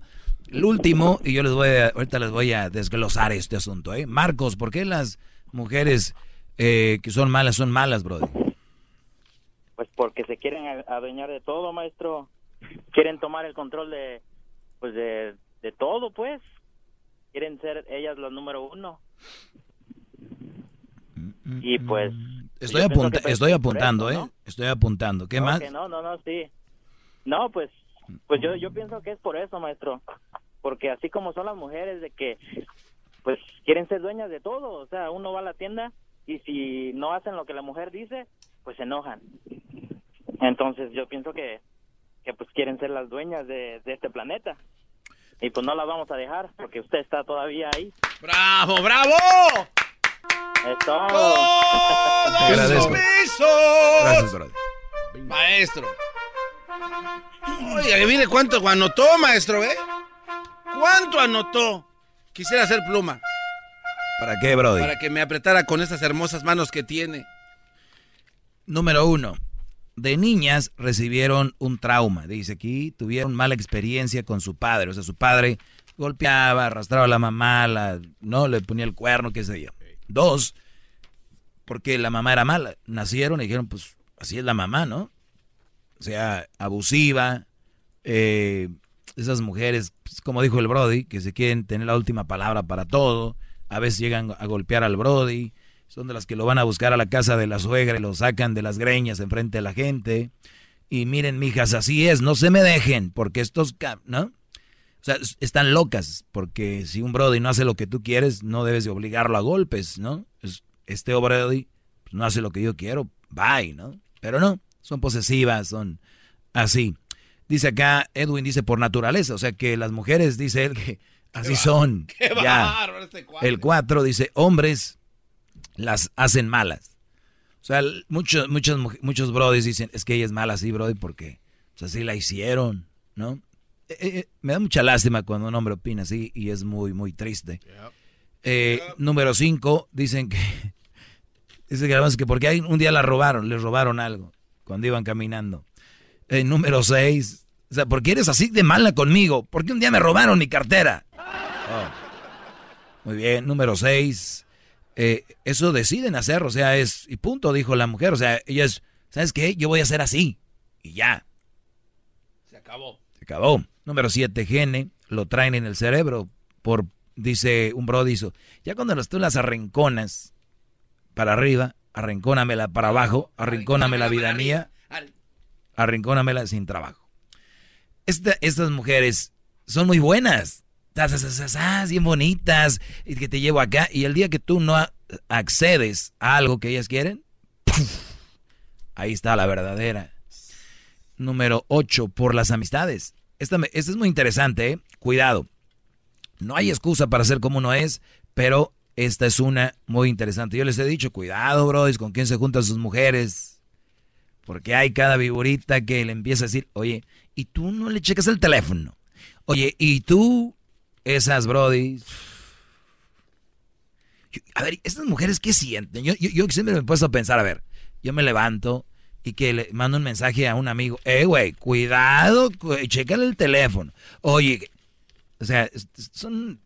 El último, y yo les voy a, ahorita les voy a desglosar este asunto, ¿eh? Marcos, ¿por qué las mujeres eh, que son malas son malas, brother? Pues porque se quieren adueñar de todo, maestro. Quieren tomar el control de, pues de, de todo, pues. Quieren ser ellas las número uno. Y pues... Estoy, yo pienso apunta- pues, estoy apuntando, eso, ¿eh? ¿no? Estoy apuntando. ¿Qué No, más? que no, no, no, sí. No, pues, pues yo, yo pienso que es por eso, maestro. Porque así como son las mujeres de que, pues, quieren ser dueñas de todo. O sea, uno va a la tienda y si no hacen lo que la mujer dice, pues se enojan. Entonces yo pienso que, que pues quieren ser las dueñas de, de este planeta. Y pues no las vamos a dejar porque usted está todavía ahí. ¡Bravo, bravo! Es todo. Te agradezco. Gracias, brother. Maestro. Oiga, que mire cuánto anotó, maestro, ¿eh? ¿Cuánto anotó? Quisiera hacer pluma. ¿Para qué, brother? Para que me apretara con esas hermosas manos que tiene. Número uno, de niñas recibieron un trauma. Dice aquí, tuvieron mala experiencia con su padre. O sea, su padre golpeaba, arrastraba a la mamá, la, no le ponía el cuerno, qué sé yo. Dos, porque la mamá era mala. Nacieron y dijeron, pues así es la mamá, ¿no? O sea, abusiva. eh, esas mujeres, pues, como dijo el Brody, que se quieren tener la última palabra para todo. A veces llegan a golpear al Brody. Son de las que lo van a buscar a la casa de la suegra y lo sacan de las greñas enfrente de la gente. Y miren, mijas, así es, no se me dejen, porque estos, ¿no? O sea, es- están locas, porque si un Brody no hace lo que tú quieres, no debes de obligarlo a golpes, ¿no? Es- este Brody pues, no hace lo que yo quiero, bye, ¿no? Pero no, son posesivas, son así. Dice acá, Edwin dice por naturaleza, o sea que las mujeres, dice él, que así son. qué ya. bárbaro este. El 4 dice, hombres las hacen malas. O sea, muchos, muchos, muchos brodis dicen, es que ella es mala así, brody, porque pues, así la hicieron, ¿no? Eh, eh, me da mucha lástima cuando un hombre opina así y es muy, muy triste. Eh, Número 5, dicen que, dice que además que porque hay- un día la robaron, les robaron algo cuando iban caminando. Eh, número 6, o sea, ¿por qué eres así de mala conmigo? Porque un día me robaron mi cartera. Oh. Muy bien, número 6. Eso deciden hacer, o sea, es, y punto, dijo la mujer, o sea, ella es, ¿sabes qué? Yo voy a hacer así, y ya, Se acabó. se acabó. Número 7, gene, lo traen en el cerebro, por, dice un bro, dice, ya cuando las- tú las arrinconas para arriba, arrincónamela para abajo, arrincóname la vida mía, arrincónamela sin trabajo. Esta- estas mujeres son muy buenas, bien bonitas, y que te llevo acá, y el día que tú no accedes a algo que ellas quieren, ahí está la verdadera. Número 8, por las amistades. Esta, esta es muy interesante, ¿eh? cuidado. No hay excusa para ser como uno es, pero esta es una muy interesante. Yo les he dicho, cuidado, bro, con quién se juntan sus mujeres. Porque hay cada viborita que le empieza a decir, oye, ¿y tú no le checas el teléfono? Oye, ¿y tú esas Brody. A ver, estas mujeres, ¿qué sienten? Yo, yo, siempre me he puesto a pensar, a ver, yo me levanto y que le mando un mensaje a un amigo, eh, güey, cuidado, chécale el teléfono. Oye, o sea, son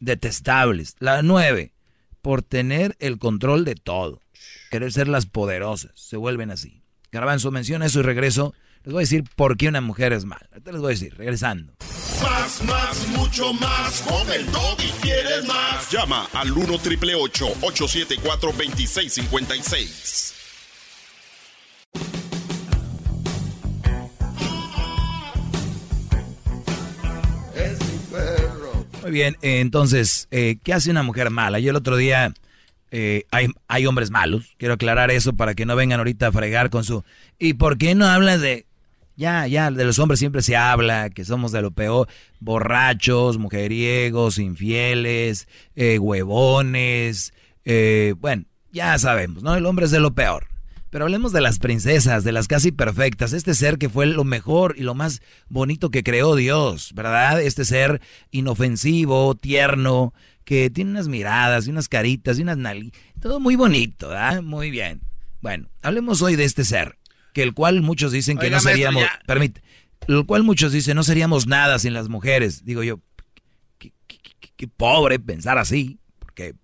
detestables. La nueve, por tener el control de todo. Querer ser las poderosas, se vuelven así. su mención eso y regreso. Les voy a decir por qué una mujer es mala. Ahorita les voy a decir, regresando. Más, más, mucho más. Con el y quieres más. Llama al 1 triple 874 2656. Muy bien, entonces, eh, ¿qué hace una mujer mala? Yo el otro día, eh, hay, hay hombres malos, quiero aclarar eso para que no vengan ahorita a fregar con su... ¿Y por qué no hablas de...? Ya, ya, de los hombres siempre se habla, que somos de lo peor, borrachos, mujeriegos, infieles, eh, huevones, eh, bueno, ya sabemos, ¿no? El hombre es de lo peor. Pero hablemos de las princesas, de las casi perfectas, este ser que fue lo mejor y lo más bonito que creó Dios, ¿verdad? Este ser inofensivo, tierno, que tiene unas miradas y unas caritas y unas narices, todo muy bonito, ¿verdad? Muy bien. Bueno, hablemos hoy de este ser que el cual muchos dicen que no seríamos, permite, el cual muchos dicen no seríamos nada sin las mujeres. Digo yo, qué, pobre pensar así, porque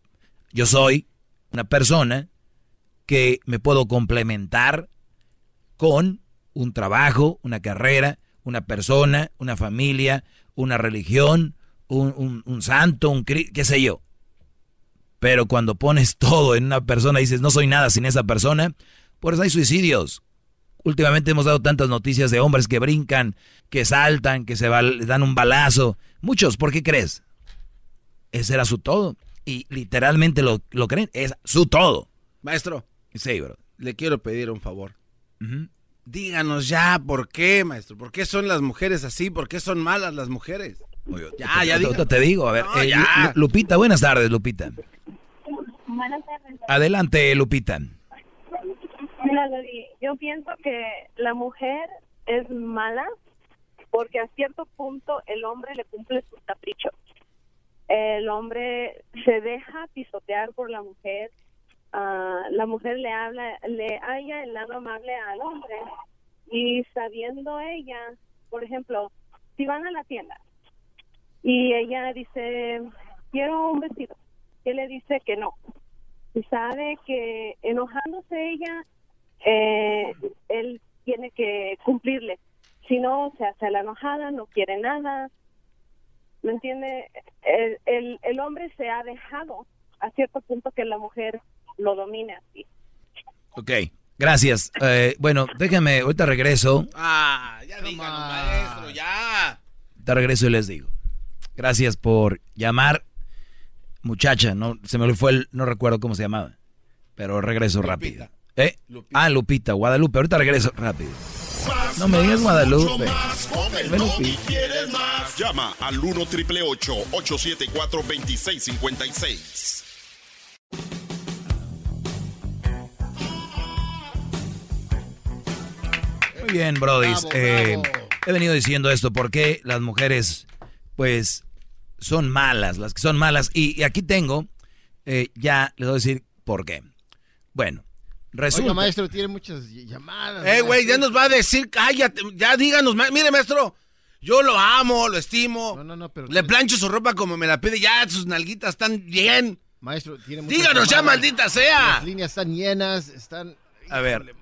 yo soy una persona que me puedo complementar con un trabajo, una carrera, una persona, una familia, una religión, un, un santo, un qué sé yo. Pero cuando pones todo en una persona y dices no soy nada sin esa persona, por eso hay suicidios. Últimamente hemos dado tantas noticias de hombres que brincan, que saltan, que se dan un balazo. Muchos, ¿por qué crees? Ese era su todo. Y literalmente lo, lo creen, es su todo. Maestro. Sí, bro. Le quiero pedir un favor. Díganos ya por qué, maestro. ¿Por qué son las mujeres así? ¿Por qué son malas las mujeres? ya, ya digo. Te digo, a ver. Eh, Lupita, buenas tardes, Lupita. Buenas tardes. Adelante, Lupita. Yo pienso que la mujer es mala porque a cierto punto el hombre le cumple sus caprichos. El hombre se deja pisotear por la mujer. Uh, la mujer le habla, le haya el lado amable al hombre. Y sabiendo ella, por ejemplo, si van a la tienda y ella dice, quiero un vestido, él le dice que no. Y sabe que enojándose ella, eh, él tiene que cumplirle. Si no, se hace la enojada, no quiere nada. ¿Me entiende? El, el, el hombre se ha dejado a cierto punto que la mujer lo domine así. Ok, gracias. Eh, bueno, déjame, ahorita regreso. Ah, ya díganos, maestro, ya. Te regreso y les digo. Gracias por llamar. Muchacha, no se me fue el, no recuerdo cómo se llamaba, pero regreso rápido. ¿Eh? Ah, Lupita, Guadalupe. Ahorita regreso rápido. no me digas Guadalupe. Llama al 1 triple 874 2656. Muy bien, Brody. Eh, he venido diciendo esto porque las mujeres, pues, son malas, las que son malas. Y, aquí tengo, eh, ya les voy a decir por qué. Bueno, Resulta. maestro, tiene muchas llamadas. Eh, güey, ya nos va a decir, cállate, ya díganos, mire, maestro, yo lo amo, lo estimo. No, no, no, pero... Le plancho su ropa como me la pide, ya sus nalguitas están bien. Maestro, tiene muchas Díganos ya, maldita sea. Las líneas están llenas, están... A ver.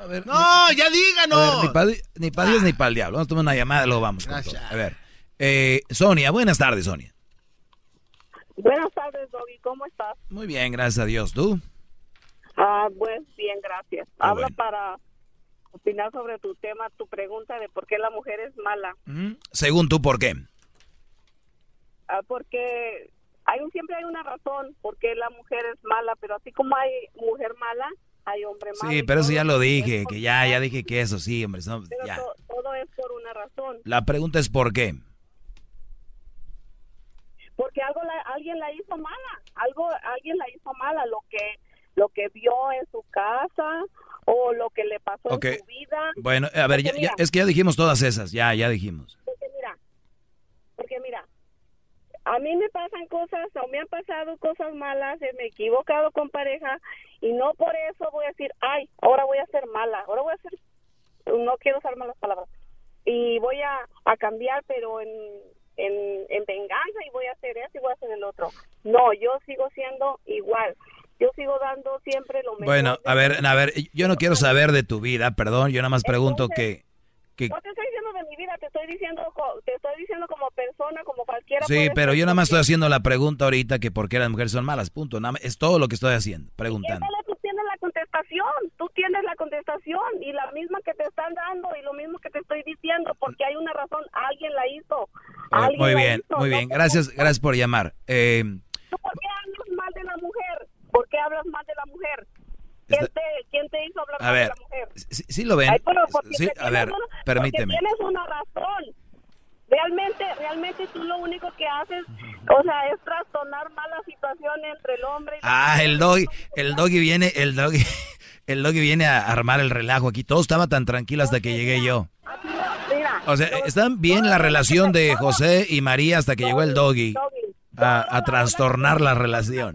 A ver no, ya díganos. ni para ni pa Dios ni para el diablo. Vamos a tomar una llamada, luego vamos. Con todo. A ver. Eh, Sonia, buenas tardes, Sonia. Buenas tardes, Doggy. ¿Cómo estás? Muy bien, gracias a Dios. ¿Tú? Ah, pues bien, gracias. Habla para opinar sobre tu tema, tu pregunta de por qué la mujer es mala. Según tú, ¿por qué? ah, porque hay un, siempre hay una razón porque la mujer es mala, pero así como hay mujer mala, hay hombre malo. Sí, pero eso ya lo dije, que ya, ya dije que eso sí, hombre. no, Pero ya. to- todo es por una razón. La pregunta es por qué. Porque algo la- alguien la hizo mala, algo alguien la hizo mala, lo que lo que vio en su casa o lo que le pasó en su vida. Bueno, a ver, ya- es que ya dijimos todas esas, ya, ya dijimos. Porque mira, porque mira, a mí me pasan cosas o me han pasado cosas malas, eh, me he equivocado con pareja y no por eso voy a decir, ay, ahora voy a ser mala, ahora voy a ser, no quiero usar malas palabras, y voy a, a cambiar, pero en, en, en venganza y voy a hacer eso y voy a hacer el otro. No, yo sigo siendo igual. Yo sigo dando siempre lo mejor. Bueno, a ver, a ver, yo no quiero saber de tu vida, perdón, yo nada más pregunto que, que No te estoy diciendo de mi vida, te estoy diciendo, te estoy diciendo como persona, como cualquiera. sí, pero yo nada más estoy haciendo la pregunta ahorita que por qué las mujeres son malas, punto. Nada más- es todo lo que estoy haciendo, preguntando. Tú tienes la contestación, tú tienes la contestación y la misma que te están dando y lo mismo que te estoy diciendo, porque hay una razón, alguien la hizo. Eh, alguien muy bien, hizo, muy bien, gracias, gracias por llamar. Eh, ¿Tú ¿Por qué hablas mal de la mujer? ¿Por qué hablas mal de la mujer? ¿Quién te, quién te hizo hablar a mal ver, de la mujer? sí, sí lo ven. Ay, pero porque Sí, a ver, una- permíteme. Tienes una razón. Realmente, realmente tú lo único que haces, o sea, es trastornar más la situación entre el hombre y la Ah, el doggy, el doggy viene, el doggy, el doggy viene a armar el relajo aquí. Todo estaba tan tranquilo hasta que llegué yo. O sea, está bien la relación de José y María hasta que llegó el doggy a, a trastornar la relación.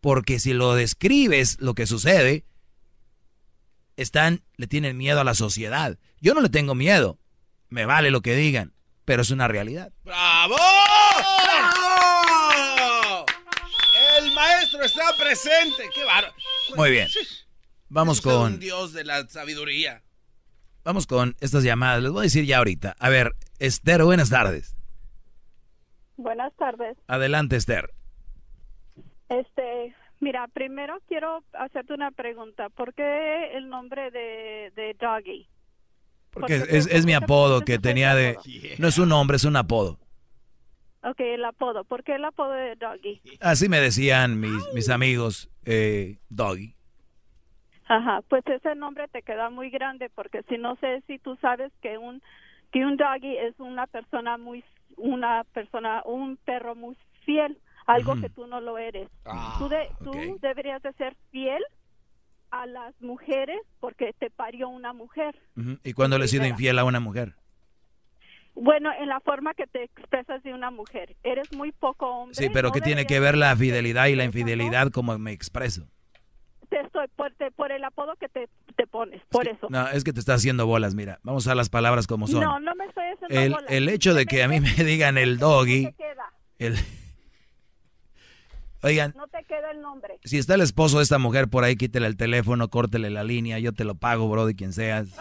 porque si lo describes lo que sucede, están, le tienen miedo a la sociedad. Yo no le tengo miedo, me vale lo que digan, pero es una realidad. ¡Bravo! ¡Bravo! El maestro está presente. ¡Qué bárbaro! Muy bien. Vamos con... un dios de la sabiduría. Vamos con estas llamadas. Les voy a decir ya ahorita. A ver, Esther, buenas tardes. Buenas tardes. Adelante, Esther. Este, mira, primero quiero hacerte una pregunta. ¿Por qué el nombre de, de Doggy? Porque es, es- es mi apodo que tenía de... No es un nombre, es un apodo. Ok, el apodo. ¿Por qué el apodo de Doggy? Así me decían mis, mis amigos, eh, Doggy. Ajá, pues ese nombre te queda muy grande porque si no sé si tú sabes que un que un doggy es una persona muy una persona un perro muy fiel, algo Ujú. que tú no lo eres. Ah, tú de- tú ok. deberías de ser fiel a las mujeres porque te parió una mujer. Ujú. ¿Y cuándo le he sido infiel a una mujer? Bueno, en la forma que te expresas de una mujer, eres muy poco hombre. Sí, pero no ¿qué tiene que ver la fidelidad y la infidelidad como me expreso? Te estoy por, te- por el apodo que te, te pones, por eso. No, es que te está haciendo bolas, mira. Vamos a las palabras como son. No, no me estoy haciendo el, bolas. el hecho de que a mí me digan el doggy, queda? el... Oigan, No te queda el nombre. si está el esposo de esta mujer por ahí, quítele el teléfono, córtele la línea, yo te lo pago, bro, de quien seas.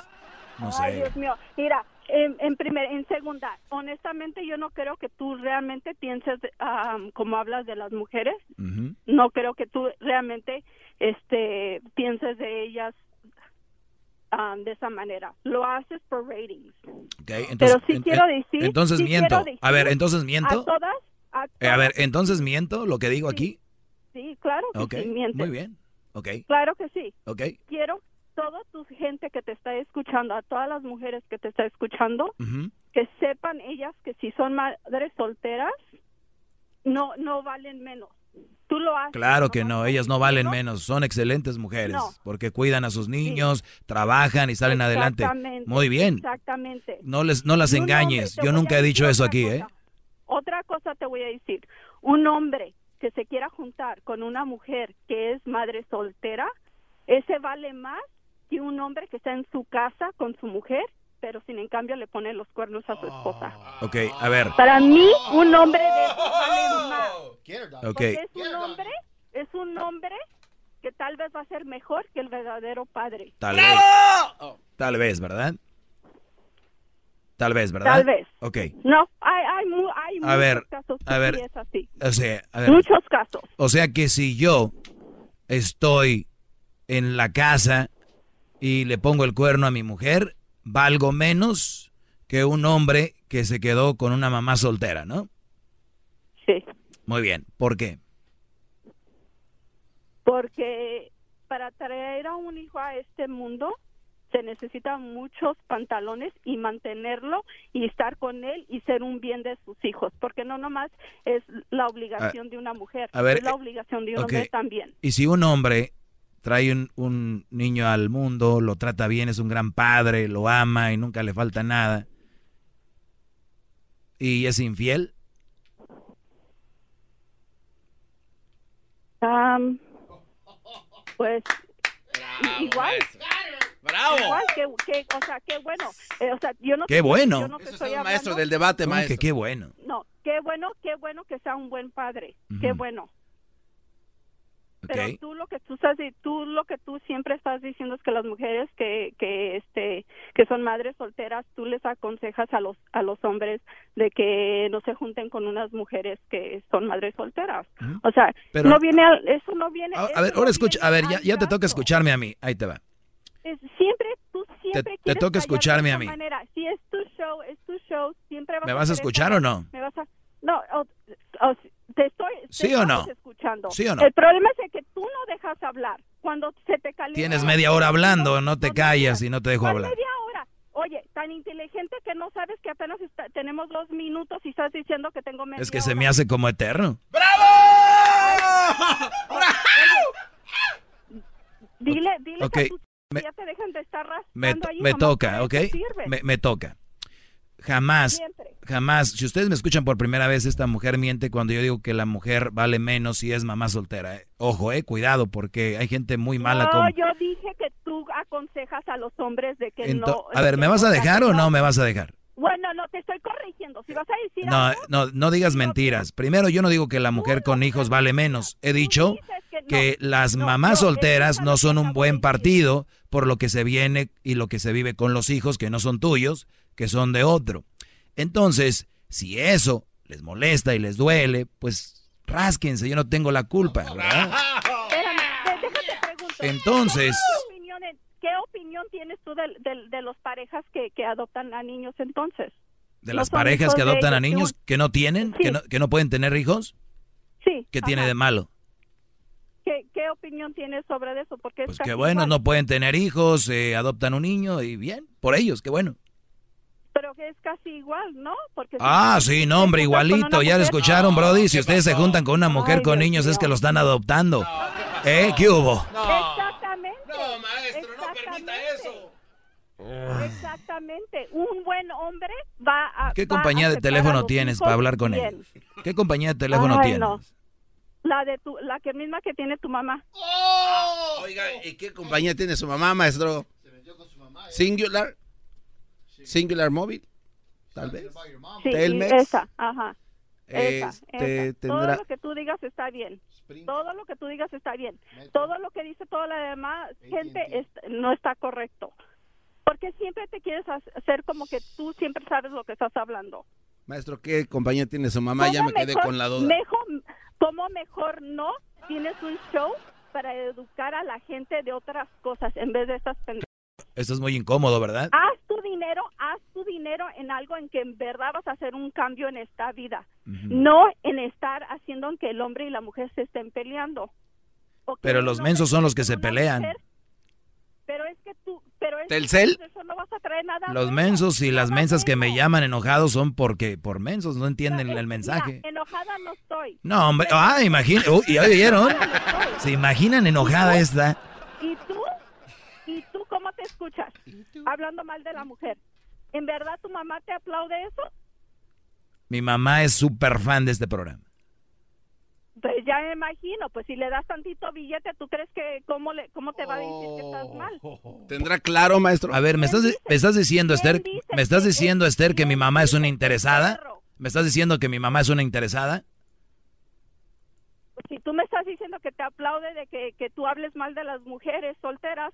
No Ay, sé. Dios mío. Mira, en, en primer, en segunda, honestamente yo no creo que tú realmente pienses como hablas de las mujeres. No creo que tú realmente este pienses de ellas de esa manera. Lo haces por ratings. Ok, entonces, Pero sí en- quiero decir. Entonces sí miento. decir a ver, entonces miento. A todas. A Eh, a ver, entonces miento lo que digo aquí. sí, claro que Ok, sí, mientes. muy bien. Ok, Claro que sí. ok. Quiero toda tu gente que te está escuchando, a todas las mujeres que te está escuchando, que sepan ellas que si son madres solteras, no no valen menos. Tú lo haces. Claro que no, ellas no valen menos, son excelentes mujeres, No. porque cuidan a sus niños, trabajan y salen adelante. Exactamente, Muy bien. Exactamente. No les no las engañes. Yo nunca he dicho eso aquí, cosa. ¿eh? Otra cosa te voy a decir. Un hombre que se quiera juntar con una mujer que es madre soltera, ese vale más que un hombre que está en su casa con su mujer, pero sin en cambio le pone los cuernos a su esposa. Ok, a ver. Para mí, un hombre de vale más. Ok. Porque es un hombre, es un hombre que tal vez va a ser mejor que el verdadero padre. Tal vez. Tal vez, ¿verdad? Tal vez, ¿verdad? Tal vez. Ok. No, hay, hay, hay muchos ver, casos que a ver. sí es así. O sea, a ver. Muchos casos. O sea que si yo estoy en la casa y le pongo el cuerno a mi mujer, valgo menos que un hombre que se quedó con una mamá soltera, ¿no? Sí. Muy bien. ¿Por qué? Porque para traer a un hijo a este mundo se necesitan muchos pantalones y mantenerlo y estar con él y ser un bien de sus hijos, porque no nomás es la obligación de una mujer, a ver, es la obligación de un hombre también. Y si un hombre trae un, un niño al mundo, lo trata bien, es un gran padre, lo ama y nunca le falta nada, y es infiel, pues igual. ¡Bravo! Igual que, que- o sea, qué bueno. Eh, o sea, yo no ¡Qué te- bueno! yo no te Ese es estoy el maestro del debate, ¿Cómo que maestro. qué bueno. No, qué bueno, qué bueno que sea un buen padre. Qué bueno. Pero tú lo que tú estás tú lo que tú siempre estás diciendo es que las mujeres que que este que son madres solteras tú les aconsejas a los a los hombres de que no se junten con unas mujeres que son madres solteras. O sea, Pero- no viene al- eso no viene A, ver, no ahora escucha, a ver, ya, ya te toca escucharme a mí, ahí te va. Es- siempre tú siempre te quieres toca escucharme a mí. manera. Si es tu show, es tu show, siempre vas ¿Me vas a escuchar o no? Me vas a No, o- o- te estoy te ¿Sí o no? escuchando. ¿Sí o no? El problema es que tú no dejas hablar. Cuando se te calienta Tienes media hora hablando, no te callas y no te dejo ¿Cuál hablar. media hora? Oye, tan inteligente que no sabes que apenas está- tenemos dos minutos y estás diciendo que tengo media Es que se me hace como eterno. Dile, dile Ok, que a me- ya te dejan de estar Me, ahí, me toca, ¿ok? Me, me toca. Jamás, Siempre. jamás, si ustedes me escuchan por primera vez, esta mujer miente cuando yo digo que la mujer vale menos si es mamá soltera. ¿eh? Ojo, eh, cuidado, porque hay gente muy mala no, con... yo dije que tú aconsejas a los hombres de que Ento- no. a ver, que ¿me vas a dejar que o no me vas a dejar? Bueno, no, te estoy corrigiendo. Si vas a decir No, algo, no, no digas mentiras. Primero, yo no digo que la mujer con hijos vale menos. He dicho que las mamás solteras no son un buen partido por lo que se viene y lo que se vive con los hijos que no son tuyos, que son de otro. Entonces, si eso les molesta y les duele, pues rásquense, yo no tengo la culpa, ¿verdad? Entonces- ¿Qué opinión, ¿Qué opinión tienes tú de, de- de los parejas que, que adoptan a niños entonces? ¿De las parejas que adoptan a niños que no tienen, que, no, que no pueden tener hijos? Sí. ¿Qué tiene de malo? ¿Qué, ¿Qué opinión tienes sobre eso? Porque es Pues que bueno, igual. no pueden tener hijos, eh, adoptan un niño y bien, por ellos, qué bueno. Pero que es casi igual, ¿no? Porque si Ah, tú sí, no, hombre, igualito, ya lo escucharon, Brody. Si ustedes se juntan con una mujer Ay, con Dios niños es mío. que lo están adoptando. ¿Eh? ¿Qué hubo? Exactamente. No, maestro, no permita eso. Exactamente. Un buen hombre va a. ¿Qué va a compañía de teléfono tienes para hablar con bien. ellos? ¿Qué compañía de teléfono Ay, tienes? La de tu, la que misma que tiene tu mamá. Oiga, ¿y qué compañía tiene su mamá, maestro? Singular. Singular Móvil. Tal vez. Sí, Telmex. esa, ajá. Esa, Este, esa. Todo lo que tú digas está bien. Todo lo que tú digas está bien. Todo lo que dice toda la demás gente es- no está correcto. Porque siempre te quieres ha- hacer como que tú siempre sabes lo que estás hablando. Maestro, ¿qué compañía tiene su mamá? Ya ¿Cómo me quedé con la duda. Mejor, ¿Cómo mejor no tienes un show para educar a la gente de otras cosas en vez de estas pendejadas? Esto es muy incómodo, ¿verdad? Haz tu dinero, haz tu dinero en algo en que en verdad vas a hacer un cambio en esta vida. No en estar haciendo que el hombre y la mujer se estén peleando. Pero los mensos son los que se pelean. mujer, pero es que tú, pero es que ¿Telcel? eso no vas a traer nada. Los mensos y las mensas que me llaman enojados son porque por mensos no entienden el mensaje. Mira, enojada no estoy. No, hombre, ah, imagina, uy, ¿ya oyeron? ¿Se imaginan enojada esta? ¿Y tú? ¿Y tú cómo te escuchas? Hablando mal de la mujer. ¿En verdad tu mamá te aplaude eso? Mi mamá es súper fan de este programa. Pues ya me imagino, pues si le das tantito billete, ¿tú crees que cómo, le, cómo te va a decir que estás mal? ¿Tendrá claro, maestro? A ver, ¿me estás, me estás diciendo, Esther, me estás diciendo, Esther, que mi mamá es una interesada? ¿Me estás diciendo que mi mamá es una interesada? Pues si tú me estás diciendo que te aplaude de que, que tú hables mal de las mujeres solteras,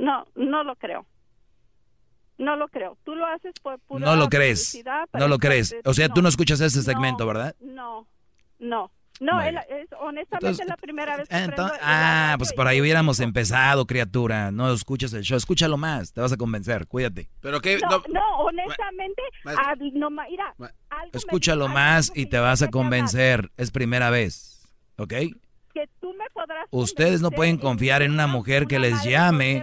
no, no lo creo. No lo creo. Tú lo haces por pura No lo crees. No lo crees. O sea, tú no escuchas ese segmento, No, ¿verdad? No, no. No, él- es, honestamente Entonces- es la primera vez que Ah, entonces- ah, pues por ahí hubiéramos empezado, criatura. No escuchas el show. Escúchalo más. Te vas a convencer. Cuídate. ¿Pero qué? No, no, honestamente, no, ma- mira, algo Escúchalo más y te vas a convencer. Es primera vez. ¿Ok? que tú me podrás Ustedes no pueden confiar en una mujer que les llame.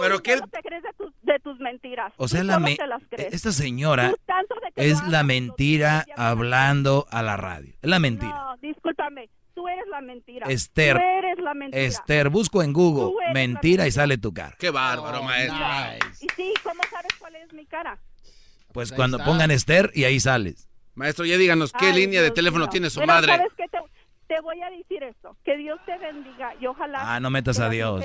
¿Pero qué? Solo te crees de tus, de tus mentiras. O sea, la me- te las crees. esta señora de que es la mentira hablando a la radio. Es la mentira. No, discúlpame. Tú eres la mentira. Esther. Tú eres la mentira. Esther, busco en Google mentira y sale tu cara. Qué bárbaro, maestro. Y sí, ¿cómo sabes cuál es mi cara? Pues ahí cuando está. pongan Esther y ahí sales. Maestro, ya díganos, ¿qué Ay, línea de Dios teléfono mío. tiene su Pero madre? ¿sabes qué? Te, te voy a decir esto. Que Dios te bendiga y ojalá... Ah, no metas a Dios.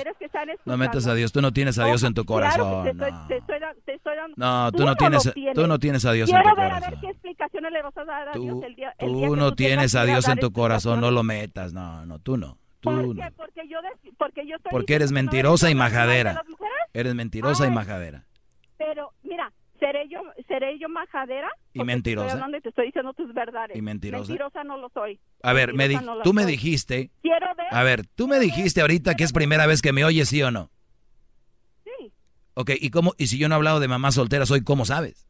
No metas a Dios. Tú no tienes a Dios en tu Claro corazón. estoy- No, te estoy te estoy dando- No, tú lo no tienes, tienes. tú no tienes a Dios en Quiero tu ver a corazón. ver qué explicaciones le vas a dar a Dios Tú, el día, el día tú que no tú tienes a Dios en tu corazón. No lo metas. No, no, tú no. Tú ¿Por no. qué? Porque yo, porque yo estoy Porque eres no mentirosa y majadera. Eres mentirosa y Ay. majadera. Pero, mira, ¿seré yo, seré yo majadera? ¿Y mentirosa? Te estoy hablando y te estoy diciendo tus verdades. ¿Y mentirosa? Mentirosa no lo soy. A ver, me no tú me dijiste. Quiero ver. A ver, tú me dijiste ahorita que es primera vez que me oyes, ¿sí o no? Sí. Ok, ¿y cómo? ¿Y si yo no he hablado de mamá soltera, soy cómo sabes?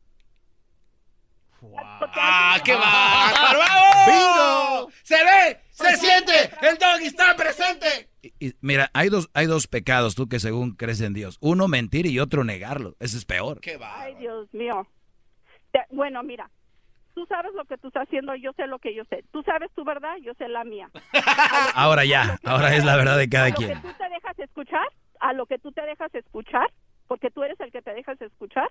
¡Ah, qué va! ¡Bingo! ¡Se ve! ¡Se siente! ¡El doggy está presente! Y, mira, hay dos, hay dos pecados tú que según crees en Dios. Uno mentir y otro negarlo. Ese es peor. ¡Qué va! Ay, Dios mío. Te- Bueno, mira, tú sabes lo que tú estás haciendo, yo sé lo que yo sé. Tú sabes tu verdad, yo sé la mía. Ahora ya, ahora es la verdad de a cada lo quien. que tú te dejas escuchar, a lo que tú te dejas escuchar, porque tú eres el que te dejas escuchar,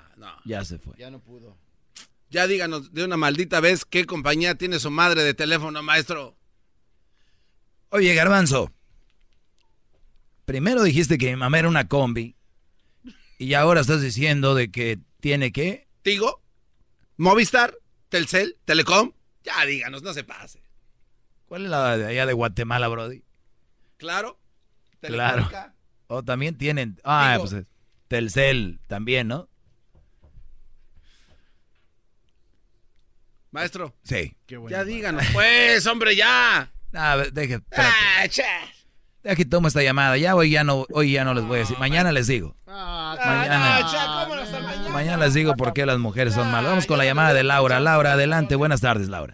No. Ya se fue. Ya no pudo. Ya díganos de una maldita vez qué compañía tiene su madre de teléfono, maestro. Oye, Garbanzo. Primero dijiste que mi mamá era una combi. Y ahora estás diciendo de que tiene que... ¿Tigo? ¿Movistar? ¿Telcel? ¿Telecom? Ya díganos, no se pase. ¿Cuál es la de allá de Guatemala, Brody? ¿Claro? Claro. ¿Telefónica? O también tienen... Ah, Tigo. pues Telcel también, ¿no? Maestro. Sí. Ya díganos, pues, hombre, ya. Ah, deje. Ah, que tomo esta llamada. Ya hoy ya no, hoy ya no les voy a decir. Mañana les digo. Mañana. Ah, cha, ¿cómo no está mañana? Mañana les digo por qué las mujeres son malas. Vamos con la llamada de Laura. Laura, adelante. Buenas tardes, Laura.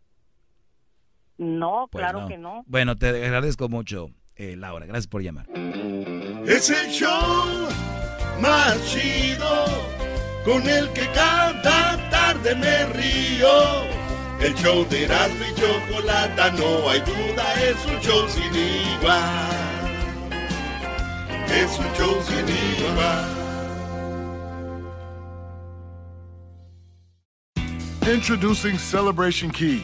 No, Pues claro que no. Bueno, te agradezco mucho, eh, Laura. Gracias por llamar. Es el show más chido con el que cada tarde me río. El show de Erasmo y Chocolata, no hay duda, es un show sin igual. Es un show sin igual. Introducing Celebration Key,